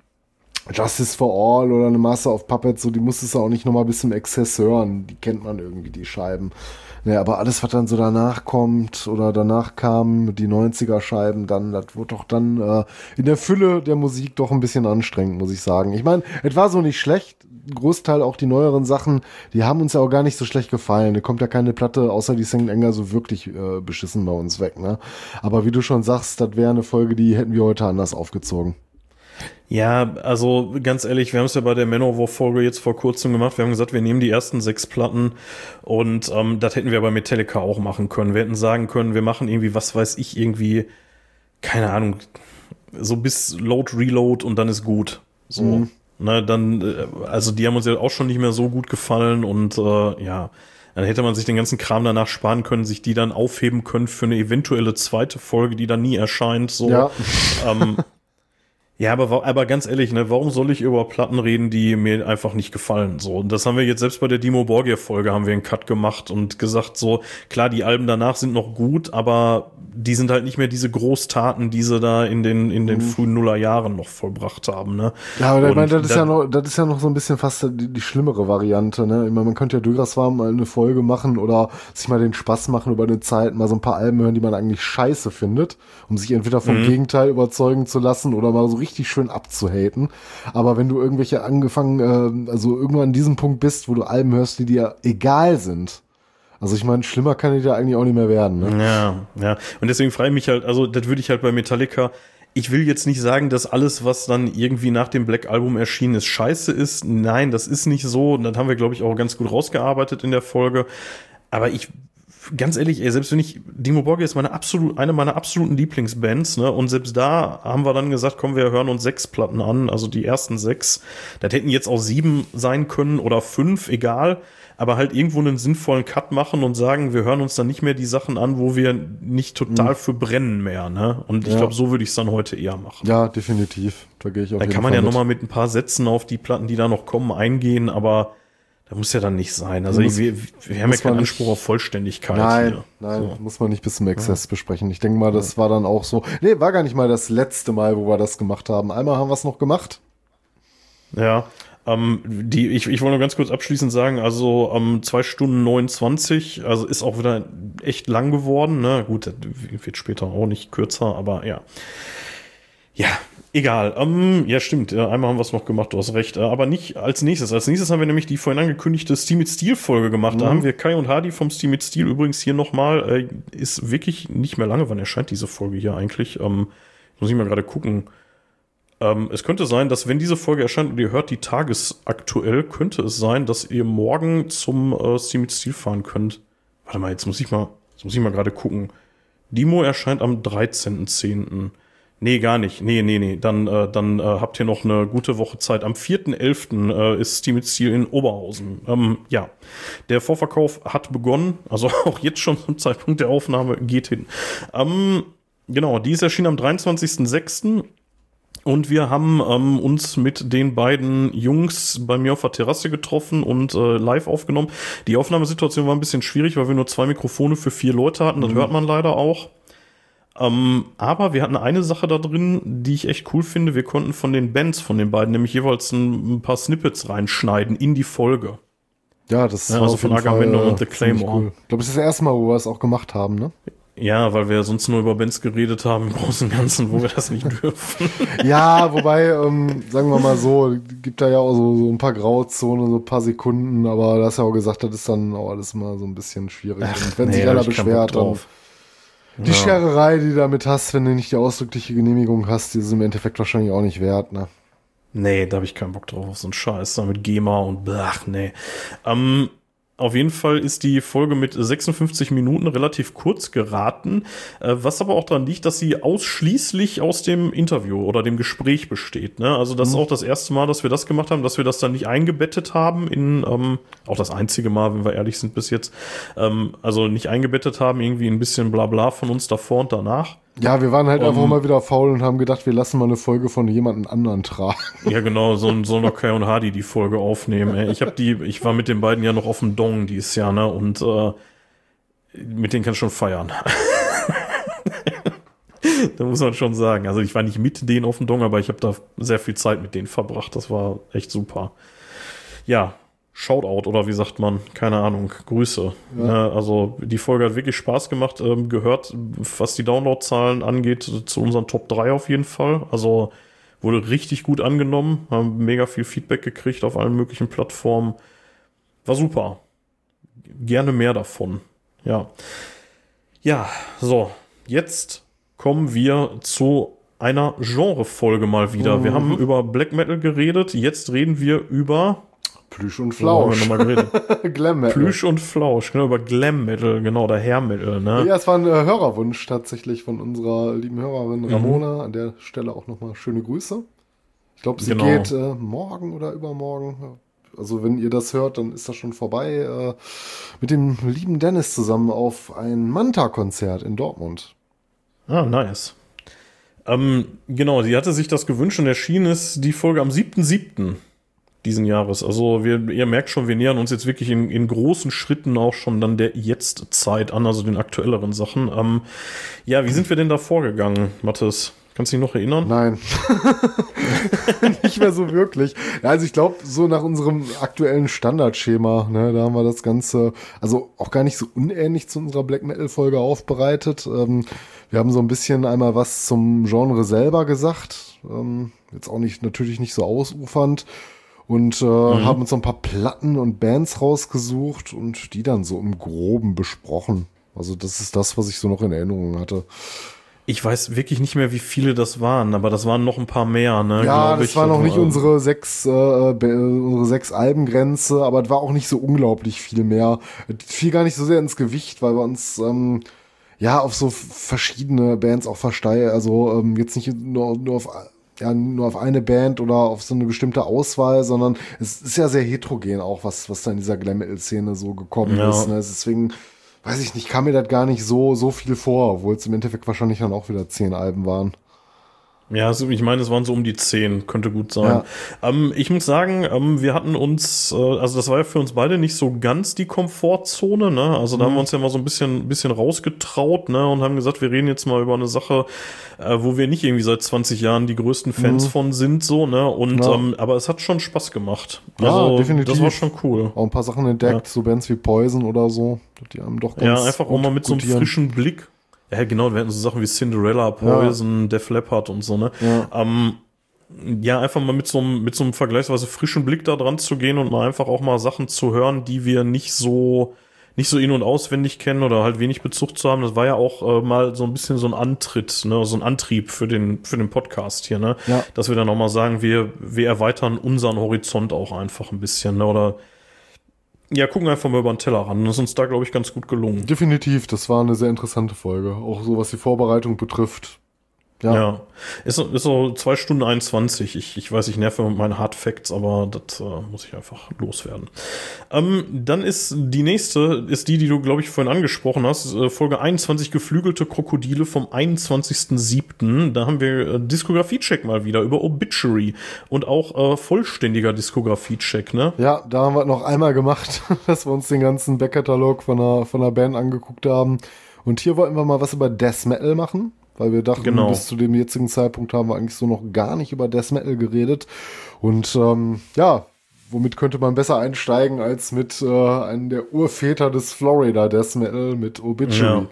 Justice for All oder eine Master of Puppets, so die musstest du auch nicht nochmal bis zum Exzess hören. Die kennt man irgendwie, die Scheiben. Naja, aber alles, was dann so danach kommt oder danach kam, die 90er-Scheiben, dann, das wurde doch dann äh, in der Fülle der Musik doch ein bisschen anstrengend, muss ich sagen. Ich meine, es war so nicht schlecht. Großteil auch die neueren Sachen, die haben uns ja auch gar nicht so schlecht gefallen. Da kommt ja keine Platte, außer die St. Enger, so wirklich äh, beschissen bei uns weg. Ne? Aber wie du schon sagst, das wäre eine Folge, die hätten wir heute anders aufgezogen. Ja, also ganz ehrlich, wir haben es ja bei der Manowar-Folge jetzt vor kurzem gemacht. Wir haben gesagt, wir nehmen die ersten sechs Platten und ähm, das hätten wir bei Metallica auch machen können. Wir hätten sagen können, wir machen irgendwie, was weiß ich, irgendwie, keine Ahnung, so bis Load, Reload und dann ist gut. So. Mhm. Ne, dann, äh, also die haben uns ja auch schon nicht mehr so gut gefallen und äh, ja, dann hätte man sich den ganzen Kram danach sparen können, sich die dann aufheben können für eine eventuelle zweite Folge, die dann nie erscheint. So. Ja. Ähm, Ja, aber, aber ganz ehrlich, ne, warum soll ich über Platten reden, die mir einfach nicht gefallen? So, und das haben wir jetzt selbst bei der Dimo Borgia Folge haben wir einen Cut gemacht und gesagt so, klar, die Alben danach sind noch gut, aber die sind halt nicht mehr diese Großtaten, die sie da in den, in den mhm. frühen Nullerjahren noch vollbracht haben, ne? Ja, aber ich meine, das ist ja noch, das ist ja noch so ein bisschen fast die, die schlimmere Variante, ne? Ich meine, man könnte ja durchaus mal eine Folge machen oder sich mal den Spaß machen über eine Zeit, mal so ein paar Alben hören, die man eigentlich scheiße findet, um sich entweder vom mhm. Gegenteil überzeugen zu lassen oder mal so richtig schön abzuhaten. Aber wenn du irgendwelche angefangen, äh, also irgendwann an diesem Punkt bist, wo du Alben hörst, die dir egal sind, also ich meine, schlimmer kann die da eigentlich auch nicht mehr werden. Ne? Ja, ja. Und deswegen frage ich mich halt, also das würde ich halt bei Metallica, ich will jetzt nicht sagen, dass alles, was dann irgendwie nach dem Black Album erschienen ist, scheiße ist. Nein, das ist nicht so. Und das haben wir, glaube ich, auch ganz gut rausgearbeitet in der Folge. Aber ich ganz ehrlich, ey, selbst wenn ich, Dimo Borgia ist meine absolut, eine meiner absoluten Lieblingsbands, ne? Und selbst da haben wir dann gesagt, komm, wir hören uns sechs Platten an, also die ersten sechs. Das hätten jetzt auch sieben sein können oder fünf, egal. Aber halt irgendwo einen sinnvollen Cut machen und sagen, wir hören uns dann nicht mehr die Sachen an, wo wir nicht total mhm. für brennen mehr, ne? Und ich ja. glaube, so würde ich es dann heute eher machen. Ja, definitiv. Da gehe ich auch. Da kann man Fall ja nochmal mit ein paar Sätzen auf die Platten, die da noch kommen, eingehen, aber das muss ja dann nicht sein. Also muss, wir, wir haben ja keinen Anspruch auf Vollständigkeit. Nein, hier. nein, so. muss man nicht bis zum Exzess ja. besprechen. Ich denke mal, das war dann auch so. Nee, war gar nicht mal das letzte Mal, wo wir das gemacht haben. Einmal haben wir es noch gemacht. Ja, ähm, die, ich, ich wollte nur ganz kurz abschließend sagen, also ähm, zwei Stunden 29, also ist auch wieder echt lang geworden. Ne? Gut, wird später auch nicht kürzer, aber ja. Ja, Egal. Ähm, ja, stimmt. Einmal haben wir es noch gemacht, du hast recht. Äh, aber nicht als nächstes. Als nächstes haben wir nämlich die vorhin angekündigte Steam mit Steel Folge gemacht. Mhm. Da haben wir Kai und Hardy vom Steam mit Steel übrigens hier nochmal. Äh, ist wirklich nicht mehr lange. Wann erscheint diese Folge hier eigentlich? Ähm, muss ich mal gerade gucken. Ähm, es könnte sein, dass wenn diese Folge erscheint und ihr hört die tagesaktuell, könnte es sein, dass ihr morgen zum äh, Steam mit Steel fahren könnt. Warte mal, jetzt muss ich mal, jetzt muss ich mal gerade gucken. Demo erscheint am 13.10. Nee, gar nicht. Nee, nee, nee. Dann, äh, dann äh, habt ihr noch eine gute Woche Zeit. Am 4.11. Äh, ist Steam mit Stil in Oberhausen. Ähm, ja, der Vorverkauf hat begonnen. Also auch jetzt schon zum Zeitpunkt der Aufnahme geht hin. Ähm, genau, die ist erschienen am 23.06. Und wir haben ähm, uns mit den beiden Jungs bei mir auf der Terrasse getroffen und äh, live aufgenommen. Die Aufnahmesituation war ein bisschen schwierig, weil wir nur zwei Mikrofone für vier Leute hatten. Das mhm. hört man leider auch. Ähm, aber wir hatten eine Sache da drin, die ich echt cool finde. Wir konnten von den Bands von den beiden nämlich jeweils ein, ein paar Snippets reinschneiden in die Folge. Ja, das ja, also von Agamemnon und The Claymore. Cool. Ich glaube, das ist das erste Mal, wo wir es auch gemacht haben, ne? Ja, weil wir sonst nur über Bands geredet haben im Großen und Ganzen, wo wir das nicht dürfen. ja, wobei, ähm, sagen wir mal so, gibt da ja auch so, so ein paar Grauzonen, so ein paar Sekunden, aber du hast ja auch gesagt, das ist dann auch alles mal so ein bisschen schwierig. Ach, und wenn nee, sich einer beschwert, dann die ja. Schererei, die du damit hast, wenn du nicht die ausdrückliche Genehmigung hast, die ist im Endeffekt wahrscheinlich auch nicht wert, ne? Nee, da habe ich keinen Bock drauf auf so einen Scheiß, da mit GEMA und blach, nee. Ähm, auf jeden Fall ist die Folge mit 56 Minuten relativ kurz geraten, äh, was aber auch daran liegt, dass sie ausschließlich aus dem Interview oder dem Gespräch besteht. Ne? Also das mhm. ist auch das erste Mal, dass wir das gemacht haben, dass wir das dann nicht eingebettet haben in, ähm, auch das einzige Mal, wenn wir ehrlich sind bis jetzt, ähm, also nicht eingebettet haben, irgendwie ein bisschen Blabla von uns davor und danach. Ja, wir waren halt um, einfach mal wieder faul und haben gedacht, wir lassen mal eine Folge von jemandem anderen tragen. Ja, genau, so so noch Kai und Hardy die Folge aufnehmen. Ey. Ich habe die, ich war mit den beiden ja noch auf dem Dong dieses Jahr, ne? Und äh, mit denen kann ich schon feiern. da muss man schon sagen. Also ich war nicht mit denen auf dem Dong, aber ich habe da sehr viel Zeit mit denen verbracht. Das war echt super. Ja, Shoutout oder wie sagt man? Keine Ahnung. Grüße. Ja. Ne, also die Folge hat wirklich Spaß gemacht. Ähm, gehört, was die Downloadzahlen angeht, zu unseren Top 3 auf jeden Fall. Also wurde richtig gut angenommen, haben mega viel Feedback gekriegt auf allen möglichen Plattformen. War super. Gerne mehr davon. Ja. Ja, so. Jetzt kommen wir zu einer Genrefolge mal wieder. Mhm. Wir haben über Black Metal geredet. Jetzt reden wir über Plüsch und Flausch. So, Glam Metal. Plüsch und Flausch, genau, über Glam Metal, genau, oder Hair Metal, ne? Ja, es war ein äh, Hörerwunsch tatsächlich von unserer lieben Hörerin mhm. Ramona. Mhm. An der Stelle auch nochmal schöne Grüße. Ich glaube, sie genau. geht äh, morgen oder übermorgen. Also, wenn ihr das hört, dann ist das schon vorbei. Äh, mit dem lieben Dennis zusammen auf ein Manta-Konzert in Dortmund. Ah, nice. Ähm, genau, sie hatte sich das gewünscht und erschienen ist die Folge am 7.7 diesen Jahres. Also wir, ihr merkt schon, wir nähern uns jetzt wirklich in, in großen Schritten auch schon dann der Jetzt-Zeit an, also den aktuelleren Sachen. Ähm, ja, wie sind wir denn da vorgegangen, Mathis? Kannst du dich noch erinnern? Nein. nicht mehr so wirklich. Also ich glaube, so nach unserem aktuellen Standardschema, ne, da haben wir das Ganze, also auch gar nicht so unähnlich zu unserer Black Metal-Folge aufbereitet. Ähm, wir haben so ein bisschen einmal was zum Genre selber gesagt. Ähm, jetzt auch nicht, natürlich nicht so ausufernd und äh, mhm. haben uns so ein paar Platten und Bands rausgesucht und die dann so im Groben besprochen. Also das ist das, was ich so noch in Erinnerung hatte. Ich weiß wirklich nicht mehr, wie viele das waren, aber das waren noch ein paar mehr, ne? Ja, das ich. war noch nicht äh, unsere sechs, äh, unsere sechs Albengrenze, aber es war auch nicht so unglaublich viel mehr. Es fiel gar nicht so sehr ins Gewicht, weil wir uns ähm, ja auf so verschiedene Bands auch versteigen, also ähm, jetzt nicht nur, nur auf ja, nur auf eine Band oder auf so eine bestimmte Auswahl, sondern es ist ja sehr heterogen auch, was, was da in dieser Glam Metal Szene so gekommen ja. ist. Ne? Deswegen weiß ich nicht, kam mir das gar nicht so, so viel vor, obwohl es im Endeffekt wahrscheinlich dann auch wieder zehn Alben waren. Ja, also ich meine, es waren so um die zehn, könnte gut sein. Ja. Ähm, ich muss sagen, ähm, wir hatten uns, äh, also das war ja für uns beide nicht so ganz die Komfortzone, ne? Also da mhm. haben wir uns ja mal so ein bisschen, bisschen rausgetraut, ne? Und haben gesagt, wir reden jetzt mal über eine Sache, äh, wo wir nicht irgendwie seit 20 Jahren die größten Fans mhm. von sind, so, ne? Und, ja. ähm, aber es hat schon Spaß gemacht. Also, ja, definitiv. Das war schon cool. Auch ein paar Sachen entdeckt, ja. so Bands wie Poison oder so, die haben doch ganz Ja, einfach auch mal mit so einem frischen Blick ja, genau, wir hatten so Sachen wie Cinderella, Poison, ja. Def Leppard und so, ne? Ja. Ähm, ja, einfach mal mit so, einem, mit so einem vergleichsweise frischen Blick da dran zu gehen und mal einfach auch mal Sachen zu hören, die wir nicht so, nicht so in- und auswendig kennen oder halt wenig Bezug zu haben. Das war ja auch äh, mal so ein bisschen so ein Antritt, ne, so ein Antrieb für den, für den Podcast hier, ne? Ja. Dass wir dann auch mal sagen, wir, wir erweitern unseren Horizont auch einfach ein bisschen, ne? Oder ja, gucken einfach mal über den Teller ran. Das ist uns da, glaube ich, ganz gut gelungen. Definitiv, das war eine sehr interessante Folge. Auch so, was die Vorbereitung betrifft. Ja. ja. Ist, ist so zwei Stunden 21. Ich, ich weiß, ich nerve mit meinen Hard Facts, aber das äh, muss ich einfach loswerden. Ähm, dann ist die nächste, ist die, die du, glaube ich, vorhin angesprochen hast. Äh, Folge 21 Geflügelte Krokodile vom 21.07. Da haben wir äh, Diskografie-Check mal wieder über Obituary und auch äh, vollständiger Diskografie-Check, ne? Ja, da haben wir noch einmal gemacht, dass wir uns den ganzen Backkatalog von einer, von einer Band angeguckt haben. Und hier wollten wir mal was über Death Metal machen weil wir dachten, genau. bis zu dem jetzigen Zeitpunkt haben wir eigentlich so noch gar nicht über Death Metal geredet. Und ähm, ja, womit könnte man besser einsteigen als mit äh, einem der Urväter des Florida Death Metal mit Obituary.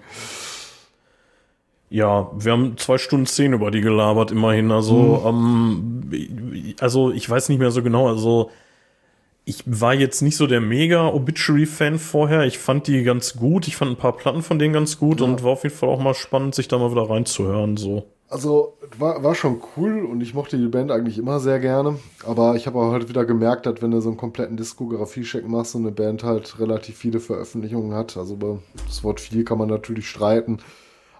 Ja. ja. wir haben zwei Stunden zehn über die gelabert, immerhin. Also, hm. ähm, also ich weiß nicht mehr so genau. Also ich war jetzt nicht so der mega Obituary-Fan vorher. Ich fand die ganz gut. Ich fand ein paar Platten von denen ganz gut ja. und war auf jeden Fall auch mal spannend, sich da mal wieder reinzuhören. So. Also war, war schon cool und ich mochte die Band eigentlich immer sehr gerne. Aber ich habe auch halt wieder gemerkt, dass wenn du so einen kompletten Diskografie-Check machst und eine Band halt relativ viele Veröffentlichungen hat, also über das Wort viel kann man natürlich streiten.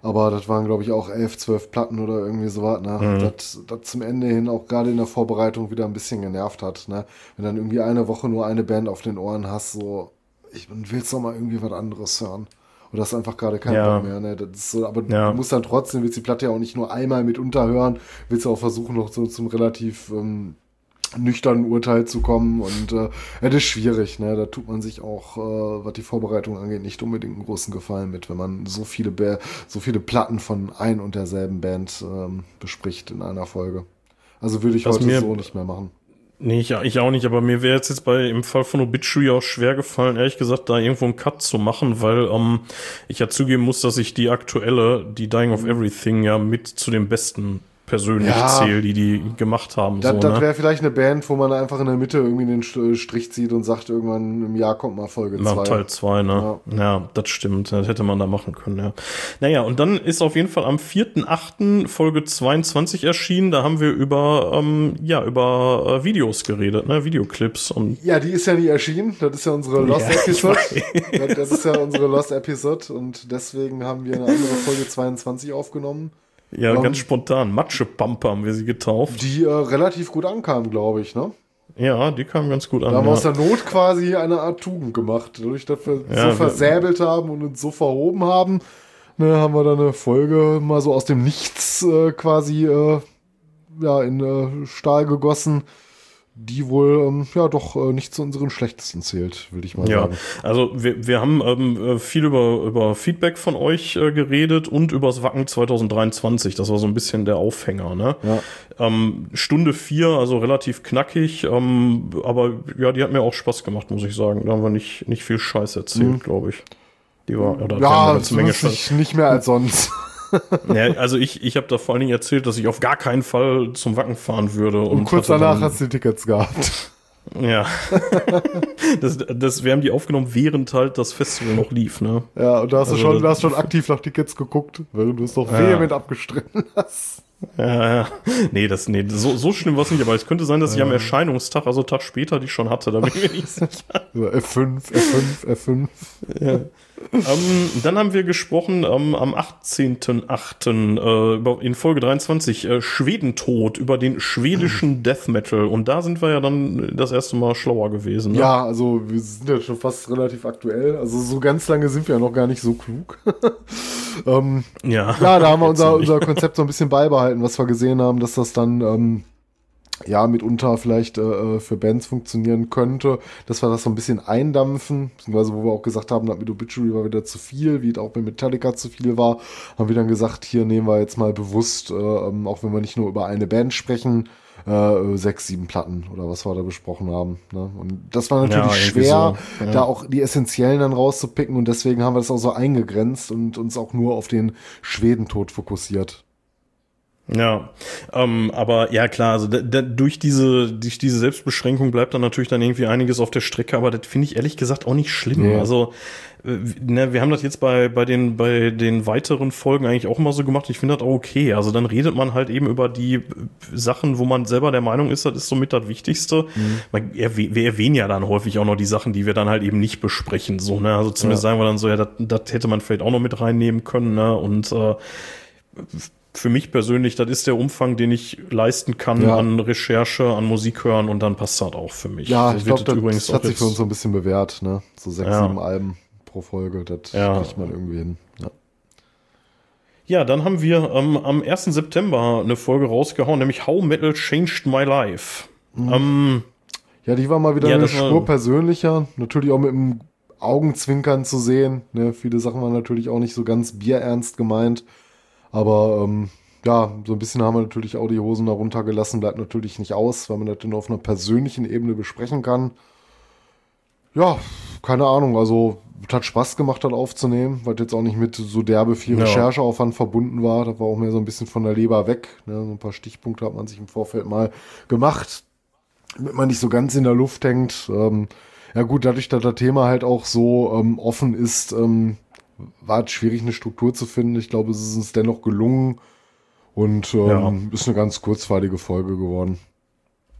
Aber das waren, glaube ich, auch elf, zwölf Platten oder irgendwie sowas, ne? Mhm. Das, das zum Ende hin auch gerade in der Vorbereitung wieder ein bisschen genervt hat, ne? Wenn dann irgendwie eine Woche nur eine Band auf den Ohren hast, so, ich willst doch mal irgendwie was anderes hören. Oder hast einfach gerade keinen ja. Bock mehr, ne? Das ist so, aber ja. du musst dann trotzdem, willst die Platte ja auch nicht nur einmal mit unterhören, willst du auch versuchen, noch so zum relativ, ähm, nüchternen Urteil zu kommen und äh, das ist schwierig, ne? Da tut man sich auch, äh, was die Vorbereitung angeht, nicht unbedingt einen großen Gefallen mit, wenn man so viele ba so viele Platten von ein und derselben Band ähm, bespricht in einer Folge. Also würde ich Was heute so nicht mehr machen. Nee, ich, ich auch nicht, aber mir wäre jetzt, jetzt bei im Fall von Obituary auch schwer gefallen, ehrlich gesagt, da irgendwo einen Cut zu machen, weil ähm, ich ja zugeben muss, dass ich die aktuelle, die Dying of Everything, ja mit zu den besten persönlich ja, zähle, die die gemacht haben. Das, so, das ne? wäre vielleicht eine Band, wo man einfach in der Mitte irgendwie den Strich zieht und sagt, irgendwann im Jahr kommt mal Folge 2. Nach Teil 2, ne? Ja. ja. das stimmt. Das hätte man da machen können, ja. Naja, und dann ist auf jeden Fall am 4.8. Folge 22 erschienen. Da haben wir über, ähm, ja, über äh, Videos geredet, ne? Videoclips und. Ja, die ist ja nie erschienen. Das ist ja unsere Lost ja, Episode. Das, das ist ja unsere Lost Episode und deswegen haben wir eine andere Folge 22 aufgenommen. Ja, ähm, ganz spontan. Matschepampe haben wir sie getauft. Die äh, relativ gut ankam, glaube ich, ne? Ja, die kam ganz gut an. Da haben wir ja. aus der Not quasi eine Art Tugend gemacht. Dadurch, dass wir ja, so versäbelt haben und uns so verhoben haben, ne, haben wir dann eine Folge mal so aus dem Nichts äh, quasi äh, ja, in äh, Stahl gegossen die wohl ähm, ja doch äh, nicht zu unseren schlechtesten zählt, würde ich mal ja, sagen. Also wir, wir haben ähm, äh, viel über, über Feedback von euch äh, geredet und über das Wacken 2023. Das war so ein bisschen der Aufhänger. Ne? Ja. Ähm, Stunde vier, also relativ knackig, ähm, aber ja, die hat mir auch Spaß gemacht, muss ich sagen. Da haben wir nicht, nicht viel Scheiß erzählt, mhm. glaube ich. Die war, oder ja, eine Menge nicht, nicht mehr als sonst. ja, also ich, ich habe da vor allen Dingen erzählt, dass ich auf gar keinen Fall zum Wacken fahren würde. Und, und kurz danach hast du die Tickets gehabt. Ja. das, das, wir haben die aufgenommen, während halt das Festival noch lief, ne? Ja, und da hast also, du schon, da hast schon aktiv nach Tickets geguckt, während du es noch ja. vehement abgestritten hast. Ja, ja. Nee, das, nee, so, so schlimm war es nicht, aber es könnte sein, dass ich am Erscheinungstag, also Tag später, die schon hatte, da bin ich mir nicht sicher. F5, F5, F5. Ja ähm, dann haben wir gesprochen ähm, am 18.8. Äh, in Folge 23 äh, Schwedentod über den schwedischen Death Metal. Und da sind wir ja dann das erste Mal schlauer gewesen. Ne? Ja, also wir sind ja schon fast relativ aktuell. Also so ganz lange sind wir ja noch gar nicht so klug. ähm, ja. ja, da haben wir unser, unser Konzept so ein bisschen beibehalten, was wir gesehen haben, dass das dann ähm, ja, mitunter vielleicht äh, äh, für Bands funktionieren könnte, dass wir das so ein bisschen eindampfen, beziehungsweise wo wir auch gesagt haben, mit Obituary war wieder zu viel, wie es auch bei Metallica zu viel war, haben wir dann gesagt, hier nehmen wir jetzt mal bewusst, äh, ähm, auch wenn wir nicht nur über eine Band sprechen, äh, sechs, sieben Platten oder was wir da besprochen haben. Ne? Und das war natürlich ja, schwer, so. ja. da auch die essentiellen dann rauszupicken und deswegen haben wir das auch so eingegrenzt und uns auch nur auf den Schwedentod fokussiert. Ja, ähm, aber ja klar, also da, da, durch diese durch diese Selbstbeschränkung bleibt dann natürlich dann irgendwie einiges auf der Strecke, aber das finde ich ehrlich gesagt auch nicht schlimm. Ja. Also äh, ne, wir haben das jetzt bei bei den bei den weiteren Folgen eigentlich auch immer so gemacht. Ich finde das auch okay. Also dann redet man halt eben über die Sachen, wo man selber der Meinung ist, das ist somit das Wichtigste. Mhm. Wir erwähnen ja dann häufig auch noch die Sachen, die wir dann halt eben nicht besprechen. So ne, also zumindest ja. sagen wir dann so, ja, das, das hätte man vielleicht auch noch mit reinnehmen können. Ne, und äh, für mich persönlich, das ist der Umfang, den ich leisten kann ja. an Recherche, an Musik hören und dann passt das auch für mich. Ja, so ich glaube, das, übrigens das hat sich für uns so ein bisschen bewährt, ne? So sechs, ja. sieben Alben pro Folge, das ja. kriegt man irgendwie hin. Ja. Ja, dann haben wir ähm, am 1. September eine Folge rausgehauen, nämlich How Metal Changed My Life. Mhm. Ähm, ja, die war mal wieder ja, eine Spur persönlicher, natürlich auch mit dem Augenzwinkern zu sehen. Ne? Viele Sachen waren natürlich auch nicht so ganz bierernst gemeint. Aber ähm, ja, so ein bisschen haben wir natürlich auch die Hosen darunter gelassen, bleibt natürlich nicht aus, weil man das dann auf einer persönlichen Ebene besprechen kann. Ja, keine Ahnung, also hat Spaß gemacht, das aufzunehmen, weil jetzt auch nicht mit so derbe viel ja. Rechercheaufwand verbunden war. Das war auch mehr so ein bisschen von der Leber weg. Ne? So ein paar Stichpunkte hat man sich im Vorfeld mal gemacht, damit man nicht so ganz in der Luft hängt. Ähm, ja gut, dadurch, dass das Thema halt auch so ähm, offen ist, ähm, war es schwierig, eine Struktur zu finden. Ich glaube, es ist uns dennoch gelungen und ähm, ja. ist eine ganz kurzweilige Folge geworden.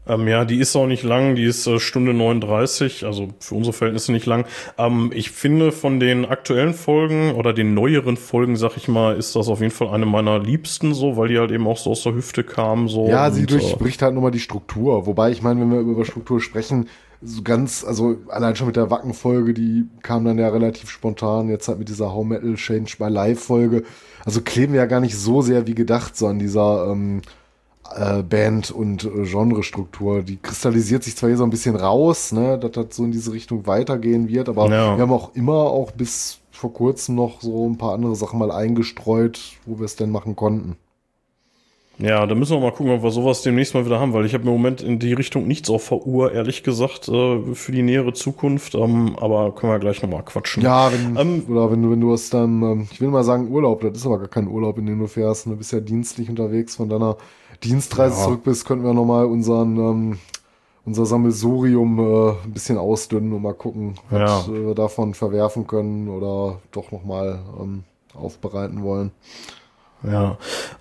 Ähm, ja, die ist auch nicht lang, die ist äh, Stunde 39, also für unsere Verhältnisse nicht lang. Ähm, ich finde von den aktuellen Folgen oder den neueren Folgen, sag ich mal, ist das auf jeden Fall eine meiner liebsten so, weil die halt eben auch so aus der Hüfte kam. So ja, sie und, äh, durchbricht halt nochmal die Struktur. Wobei, ich meine, wenn wir über Struktur sprechen, so ganz, also allein schon mit der Wacken-Folge, die kam dann ja relativ spontan, jetzt halt mit dieser How Metal Change My Life-Folge. Also kleben wir ja gar nicht so sehr wie gedacht, so an dieser ähm, äh, Band- und äh, Genrestruktur. Die kristallisiert sich zwar hier so ein bisschen raus, ne, dass das so in diese Richtung weitergehen wird, aber ja. wir haben auch immer auch bis vor kurzem noch so ein paar andere Sachen mal eingestreut, wo wir es denn machen konnten. Ja, da müssen wir mal gucken, ob wir sowas demnächst mal wieder haben, weil ich habe im Moment in die Richtung nichts auf Uhr, ehrlich gesagt, äh, für die nähere Zukunft. Ähm, aber können wir gleich nochmal quatschen. Ja, wenn, ähm, oder wenn du, wenn du hast dann, ähm, ich will mal sagen Urlaub, das ist aber gar kein Urlaub, in den du fährst. Du bist ja dienstlich unterwegs, von deiner Dienstreise ja. zurück bist, könnten wir nochmal unseren, ähm, unser Sammelsurium äh, ein bisschen ausdünnen und mal gucken, was ja. wir davon verwerfen können oder doch nochmal ähm, aufbereiten wollen. Ja,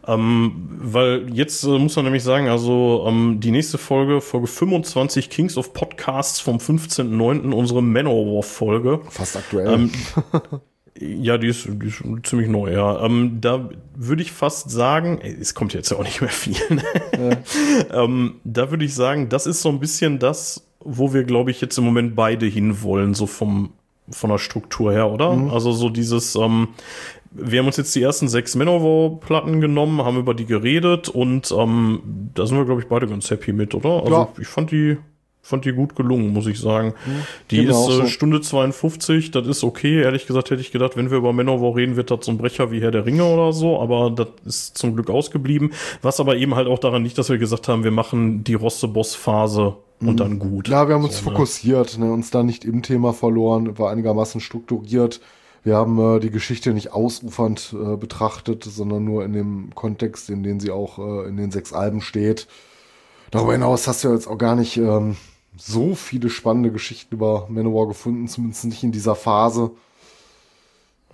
ähm, weil jetzt äh, muss man nämlich sagen, also ähm, die nächste Folge, Folge 25 Kings of Podcasts vom 15.09., unsere Manowar-Folge. Fast aktuell. Ähm, ja, die ist, die ist ziemlich neu, ja. Ähm, da würde ich fast sagen, ey, es kommt jetzt ja auch nicht mehr viel. Ne? Ja. ähm, da würde ich sagen, das ist so ein bisschen das, wo wir, glaube ich, jetzt im Moment beide hinwollen, so vom von der Struktur her, oder? Mhm. Also so dieses, ähm, wir haben uns jetzt die ersten sechs Manowar-Platten genommen, haben über die geredet und ähm, da sind wir, glaube ich, beide ganz happy mit, oder? Also ja. ich fand die, fand die gut gelungen, muss ich sagen. Mhm, die genau ist äh, so. Stunde 52, das ist okay. Ehrlich gesagt hätte ich gedacht, wenn wir über Manowar reden, wird das so ein Brecher wie Herr der Ringe oder so, aber das ist zum Glück ausgeblieben. Was aber eben halt auch daran liegt, dass wir gesagt haben, wir machen die Rosse-Boss-Phase und mhm. dann gut. Ja, wir haben uns so, ne? fokussiert, ne, uns da nicht im Thema verloren, war einigermaßen strukturiert wir haben äh, die Geschichte nicht ausufernd äh, betrachtet, sondern nur in dem Kontext, in dem sie auch äh, in den sechs Alben steht. Darüber hinaus hast du jetzt auch gar nicht ähm, so viele spannende Geschichten über Manowar gefunden, zumindest nicht in dieser Phase.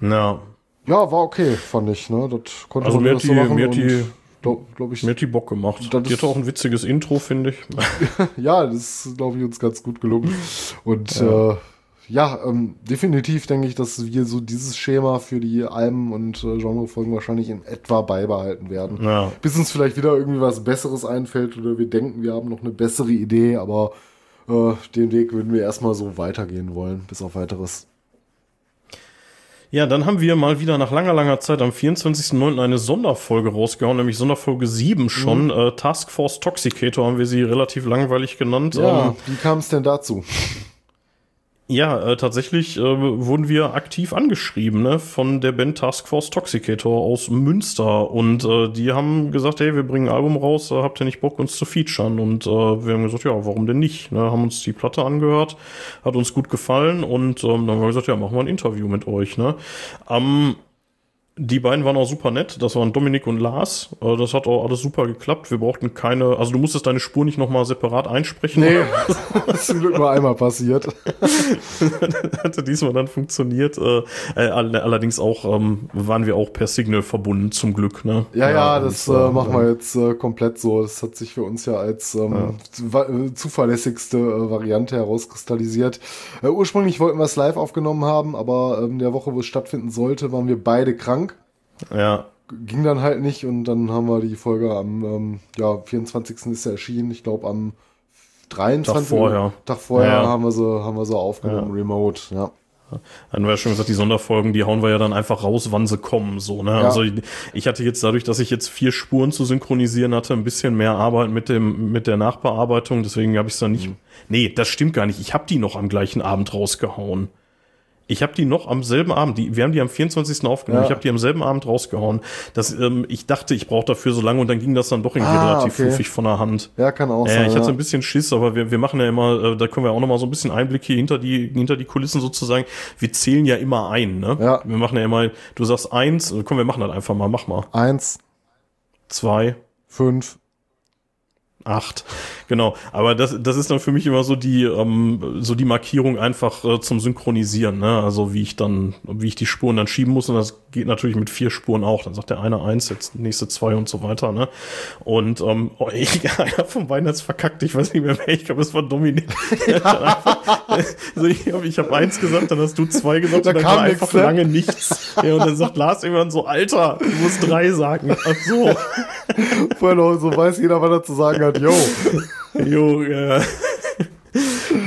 Ja. Ja, war okay, fand ich. Ne? Das konnte Also man mir hat die, machen mir hat die, glaub, glaub ich, mir hat die Bock gemacht. Das Die ist- hat auch ein witziges Intro, finde ich. ja, das ist, glaube ich, uns ganz gut gelungen. Und ja, äh, ja ähm, definitiv denke ich, dass wir so dieses Schema für die Alben und äh, Genrefolgen wahrscheinlich in etwa beibehalten werden. Ja. Bis uns vielleicht wieder irgendwie was Besseres einfällt oder wir denken, wir haben noch eine bessere Idee, aber äh, den Weg würden wir erstmal so weitergehen wollen, bis auf weiteres. Ja, dann haben wir mal wieder nach langer, langer Zeit am 24.09. eine Sonderfolge rausgehauen, nämlich Sonderfolge 7 schon. Mhm. Äh, Task Force Toxicator haben wir sie relativ langweilig genannt. Ja, Ähm, wie kam es denn dazu? Ja, äh, tatsächlich äh, wurden wir aktiv angeschrieben ne, von der Band Task Force Toxicator aus Münster. Und äh, die haben gesagt, hey, wir bringen ein Album raus, äh, habt ihr nicht Bock, uns zu featuren? Und äh, wir haben gesagt, ja, warum denn nicht? Ne, haben uns die Platte angehört, hat uns gut gefallen und ähm, dann haben wir gesagt, ja, machen wir ein Interview mit euch. Ne? Am die beiden waren auch super nett. Das waren Dominik und Lars. Äh, Das hat auch alles super geklappt. Wir brauchten keine, also du musstest deine Spur nicht nochmal separat einsprechen. Nee, das ist zum Glück nur einmal passiert. hatte diesmal dann funktioniert. Äh, äh, all- allerdings auch ähm, waren wir auch per Signal verbunden, zum Glück. Ne? Ja, ja, und, das äh, machen wir jetzt äh, komplett so. Das hat sich für uns ja als ähm, äh, zuverlässigste äh, Variante herauskristallisiert. Ursprünglich wollten wir es live aufgenommen haben, aber ähm, der Woche, wo es stattfinden sollte, waren wir beide krank. Ja, Ging dann halt nicht und dann haben wir die Folge am ähm, ja, 24. ist ja erschienen. Ich glaube am 23. Tag vorher. Tag vorher Ja, ja. haben wir so haben wir so aufgenommen, remote. Ja. wir ja schon gesagt, die Sonderfolgen, die hauen wir ja dann einfach raus, wann sie kommen. So, ne? Also ich, ich hatte jetzt dadurch, dass ich jetzt vier Spuren zu synchronisieren hatte, ein bisschen mehr Arbeit mit dem mit der Nachbearbeitung. Deswegen habe ich es dann nicht. Nee, das stimmt gar nicht. Ich habe die noch am gleichen Abend rausgehauen. Ich habe die noch am selben Abend, die, wir haben die am 24. aufgenommen, Ja. ich habe die am selben Abend rausgehauen. Das, ähm, ich dachte, ich brauche dafür so lange und dann ging das dann doch irgendwie Ah, relativ okay. fluffig von der Hand. ja, kann auch Ja, sein. ich hatte ja. ein bisschen Schiss, aber wir, wir machen ja immer, äh, da können wir auch noch mal so ein bisschen Einblick hier hinter die, hinter die Kulissen sozusagen. Wir zählen ja immer ein, ne? Ja. Wir machen ja immer, du sagst eins, äh, komm, wir machen das einfach mal, mach mal. Eins, Zwei, fünf. Acht. Genau. Aber das, das ist dann für mich immer so die, ähm, so die Markierung einfach äh, zum Synchronisieren, ne? Also wie ich dann, wie ich die Spuren dann schieben muss. Und das geht natürlich mit vier Spuren auch. Dann sagt der eine eins, jetzt nächste zwei und so weiter, ne? Und ähm, oh, ich, einer von beiden hat's verkackt. Ich weiß nicht mehr wer. Ich glaube, es war Dominik. also ich habe ich hab eins gesagt, dann hast du zwei gesagt Da und dann kam einfach ne? lange nichts. Ja, und dann sagt Lars irgendwann so, Alter, du musst drei sagen. Ach so. Vorher noch, so weiß jeder, was er zu sagen hat. Yo. Jo, ja.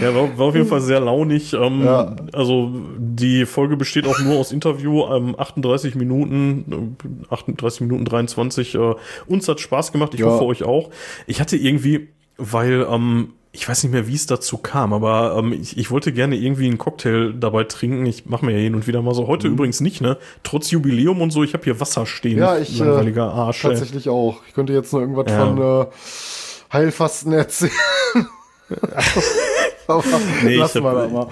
Ja, war, war auf jeden Fall sehr launig. Ähm, Ja. Also die Folge besteht auch nur aus Interview, ähm, 38 Minuten, äh, 38 Minuten 23. Äh, uns hat Spaß gemacht, ich Ja. hoffe euch auch. Ich hatte irgendwie, weil ähm, ich weiß nicht mehr, wie es dazu kam, aber ähm, ich, ich wollte gerne irgendwie einen Cocktail dabei trinken. Ich mache mir ja hin und wieder mal so. Mhm. Heute übrigens nicht, ne? Trotz Jubiläum und so. Ich habe hier Wasser stehen. Ja, ich, äh, Langweiliger Arsch. ey. Tatsächlich auch. Ich könnte jetzt nur irgendwas Ja. von äh, Heilfasten erzählen. Aber Nee, ich lassen wir hab- mal.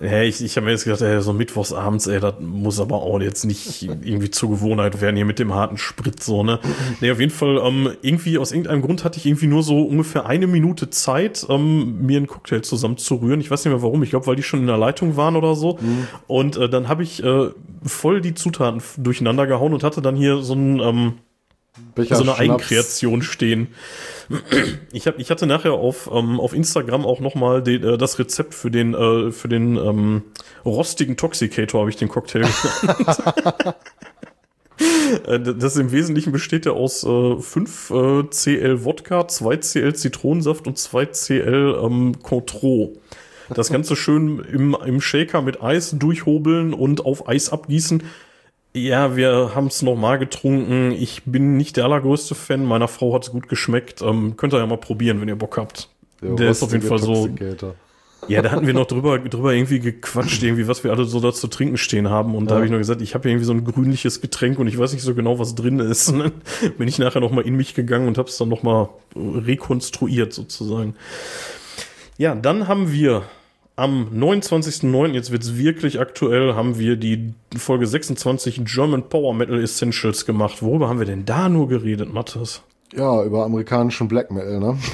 Ja, ich, ich habe mir jetzt gedacht, ey, so mittwochsabends, ey, das muss aber auch jetzt nicht irgendwie zur Gewohnheit werden hier mit dem harten Sprit, so, ne? Nee, auf jeden Fall, ähm, irgendwie, aus irgendeinem Grund hatte ich irgendwie nur so ungefähr eine Minute Zeit, ähm, mir einen Cocktail zusammenzurühren. Ich weiß nicht mehr warum, ich glaube, weil die schon in der Leitung waren oder so. Und äh, dann habe ich äh, voll die Zutaten durcheinander gehauen und hatte dann hier so ein, ähm, Becher so eine Schnaps. Eigenkreation stehen. Ich, hab, ich hatte nachher auf, ähm, auf Instagram auch nochmal äh, das Rezept für den, äh, für den ähm, rostigen Toxicator, habe ich den Cocktail genannt. Äh, Das im Wesentlichen besteht ja aus äh, 5 äh, CL Wodka, 2 CL Zitronensaft und 2 CL ähm, Cointreau. Das Ganze schön im, im Shaker mit Eis durchhobeln und auf Eis abgießen. Ja, wir haben es nochmal getrunken. Ich bin nicht der allergrößte Fan. Meiner Frau hat es gut geschmeckt. Ähm, könnt ihr ja mal probieren, wenn ihr Bock habt. Der, ist auf jeden Fall so. Ja, da hatten wir noch drüber, drüber irgendwie gequatscht, irgendwie, was wir alle so da zu trinken stehen haben. Und da habe ich nur gesagt, ich habe irgendwie so ein grünliches Getränk und ich weiß nicht so genau, was drin ist. Und dann bin ich nachher noch mal in mich gegangen und habe es dann noch mal rekonstruiert sozusagen. Ja, dann haben wir am 29.09., jetzt wird's wirklich aktuell, haben wir die Folge 26 German Power Metal Essentials gemacht. Worüber haben wir denn da nur geredet, Mathis? Ja, über amerikanischen Black Metal, ne?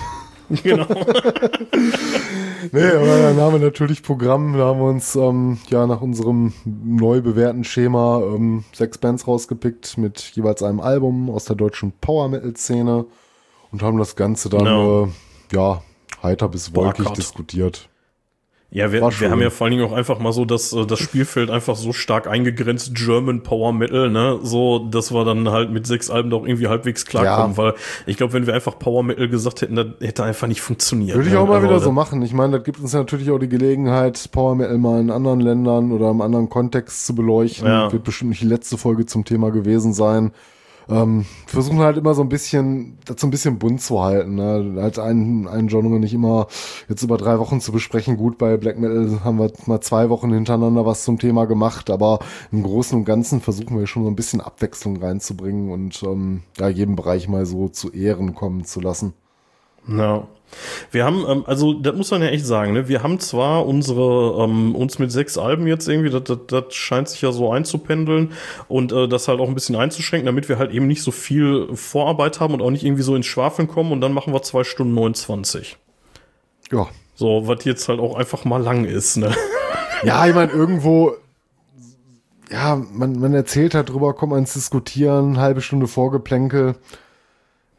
Genau. nee, aber dann haben wir natürlich Programm. Da haben wir uns ähm, ja nach unserem neu bewährten Schema ähm, sechs Bands rausgepickt mit jeweils einem Album aus der deutschen Power Metal Szene und haben das Ganze dann no. äh, ja heiter bis wolkig diskutiert. Ja, wir, wir haben ja vor allen Dingen auch einfach mal so das, äh, das Spielfeld einfach so stark eingegrenzt, German Power Metal, ne? So, dass wir dann halt mit sechs Alben doch irgendwie halbwegs klarkommen, ja. weil ich glaube, wenn wir einfach Power Metal gesagt hätten, das hätte einfach nicht funktioniert. Würde ich auch mal wieder so machen. Ich meine, das gibt uns natürlich auch die Gelegenheit, Power Metal mal in anderen Ländern oder im anderen Kontext zu beleuchten. Ja. Wird bestimmt nicht die letzte Folge zum Thema gewesen sein ähm, versuchen halt immer so ein bisschen, so ein bisschen bunt zu halten. Ne? Halt einen, einen Genre nicht immer jetzt über drei Wochen zu besprechen. Gut, bei Black Metal haben wir mal zwei Wochen hintereinander was zum Thema gemacht, aber im Großen und Ganzen versuchen wir schon so ein bisschen Abwechslung reinzubringen und ähm, ja, jedem Bereich mal so zu Ehren kommen zu lassen. Ja. Wir haben, ähm, also das muss man ja echt sagen, ne? wir haben zwar unsere, ähm, uns mit sechs Alben jetzt irgendwie, das, das, das scheint sich ja so einzupendeln und äh, das halt auch ein bisschen einzuschränken, damit wir halt eben nicht so viel Vorarbeit haben und auch nicht irgendwie so ins Schwafeln kommen und dann machen wir zwei Stunden 29. Ja. So, was jetzt halt auch einfach mal lang ist, ne? Ja, ich meine, irgendwo, ja, man, man erzählt halt drüber, kommt man ins Diskutieren, halbe Stunde Vorgeplänkel.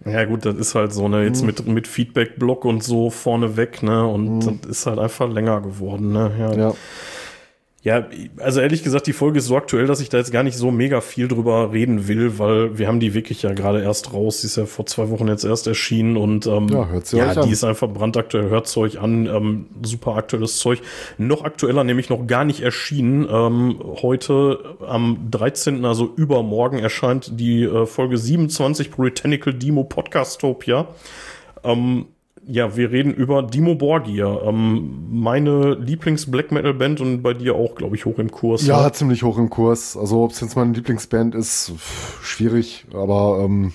Ja, gut, das ist halt so, ne, jetzt mhm. mit, mit Feedback-Block und so vorne weg, ne, und mhm. das ist halt einfach länger geworden, ne, ja. ja. Ja, also ehrlich gesagt, die Folge ist so aktuell, dass ich da jetzt gar nicht so mega viel drüber reden will, weil wir haben die wirklich ja gerade erst raus. Die ist ja vor zwei Wochen jetzt erst erschienen und ähm, ja, hört sie ja euch die an. ist einfach brandaktuell. Hört euch an, ähm, super aktuelles Zeug. Noch aktueller, nämlich noch gar nicht erschienen. Ähm, heute am 13., also übermorgen, erscheint die äh, Folge 27 Britannical Demo Podcastopia. Ähm, ja, wir reden über Dimo Borgir, ähm, meine Lieblings-Black Metal-Band und bei dir auch, glaube ich, hoch im Kurs. Ja, ja, ziemlich hoch im Kurs. Also, ob es jetzt meine Lieblingsband ist, schwierig, aber ähm,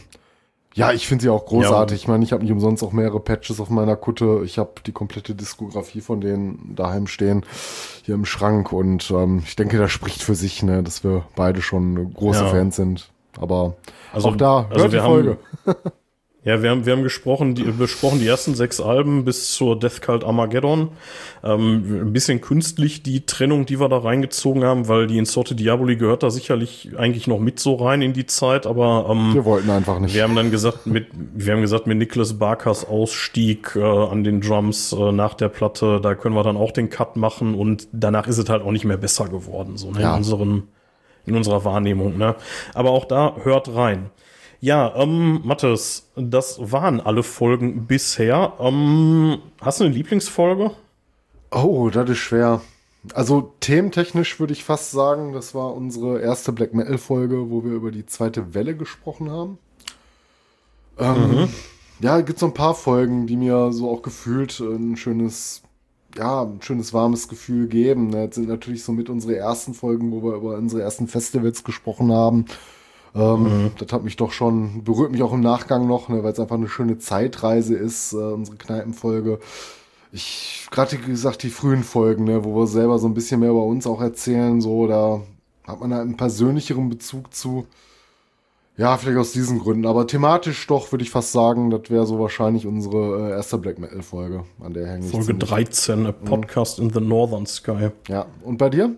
ja, ich finde sie auch großartig. Ja. Ich meine, ich habe nicht umsonst auch mehrere Patches auf meiner Kutte. Ich habe die komplette Diskografie von denen daheim stehen, hier im Schrank und ähm, ich denke, das spricht für sich, ne, dass wir beide schon große ja. Fans sind. Aber also, auch da, hört also die Folge. Haben, Ja, wir haben, wir haben gesprochen, die, besprochen die ersten sechs Alben bis zur Death Cult Armageddon. Ähm, ein bisschen künstlich die Trennung, die wir da reingezogen haben, weil die Insorte Diaboli gehört da sicherlich eigentlich noch mit so rein in die Zeit, aber ähm, wir wollten einfach nicht. Wir haben dann gesagt, mit, wir haben gesagt, mit Nicholas Barkers Ausstieg äh, an den Drums äh, nach der Platte, da können wir dann auch den Cut machen und danach ist es halt auch nicht mehr besser geworden, so ne, ja. in unseren, in unserer Wahrnehmung. Ne? Aber auch da hört rein. Ja, ähm, Mathis, das waren alle Folgen bisher. Ähm, hast du eine Lieblingsfolge? Oh, das ist schwer. Also thementechnisch würde ich fast sagen, das war unsere erste Black Metal Folge, wo wir über die zweite Welle gesprochen haben. Ähm, mhm. Ja, gibt so ein paar Folgen, die mir so auch gefühlt ein schönes, ja, ein schönes warmes Gefühl geben. Das sind natürlich so mit unsere ersten Folgen, wo wir über unsere ersten Festivals gesprochen haben. Ähm, mhm. Das hat mich doch schon, berührt mich auch im Nachgang noch, ne, weil es einfach eine schöne Zeitreise ist, äh, unsere Kneipenfolge. Ich, gerade wie gesagt, die frühen Folgen, ne, wo wir selber so ein bisschen mehr über uns auch erzählen, so, da hat man halt einen persönlicheren Bezug zu. Ja, vielleicht aus diesen Gründen, aber thematisch doch, würde ich fast sagen, das wäre so wahrscheinlich unsere äh, erste Black Metal-Folge, an der hänge ich Folge 13, a Podcast mhm. in the Northern Sky. Ja, und bei dir?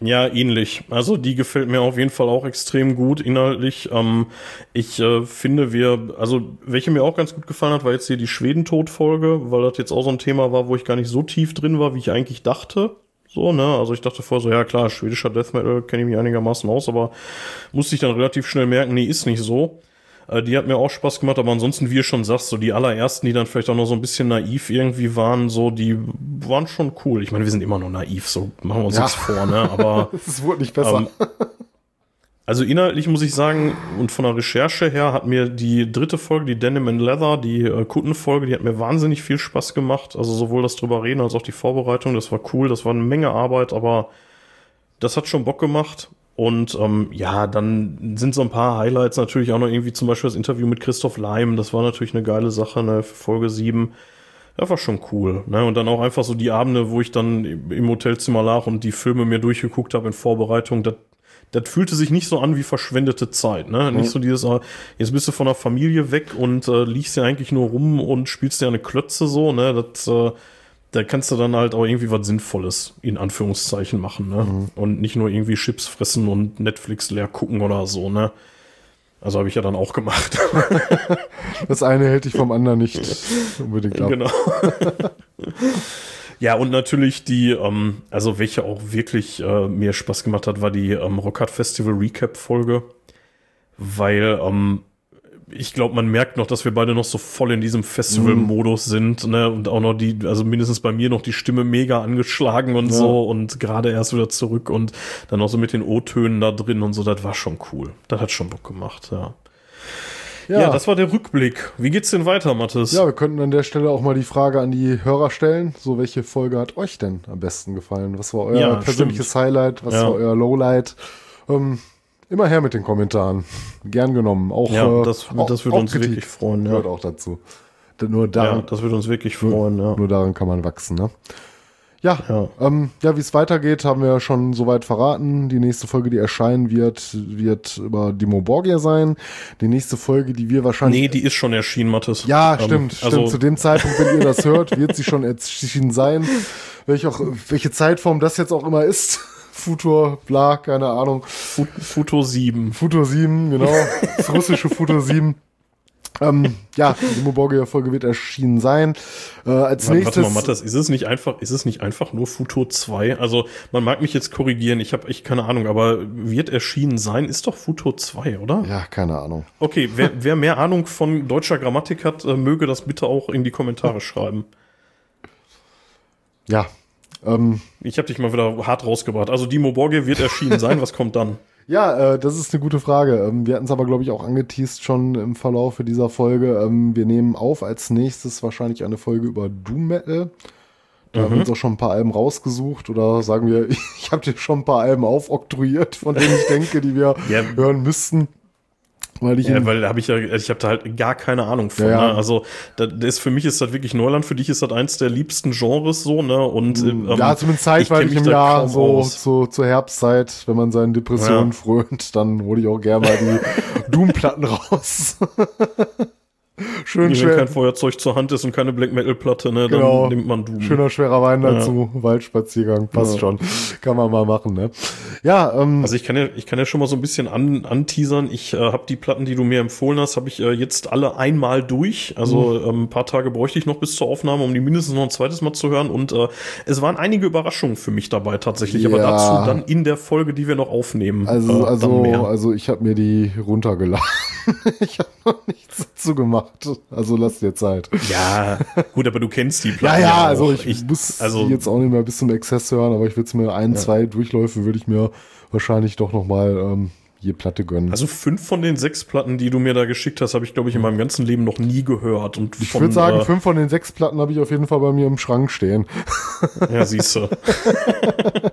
Ja, ähnlich. Also die gefällt mir auf jeden Fall auch extrem gut inhaltlich. Ähm, ich äh, finde wir, also welche mir auch ganz gut gefallen hat, war jetzt hier die Schwedentod-Folge, weil das jetzt auch so ein Thema war, wo ich gar nicht so tief drin war, wie ich eigentlich dachte. So, ne? Also ich dachte vorher so, ja klar, schwedischer Death Metal kenne ich mich einigermaßen aus, aber musste ich dann relativ schnell merken, nee, ist nicht so. Äh, die hat mir auch Spaß gemacht, aber ansonsten, wie ihr schon sagst, so die allerersten, die dann vielleicht auch noch so ein bisschen naiv irgendwie waren, so, die waren schon cool. Ich meine, wir sind immer noch naiv, so machen wir uns ja. nichts vor, ne? Aber. Es wurde nicht besser. Ähm, also inhaltlich muss ich sagen, und von der Recherche her hat mir die dritte Folge, die Denim and Leather, die äh, Kuttenfolge, die hat mir wahnsinnig viel Spaß gemacht. Also sowohl das drüber reden als auch die Vorbereitung, das war cool, das war eine Menge Arbeit, aber das hat schon Bock gemacht. Und ähm, ja, dann sind so ein paar Highlights natürlich auch noch irgendwie zum Beispiel das Interview mit Christoph Leim. Das war natürlich eine geile Sache, ne, für Folge 7. Das war schon cool. Ne? Und dann auch einfach so die Abende, wo ich dann im Hotelzimmer lag und die Filme mir durchgeguckt habe in Vorbereitung, das, das fühlte sich nicht so an wie verschwendete Zeit, ne? Nicht so dieses, äh, jetzt bist du von der Familie weg und äh, liegst ja eigentlich nur rum und spielst ja eine Klötze so, ne? Das, äh, da kannst du dann halt auch irgendwie was Sinnvolles in Anführungszeichen machen, ne? Mhm. Und nicht nur irgendwie Chips fressen und Netflix leer gucken oder so, ne? Also habe ich ja dann auch gemacht. Das eine hält dich vom anderen nicht unbedingt ab. Genau. ja, und natürlich die, ähm, also welche auch wirklich äh, mir Spaß gemacht hat, war die ähm, Rockhard Festival Recap Folge, weil ähm, ich glaube, man merkt noch, dass wir beide noch so voll in diesem Festival-Modus sind, ne, und auch noch die, also mindestens bei mir noch die Stimme mega angeschlagen und Ja. so und gerade erst wieder zurück und dann auch so mit den O-Tönen da drin und so, das war schon cool. Das hat schon Bock gemacht, ja. Ja, das war der Rückblick. Wie geht's denn weiter, Mathis? Ja, wir könnten an der Stelle auch mal die Frage an die Hörer stellen. So, welche Folge hat euch denn am besten gefallen? Was war euer Ja, persönliches Highlight? Was Ja. war euer Lowlight? Ähm, immer her mit den Kommentaren. Gern genommen. Auch, Ja, äh, das, auch, das würde uns Kritik wirklich freuen. Ja. Gehört auch dazu. Nur ja, daran, das würde uns wirklich freuen. Ja. nur daran kann man wachsen, ne? Ja, Ja. ähm, ja wie es weitergeht, haben wir ja schon soweit verraten. Die nächste Folge, die erscheinen wird, wird über Dimo Borgia sein. Die nächste Folge, die wir wahrscheinlich Nee, die ist schon erschienen, Mathis. Ja, Ähm, stimmt, Also, stimmt. Zu dem Zeitpunkt, wenn ihr das hört, wird sie schon erschienen sein. Welche, auch, welche Zeitform das jetzt auch immer ist. Futur, bla, keine Ahnung. Fu- Futo 7. Futur 7, genau. Das russische Futur 7. Ähm, ja, die Moborgia-Folge wird erschienen sein. Äh, als Warte, nächstes. warte mal, Mathis, ist es nicht einfach, ist es nicht einfach nur Futo 2? Also, man mag mich jetzt korrigieren, ich habe echt keine Ahnung, aber wird erschienen sein, ist doch Futo 2, oder? ja, keine Ahnung. Okay, wer, wer mehr Ahnung von deutscher Grammatik hat, äh, möge das bitte auch in die Kommentare schreiben. Ja. Ähm, Ich habe dich mal wieder hart rausgebracht. Also, Dimo Borgia wird erschienen sein, was kommt dann? Ja, äh, das ist eine gute Frage. Ähm, wir hatten es aber, glaube ich, auch angeteased schon im Verlauf dieser Folge. Ähm, wir nehmen auf als nächstes wahrscheinlich eine Folge über Doom Metal. Da haben wir uns auch schon ein paar Alben rausgesucht oder sagen wir, ich habe dir schon ein paar Alben aufoktroyiert, von denen ich denke, die wir Ja. hören müssten. Weil ich Ja, weil da habe ich ja, ich habe da halt gar keine Ahnung von. Ja, ja. Ne? Also das ist für mich ist das wirklich Neuland. Für dich ist das eins der liebsten Genres so ne und ähm, ja, zumindest ich kenn zeitweilig im Jahr, so zu, zur Herbstzeit, wenn man seinen Depressionen Ja. frönt, dann hole ich auch gerne mal die Doom-Platten raus. Schön Wenn schwer. kein Feuerzeug zur Hand ist und keine Black Metal Platte, ne, dann Genau. nimmt man Doom. Schöner schwerer Wein dazu, Waldspaziergang, passt Ja. schon. Kann man mal machen, ne? Ja, ähm, Also ich kann ja, ich kann ja schon mal so ein bisschen an, anteasern. Ich äh, habe die Platten, die du mir empfohlen hast, habe ich äh, jetzt alle einmal durch. Also Mhm. ähm, ein paar Tage bräuchte ich noch bis zur Aufnahme, um die mindestens noch ein zweites Mal zu hören. Und äh, es waren einige Überraschungen für mich dabei tatsächlich. Aber Ja. dazu dann in der Folge, die wir noch aufnehmen. also, äh, also, also ich habe mir die runtergeladen. ich habe noch nichts dazu gemacht. Also lass dir Zeit. Ja, gut, aber du kennst die Ja, Platten. ja, auch. also ich, muss also die jetzt auch nicht mehr bis zum Exzess hören, aber ich würde es mir ein, zwei Durchläufe würde ich mir wahrscheinlich doch noch mal ähm, je Platte gönnen. Also fünf von den sechs Platten, die du mir da geschickt hast, habe ich, glaube ich, in meinem ganzen Leben noch nie gehört. Und ich würde sagen, äh, fünf von den sechs Platten habe ich auf jeden Fall bei mir im Schrank stehen. Ja, siehst du.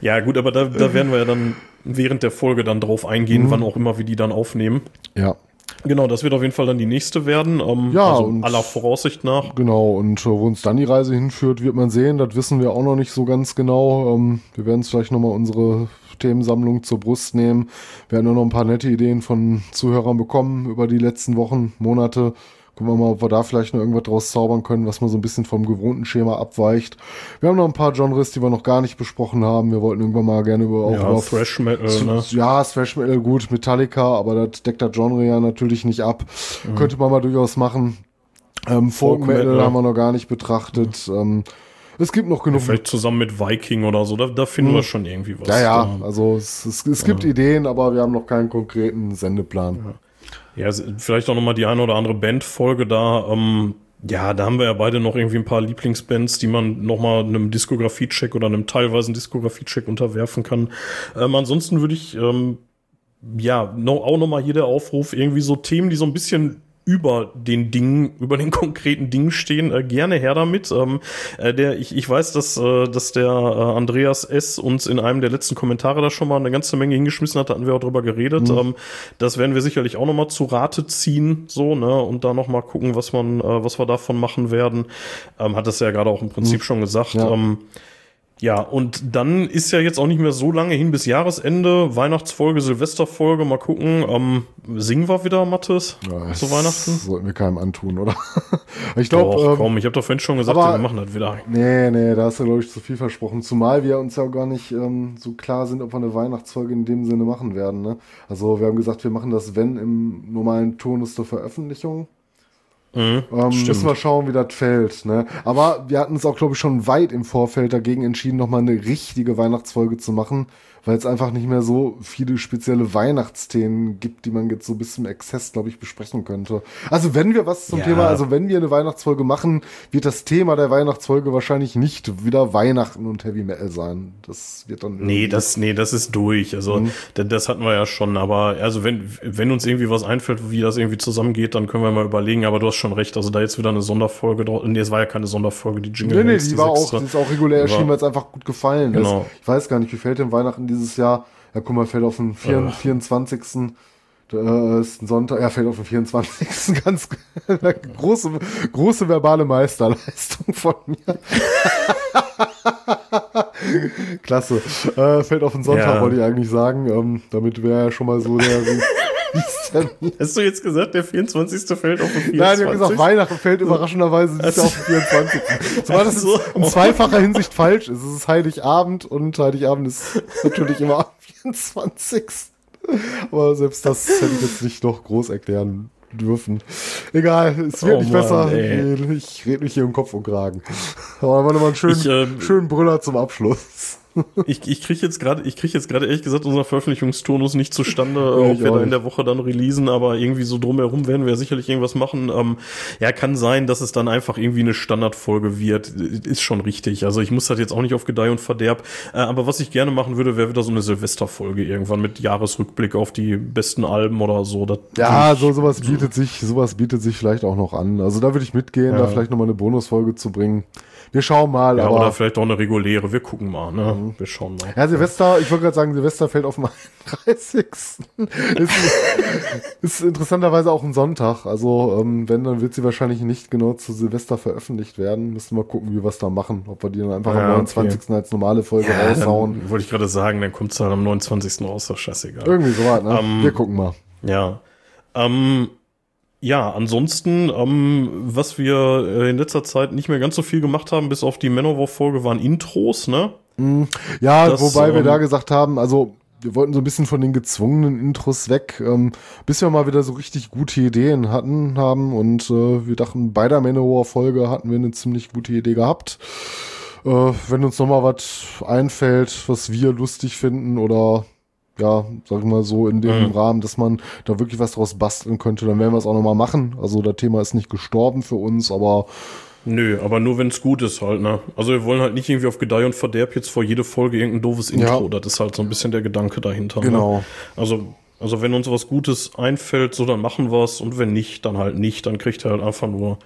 ja, gut, aber da, da werden wir ja dann während der Folge dann drauf eingehen, Mhm. wann auch immer wir die dann aufnehmen. Ja. Genau, das wird auf jeden Fall dann die nächste werden. Ähm, Ja, also und- aller Voraussicht nach. Genau, und äh, wo uns dann die Reise hinführt, wird man sehen. Das wissen wir auch noch nicht so ganz genau. Ähm, wir werden uns vielleicht nochmal unsere Themensammlung zur Brust nehmen. Wir werden auch noch ein paar nette Ideen von Zuhörern bekommen über die letzten Wochen, Monate. Gucken wir mal, ob wir da vielleicht noch irgendwas draus zaubern können, was mal so ein bisschen vom gewohnten Schema abweicht. Wir haben noch ein paar Genres, die wir noch gar nicht besprochen haben. Wir wollten irgendwann mal gerne über, auch Ja, über Thrash Metal, ne? ja, Thrash Metal gut, Metallica, aber das deckt das Genre ja natürlich nicht ab. Könnte man mal durchaus machen. Ähm, Folk, Folk Metal Metal. haben wir noch gar nicht betrachtet. Ähm, es gibt noch genug. Vielleicht zusammen mit Viking oder so, da, da finden wir schon irgendwie was. ja, ja, also es, es, es gibt Ideen, aber wir haben noch keinen konkreten Sendeplan. Ja, vielleicht auch noch mal die eine oder andere Bandfolge da. Ähm, ja, da haben wir ja beide noch irgendwie ein paar Lieblingsbands, die man noch mal einem Diskografie-Check oder einem teilweisen Diskografie-Check unterwerfen kann. Ähm, ansonsten würde ich ähm, ja no, auch noch mal hier der Aufruf irgendwie so Themen, die so ein bisschen über den Dingen, über den konkreten Dingen stehen, äh, gerne her damit. Ähm, äh, der, ich, ich weiß, dass, äh, dass der äh, Andreas S. uns in einem der letzten Kommentare da schon mal eine ganze Menge hingeschmissen hat, da hatten wir auch drüber geredet. Ähm, das werden wir sicherlich auch noch mal zu Rate ziehen, so, ne, und da noch mal gucken, was man, äh, was wir davon machen werden. Ähm, hat das ja gerade auch im Prinzip schon gesagt. Ja. Ähm, ja, und dann ist ja jetzt auch nicht mehr so lange hin bis Jahresende. Weihnachtsfolge, Silvesterfolge, mal gucken. Ähm, singen wir wieder, Mathis, Ja, zu das Weihnachten? Sollten wir keinem antun, oder? ich Doch, glaube, ähm, komm, ich habe doch vorhin schon gesagt, aber- wir machen das wieder. Nee, nee, da hast du, glaube ich, zu viel versprochen. Zumal wir uns ja gar nicht ähm, so klar sind, ob wir eine Weihnachtsfolge in dem Sinne machen werden. Ne? Also wir haben gesagt, wir machen das, wenn im normalen Turnus der Veröffentlichung. Mhm, Ähm, müssen wir schauen, wie das fällt. Ne? Aber wir hatten uns auch, glaube ich, schon weit im Vorfeld dagegen entschieden, nochmal eine richtige Weihnachtsfolge zu machen, weil es einfach nicht mehr so viele spezielle Weihnachtsthemen gibt, die man jetzt so bis zum Exzess, glaube ich, besprechen könnte. Also wenn wir was zum Ja. Thema, also wenn wir eine Weihnachtsfolge machen, wird das Thema der Weihnachtsfolge wahrscheinlich nicht wieder Weihnachten und Heavy Metal sein. Das wird dann Nee, das, nee, das ist durch. Also, Mhm. das, hatten wir ja schon. Aber, also, wenn, wenn uns irgendwie was einfällt, wie das irgendwie zusammengeht, dann können wir mal überlegen. Aber du hast schon recht. Also, da jetzt wieder eine Sonderfolge draus. Nee, es war ja keine Sonderfolge, die Jingle. Nee, nee, Hells, die war auch, sechste. die ist auch regulär erschienen, weil es einfach gut gefallen Genau. ist. Ich weiß gar nicht, wie fällt denn Weihnachten dieses Jahr? Ja, guck mal, fällt auf den vier- Äh. 24. Da ist ein Sonntag, ja, fällt auf den 24. Ganz große, große verbale Meisterleistung von mir. Klasse. Äh, fällt auf den Sonntag, Ja. wollte ich eigentlich sagen. Ähm, damit wäre ja schon mal so der Hast du jetzt gesagt, der 24. fällt auf den 24. Nein, ich habe gesagt, Weihnachten fällt überraschenderweise Jahr auf den 24. Zumal das so. in zweifacher Hinsicht falsch ist. Es ist Heiligabend und Heiligabend ist natürlich immer am 24. Aber selbst das hätte ich jetzt nicht noch groß erklären dürfen. Egal, es wird Oh nicht Mann, besser. ey. Ich rede mich hier im Kopf und Kragen. Aber nochmal einen schönen, Ich, ähm, schönen Brüller zum Abschluss. Ich, ich kriege jetzt gerade, ich kriege jetzt gerade ehrlich gesagt unseren Veröffentlichungsturnus nicht zustande, Ja, ob ich wir da in der Woche dann releasen, aber irgendwie so drumherum werden wir sicherlich irgendwas machen. Ähm, ja, kann sein, dass es dann einfach irgendwie eine Standardfolge wird. Ist schon richtig. Also ich muss das jetzt auch nicht auf Gedeih und Verderb. Äh, aber was ich gerne machen würde, wäre wieder so eine Silvesterfolge irgendwann mit Jahresrückblick auf die besten Alben oder so. Das Ja, so sowas bietet sich, sowas bietet sich vielleicht auch noch an. Also da würde ich mitgehen, da vielleicht nochmal eine Bonusfolge zu bringen. Wir schauen mal, ja, aber oder vielleicht auch eine reguläre. Wir gucken mal, ne? Wir schauen mal. Ja, Silvester, ich wollte gerade sagen, Silvester fällt auf den 31. ist, ist interessanterweise auch ein Sonntag. Also, ähm, wenn, dann wird sie wahrscheinlich nicht genau zu Silvester veröffentlicht werden. Müssen wir gucken, wie wir es da machen. Ob wir die dann einfach Ja, am okay. 29. als normale Folge Ja, raushauen. wollte ich gerade sagen, dann kommt es halt am 29. raus, ist scheißegal. Irgendwie so was, ne? Ähm, wir gucken mal. Ja. Ähm, ja, ansonsten, ähm, was wir äh, in letzter Zeit nicht mehr ganz so viel gemacht haben, bis auf die Manowar-Folge, waren Intros, ne? Ja, das, wobei wir ähm, da gesagt haben, also wir wollten so ein bisschen von den gezwungenen Intros weg, ähm, bis wir mal wieder so richtig gute Ideen hatten haben und äh, wir dachten, bei der Manowar-Folge hatten wir eine ziemlich gute Idee gehabt. Äh, wenn uns noch mal was einfällt, was wir lustig finden oder ja, sag ich mal so in dem Mhm. Rahmen, dass man da wirklich was draus basteln könnte, dann werden wir es auch noch mal machen. Also das Thema ist nicht gestorben für uns, aber Nö, aber nur wenn es gut ist halt, ne? Also wir wollen halt nicht irgendwie auf Gedeih und Verderb jetzt vor jede Folge irgendein doofes Intro. Das ist halt so ein bisschen der Gedanke dahinter. Genau. Ne? Also, also wenn uns was Gutes einfällt, so dann machen wir's und wenn nicht, dann halt nicht. Dann kriegt er halt einfach nur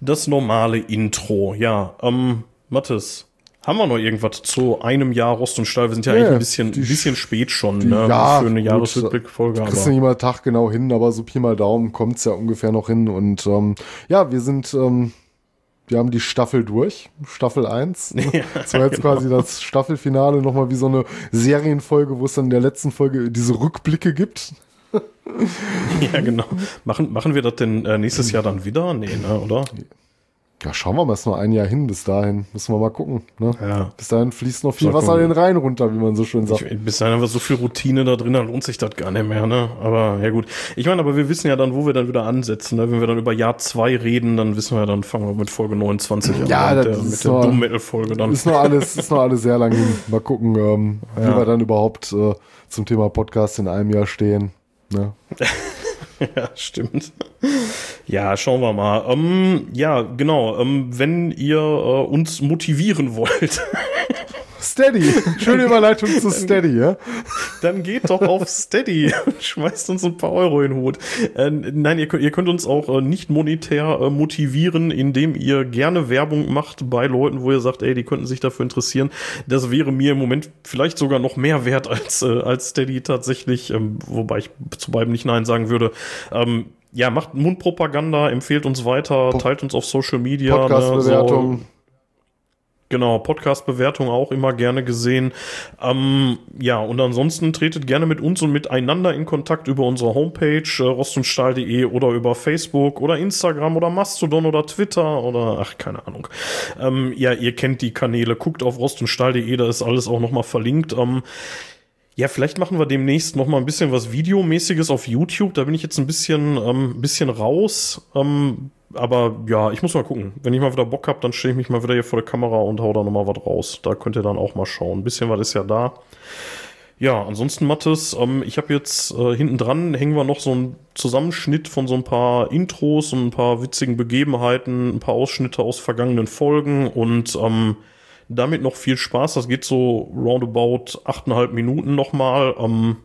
das normale Intro. Ja, ähm, Mathis, haben wir noch irgendwas zu einem Jahr Rost und Stahl? Wir sind ja Ja, eigentlich ein bisschen, die- ein bisschen spät schon, die- ne? ja, Für eine Jahresrückblickfolge. Kriegst du Aber nicht mal Tag genau hin, aber so Pi mal Daumen kommt's ja ungefähr noch hin. Und ähm, ja, wir sind, ähm, wir haben die Staffel durch, Staffel 1. Ja, das war jetzt quasi das Staffelfinale, nochmal wie so eine Serienfolge, wo es dann in der letzten Folge diese Rückblicke gibt. ja, genau. Machen, machen wir das denn äh, nächstes Jahr dann wieder? Nee, ne, oder? Ja, schauen wir mal, ist noch ein Jahr hin bis dahin. Müssen wir mal gucken. Ne? Ja. Bis dahin fließt noch viel Sag Wasser mal. den Rhein runter, wie man so schön sagt. Ich, bis dahin haben wir so viel Routine da drin, dann lohnt sich das gar nicht mehr, ne? Aber ja gut. Ich meine, aber wir wissen ja dann, wo wir dann wieder ansetzen. Ne? Wenn wir dann über Jahr zwei reden, dann wissen wir ja, dann fangen wir mit Folge 29 an. Ja, mit das der, ist mit der noch- Doom Metal Folge dann. Ist noch alles, ist noch alles sehr lang hin. Mal gucken, ähm, wie Ja. wir dann überhaupt äh, zum Thema Podcast in einem Jahr stehen. Ne? Ja, stimmt. Ja, schauen wir mal. Ähm, ja, genau. Ähm, wenn ihr äh, uns motivieren wollt, Steady. Schöne Überleitung zu Steady, ja? dann geht doch auf Steady und schmeißt uns ein paar Euro in den Hut. Äh, nein, ihr könnt, ihr könnt uns auch äh, nicht monetär äh, motivieren, indem ihr gerne Werbung macht bei Leuten, wo ihr sagt, ey, die könnten sich dafür interessieren. Das wäre mir im Moment vielleicht sogar noch mehr wert als, äh, als Steady tatsächlich, ähm, wobei ich zu beiden nicht Nein sagen würde. Ähm, ja, macht Mundpropaganda, empfehlt uns weiter, teilt uns auf Social Media. Podcast-Bewertung. Ne, Genau, Podcast-Bewertung auch immer gerne gesehen. Ähm, ja, und ansonsten tretet gerne mit uns und miteinander in Kontakt über unsere Homepage äh, rostundstahl.de oder über Facebook oder Instagram oder Mastodon oder Twitter oder ach, keine Ahnung. Ähm, ja, ihr kennt die Kanäle. Guckt auf rostundstahl.de, da ist alles auch nochmal verlinkt. Ähm, ja, vielleicht machen wir demnächst noch mal ein bisschen was Videomäßiges auf YouTube. Da bin ich jetzt ein bisschen, ähm, bisschen raus. Ähm, aber ja, ich muss mal gucken. Wenn ich mal wieder Bock hab, dann stehe ich mich mal wieder hier vor der Kamera und hau da nochmal was raus. Da könnt ihr dann auch mal schauen. Ein bisschen was ist ja da. Ja, ansonsten, Mattes, ähm, ich habe jetzt äh, hinten dran hängen wir noch so einen Zusammenschnitt von so ein paar Intros und ein paar witzigen Begebenheiten, ein paar Ausschnitte aus vergangenen Folgen und ähm, damit noch viel Spaß. Das geht so roundabout achteinhalb Minuten nochmal. Ähm,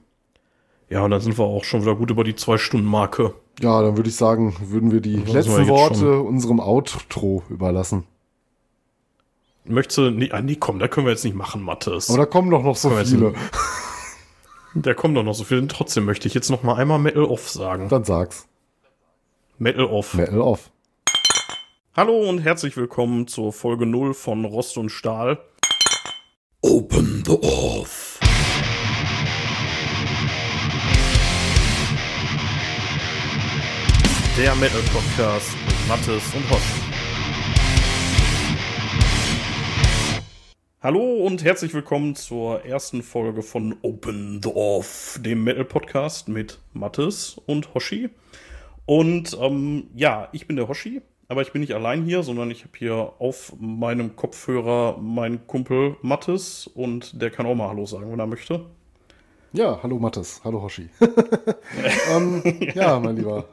ja, und dann sind wir auch schon wieder gut über die Zwei-Stunden-Marke. Ja, dann würde ich sagen, würden wir die letzten Worte schon. unserem Outro überlassen. Möchtest du, nee, ah, nee, komm, da können wir jetzt nicht machen, Mattes. Aber da kommen doch noch so viele. da kommen doch noch so viele. Trotzdem möchte ich jetzt noch mal einmal Metal Off sagen. Dann sag's. Metal Off. Metal Off. Hallo und herzlich willkommen zur Folge 0 von Rost und Stahl. Open the Off. Der Metal Podcast mit Mattes und Hosch. Hallo und herzlich willkommen zur ersten Folge von Open the Off, dem Metal Podcast mit Mattes und Hoshi. Und ähm, ja, ich bin der Hoshi, aber ich bin nicht allein hier, sondern ich habe hier auf meinem Kopfhörer meinen Kumpel Mattes und der kann auch mal Hallo sagen, wenn er möchte. Ja, hallo Mattes, hallo Hoshi. ähm, ja, mein Lieber.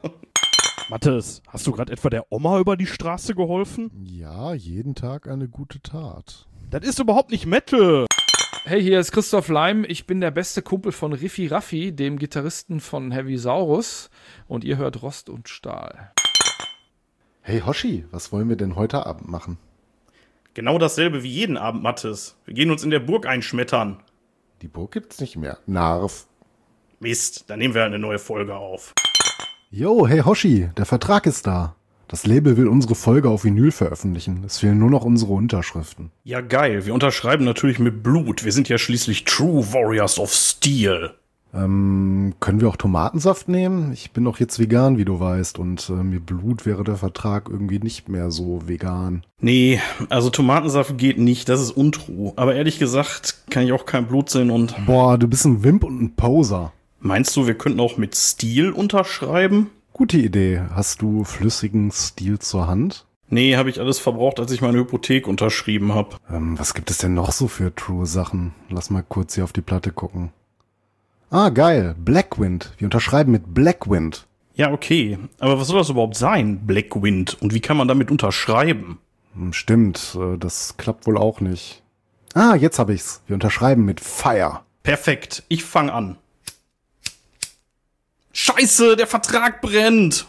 Mathis, hast du gerade etwa der Oma über die Straße geholfen? Ja, jeden Tag eine gute Tat. Das ist überhaupt nicht Metal. Hey, hier ist Christoph Leim. Ich bin der beste Kumpel von Riffi Raffi, dem Gitarristen von Heavy Saurus. Und ihr hört Rost und Stahl. Hey Hoshi, was wollen wir denn heute Abend machen? Genau dasselbe wie jeden Abend, Mathis. Wir gehen uns in der Burg einschmettern. Die Burg gibt's nicht mehr. Narf. Mist, dann nehmen wir eine neue Folge auf. Yo, hey Hoshi, der Vertrag ist da. Das Label will unsere Folge auf Vinyl veröffentlichen. Es fehlen nur noch unsere Unterschriften. Ja, geil. Wir unterschreiben natürlich mit Blut. Wir sind ja schließlich True Warriors of Steel. Ähm, können wir auch Tomatensaft nehmen? Ich bin doch jetzt vegan, wie du weißt, und äh, mit Blut wäre der Vertrag irgendwie nicht mehr so vegan. Nee, also Tomatensaft geht nicht, das ist untrue. Aber ehrlich gesagt kann ich auch kein Blut sehen und. Boah, du bist ein Wimp und ein Poser. Meinst du, wir könnten auch mit Stil unterschreiben? Gute Idee. Hast du flüssigen Stil zur Hand? Nee, habe ich alles verbraucht, als ich meine Hypothek unterschrieben habe. Ähm, was gibt es denn noch so für true Sachen? Lass mal kurz hier auf die Platte gucken. Ah, geil. Blackwind. Wir unterschreiben mit Blackwind. Ja, okay. Aber was soll das überhaupt sein, Blackwind? Und wie kann man damit unterschreiben? Hm, stimmt, äh, das klappt wohl auch nicht. Ah, jetzt habe ich's. Wir unterschreiben mit Fire. Perfekt. Ich fang an. Scheiße, der Vertrag brennt.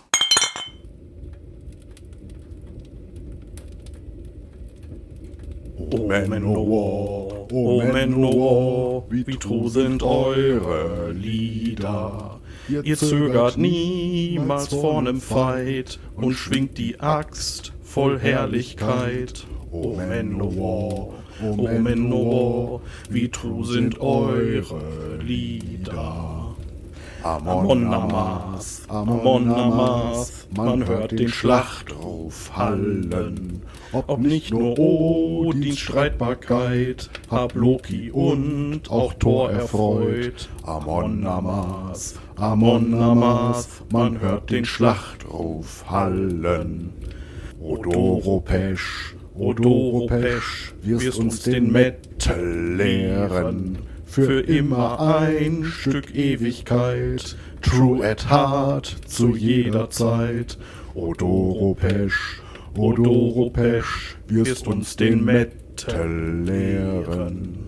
O Manowar, O Manowar, wie true sind eure Lieder. Ihr zögert niemals vor nem Fight und schwingt die Axt voll Herrlichkeit. O Manowar, O Manowar, wie true sind eure Lieder. Amon Amas, Amon Amas, man hört den Schlachtruf hallen. Ob nicht nur Odins Streitbarkeit, hab Loki und auch Thor erfreut. Amon Amas, Amon Amas, man hört den Schlachtruf hallen. Odoropesch, Odoropesch, wirst uns den Metal lehren für immer ein Stück Ewigkeit, true at heart zu jeder Zeit. Odoropesch, Odoropesch, wirst uns den Metal lehren.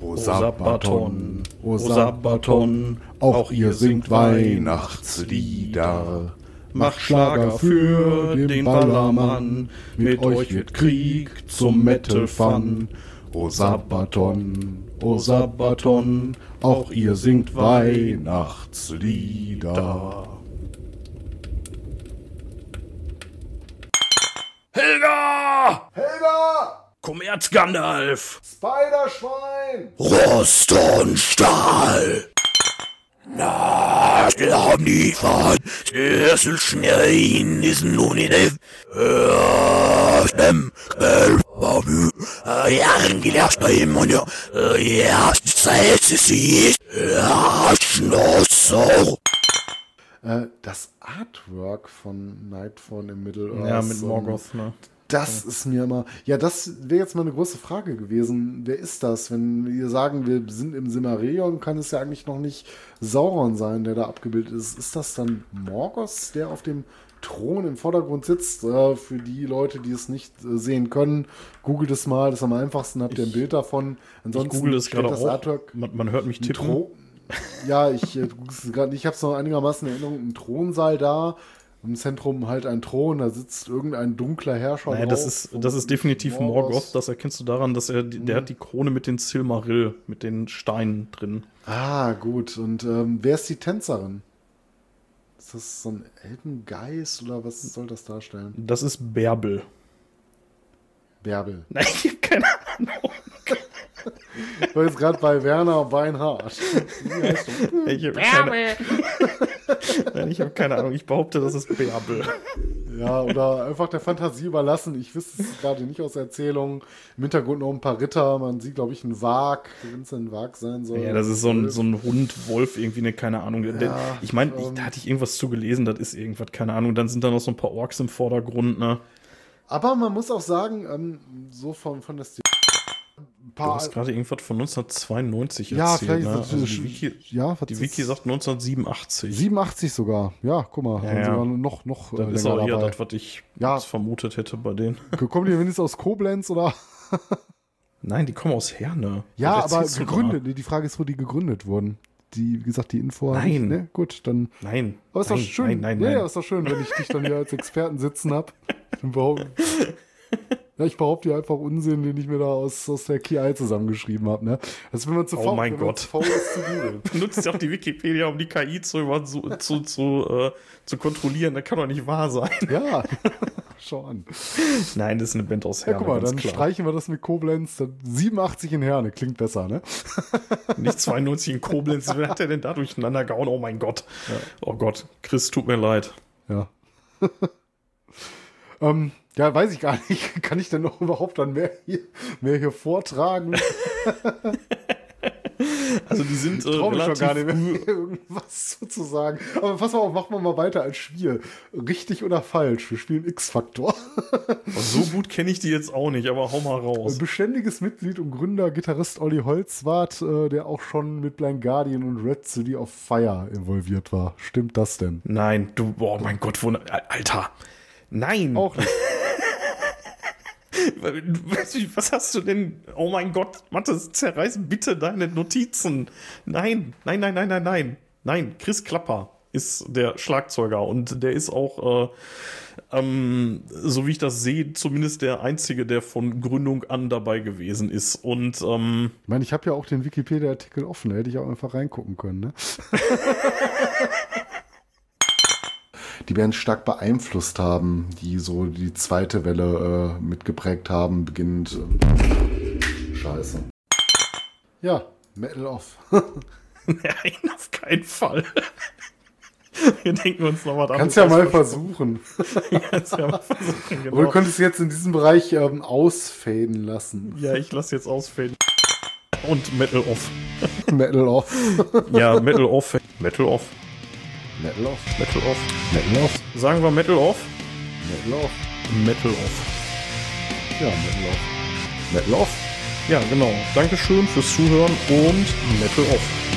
O Sabaton, O Sabaton, auch ihr singt Weihnachtslieder. Macht Schlager für den Ballermann, mit euch wird Krieg zum Metal Fun. O Sabaton, O Sabaton, auch ihr singt Weihnachtslieder. Helga! Helga! Kommerz Gandalf. Spiderschwein! Rost und Stahl. Na, der haben die von Sessel schneien ist nun in der Stem, Bamü, Jahren gelehrt bei ihm und ja, ja, Zeit ist sie, ja, Schnauzer. Äh, das Artwork von Nightfall im Middle-earth. Ja, mit Morgoth, ne? Das ist mir immer. Ja, das wäre jetzt mal eine große Frage gewesen. Wer ist das? Wenn wir sagen, wir sind im Silmarillion, kann es ja eigentlich noch nicht Sauron sein, der da abgebildet ist. Ist das dann Morgoth, der auf dem Thron im Vordergrund sitzt? Äh, für die Leute, die es nicht äh, sehen können, googelt es mal. Das ist am einfachsten. Habt ihr ein Bild davon? Ich google es gerade das auch. Artwork Man, man hört mich tippen. Thro ja, ich, äh, ich habe es noch einigermaßen in Erinnerung. Ein Thronsaal da. Im Zentrum halt ein Thron, da sitzt irgendein dunkler Herrscher. Naja, das ist, das ist definitiv Morgoth. Das erkennst du daran, dass er, die- der hat die Krone mit den Silmaril, mit den Steinen drin. Ah, gut. Und ähm, wer ist die Tänzerin? Ist das so ein Elbengeist oder was soll das darstellen? Das ist Bärbel. Bärbel. Nein, keine Ahnung. Ich war jetzt gerade bei Werner Beinhardt. Wie heißt du? Ich habe keine, Nein, ich hab keine Ahnung. Ich behaupte, das ist Bärbel. Ja, oder einfach der Fantasie überlassen. Ich wüsste es gerade nicht aus Erzählungen. Im Hintergrund noch ein paar Ritter. Man sieht, glaube ich, einen Wag, wenn es ein Wag sein soll. Ja, das ist so ein, so ein Hund, Wolf, irgendwie eine, keine Ahnung. Ja, ich meine, ähm, da hatte ich irgendwas zu gelesen, das ist irgendwas, keine Ahnung. Dann sind da noch so ein paar Orks im Vordergrund, ne? Aber man muss auch sagen, ähm, so von, von der Stil. Ein Du paar, hast gerade irgendwas von 1992 ja, erzählt, vielleicht ne? Also die Wiki, ja, die Wiki sagt 1987. 87 sogar. Ja, guck mal, Ja, ja. noch, noch äh, Das ist auch eher dabei. das, was ich Ja. vermutet hätte bei denen. Kommen die wenigstens aus Koblenz oder? Nein, die kommen aus Herne. Ja, aber da? gegründet. Nee, die Frage ist, wo die gegründet wurden. Die, wie gesagt, die Info. hab ich- Nein. Ne? Gut, dann. Nein. Aber ist nein, doch schön. Nein, nein, ja, nein. ja, ist doch schön, wenn ich dich dann hier als Experten sitzen habe. Ja, ich behaupte hier einfach Unsinn, den ich mir da aus, aus der KI zusammengeschrieben habe. Ne? Das wenn man zu Oh faul, mein wenn man Gott. zu faul ist zu googeln. benutzt ja auch die Wikipedia, um die KI zu, zu, zu, zu, äh, zu kontrollieren. Das kann doch nicht wahr sein. Ja, schau an. Nein, das ist eine Band aus Ja, Herne, guck mal, dann klar. streichen wir das mit Koblenz. Dann 87 in Herne, klingt besser, ne? Nicht 92 in Koblenz. Wer hat der denn da durcheinander gehauen? Oh mein Gott. Oh Gott. Chris, tut mir leid. Ja. ähm, ja, weiß ich gar nicht. Kann ich denn noch überhaupt dann mehr hier, mehr hier vortragen? Also die sind äh, Trau mich schon relativ gar nicht mehr, irgendwas zu sagen. Aber pass mal auf, machen wir mal weiter als Spiel. Richtig oder falsch? Wir spielen X-Faktor. So gut kenne ich die jetzt auch nicht, aber hau mal raus. Beständiges Mitglied und Gründer, Gitarrist Olli Holzwart, äh, der auch schon mit Blind Guardian und Red City of Fire involviert war. Stimmt das denn? Nein, du, oh mein Gott, wo, Alter. Nein. Auch nicht. Was hast du denn? Oh mein Gott, Mathis, zerreiß bitte deine Notizen. Nein, nein, nein, nein, nein, nein. Nein, Chris Klapper ist der Schlagzeuger und der ist auch, äh, ähm, so wie ich das sehe, zumindest der Einzige, der von Gründung an dabei gewesen ist. Und ähm, Ich meine, ich habe ja auch den Wikipedia-Artikel offen, da hätte ich auch einfach reingucken können, ne? die werden stark beeinflusst haben, die so die zweite Welle äh, mitgeprägt haben, beginnend. Äh, Scheiße. Ja, Metal Off. nein, auf keinen Fall. Wir denken uns noch was Kannst ja mal anderes versuchen. Kannst ja mal versuchen, Aber du genau. könntest jetzt in diesem Bereich ähm, ausfaden lassen. Ja, ich lasse jetzt ausfällen. Und Metal Off. Metal Off. Ja, Metal Off. Metal Off. Metal Off. Metal Off. Metal Off. Sagen wir Metal Off? Metal Off. Metal Off. Ja, Metal Off. Metal Off. Ja, genau. Dankeschön fürs Zuhören und Metal Off.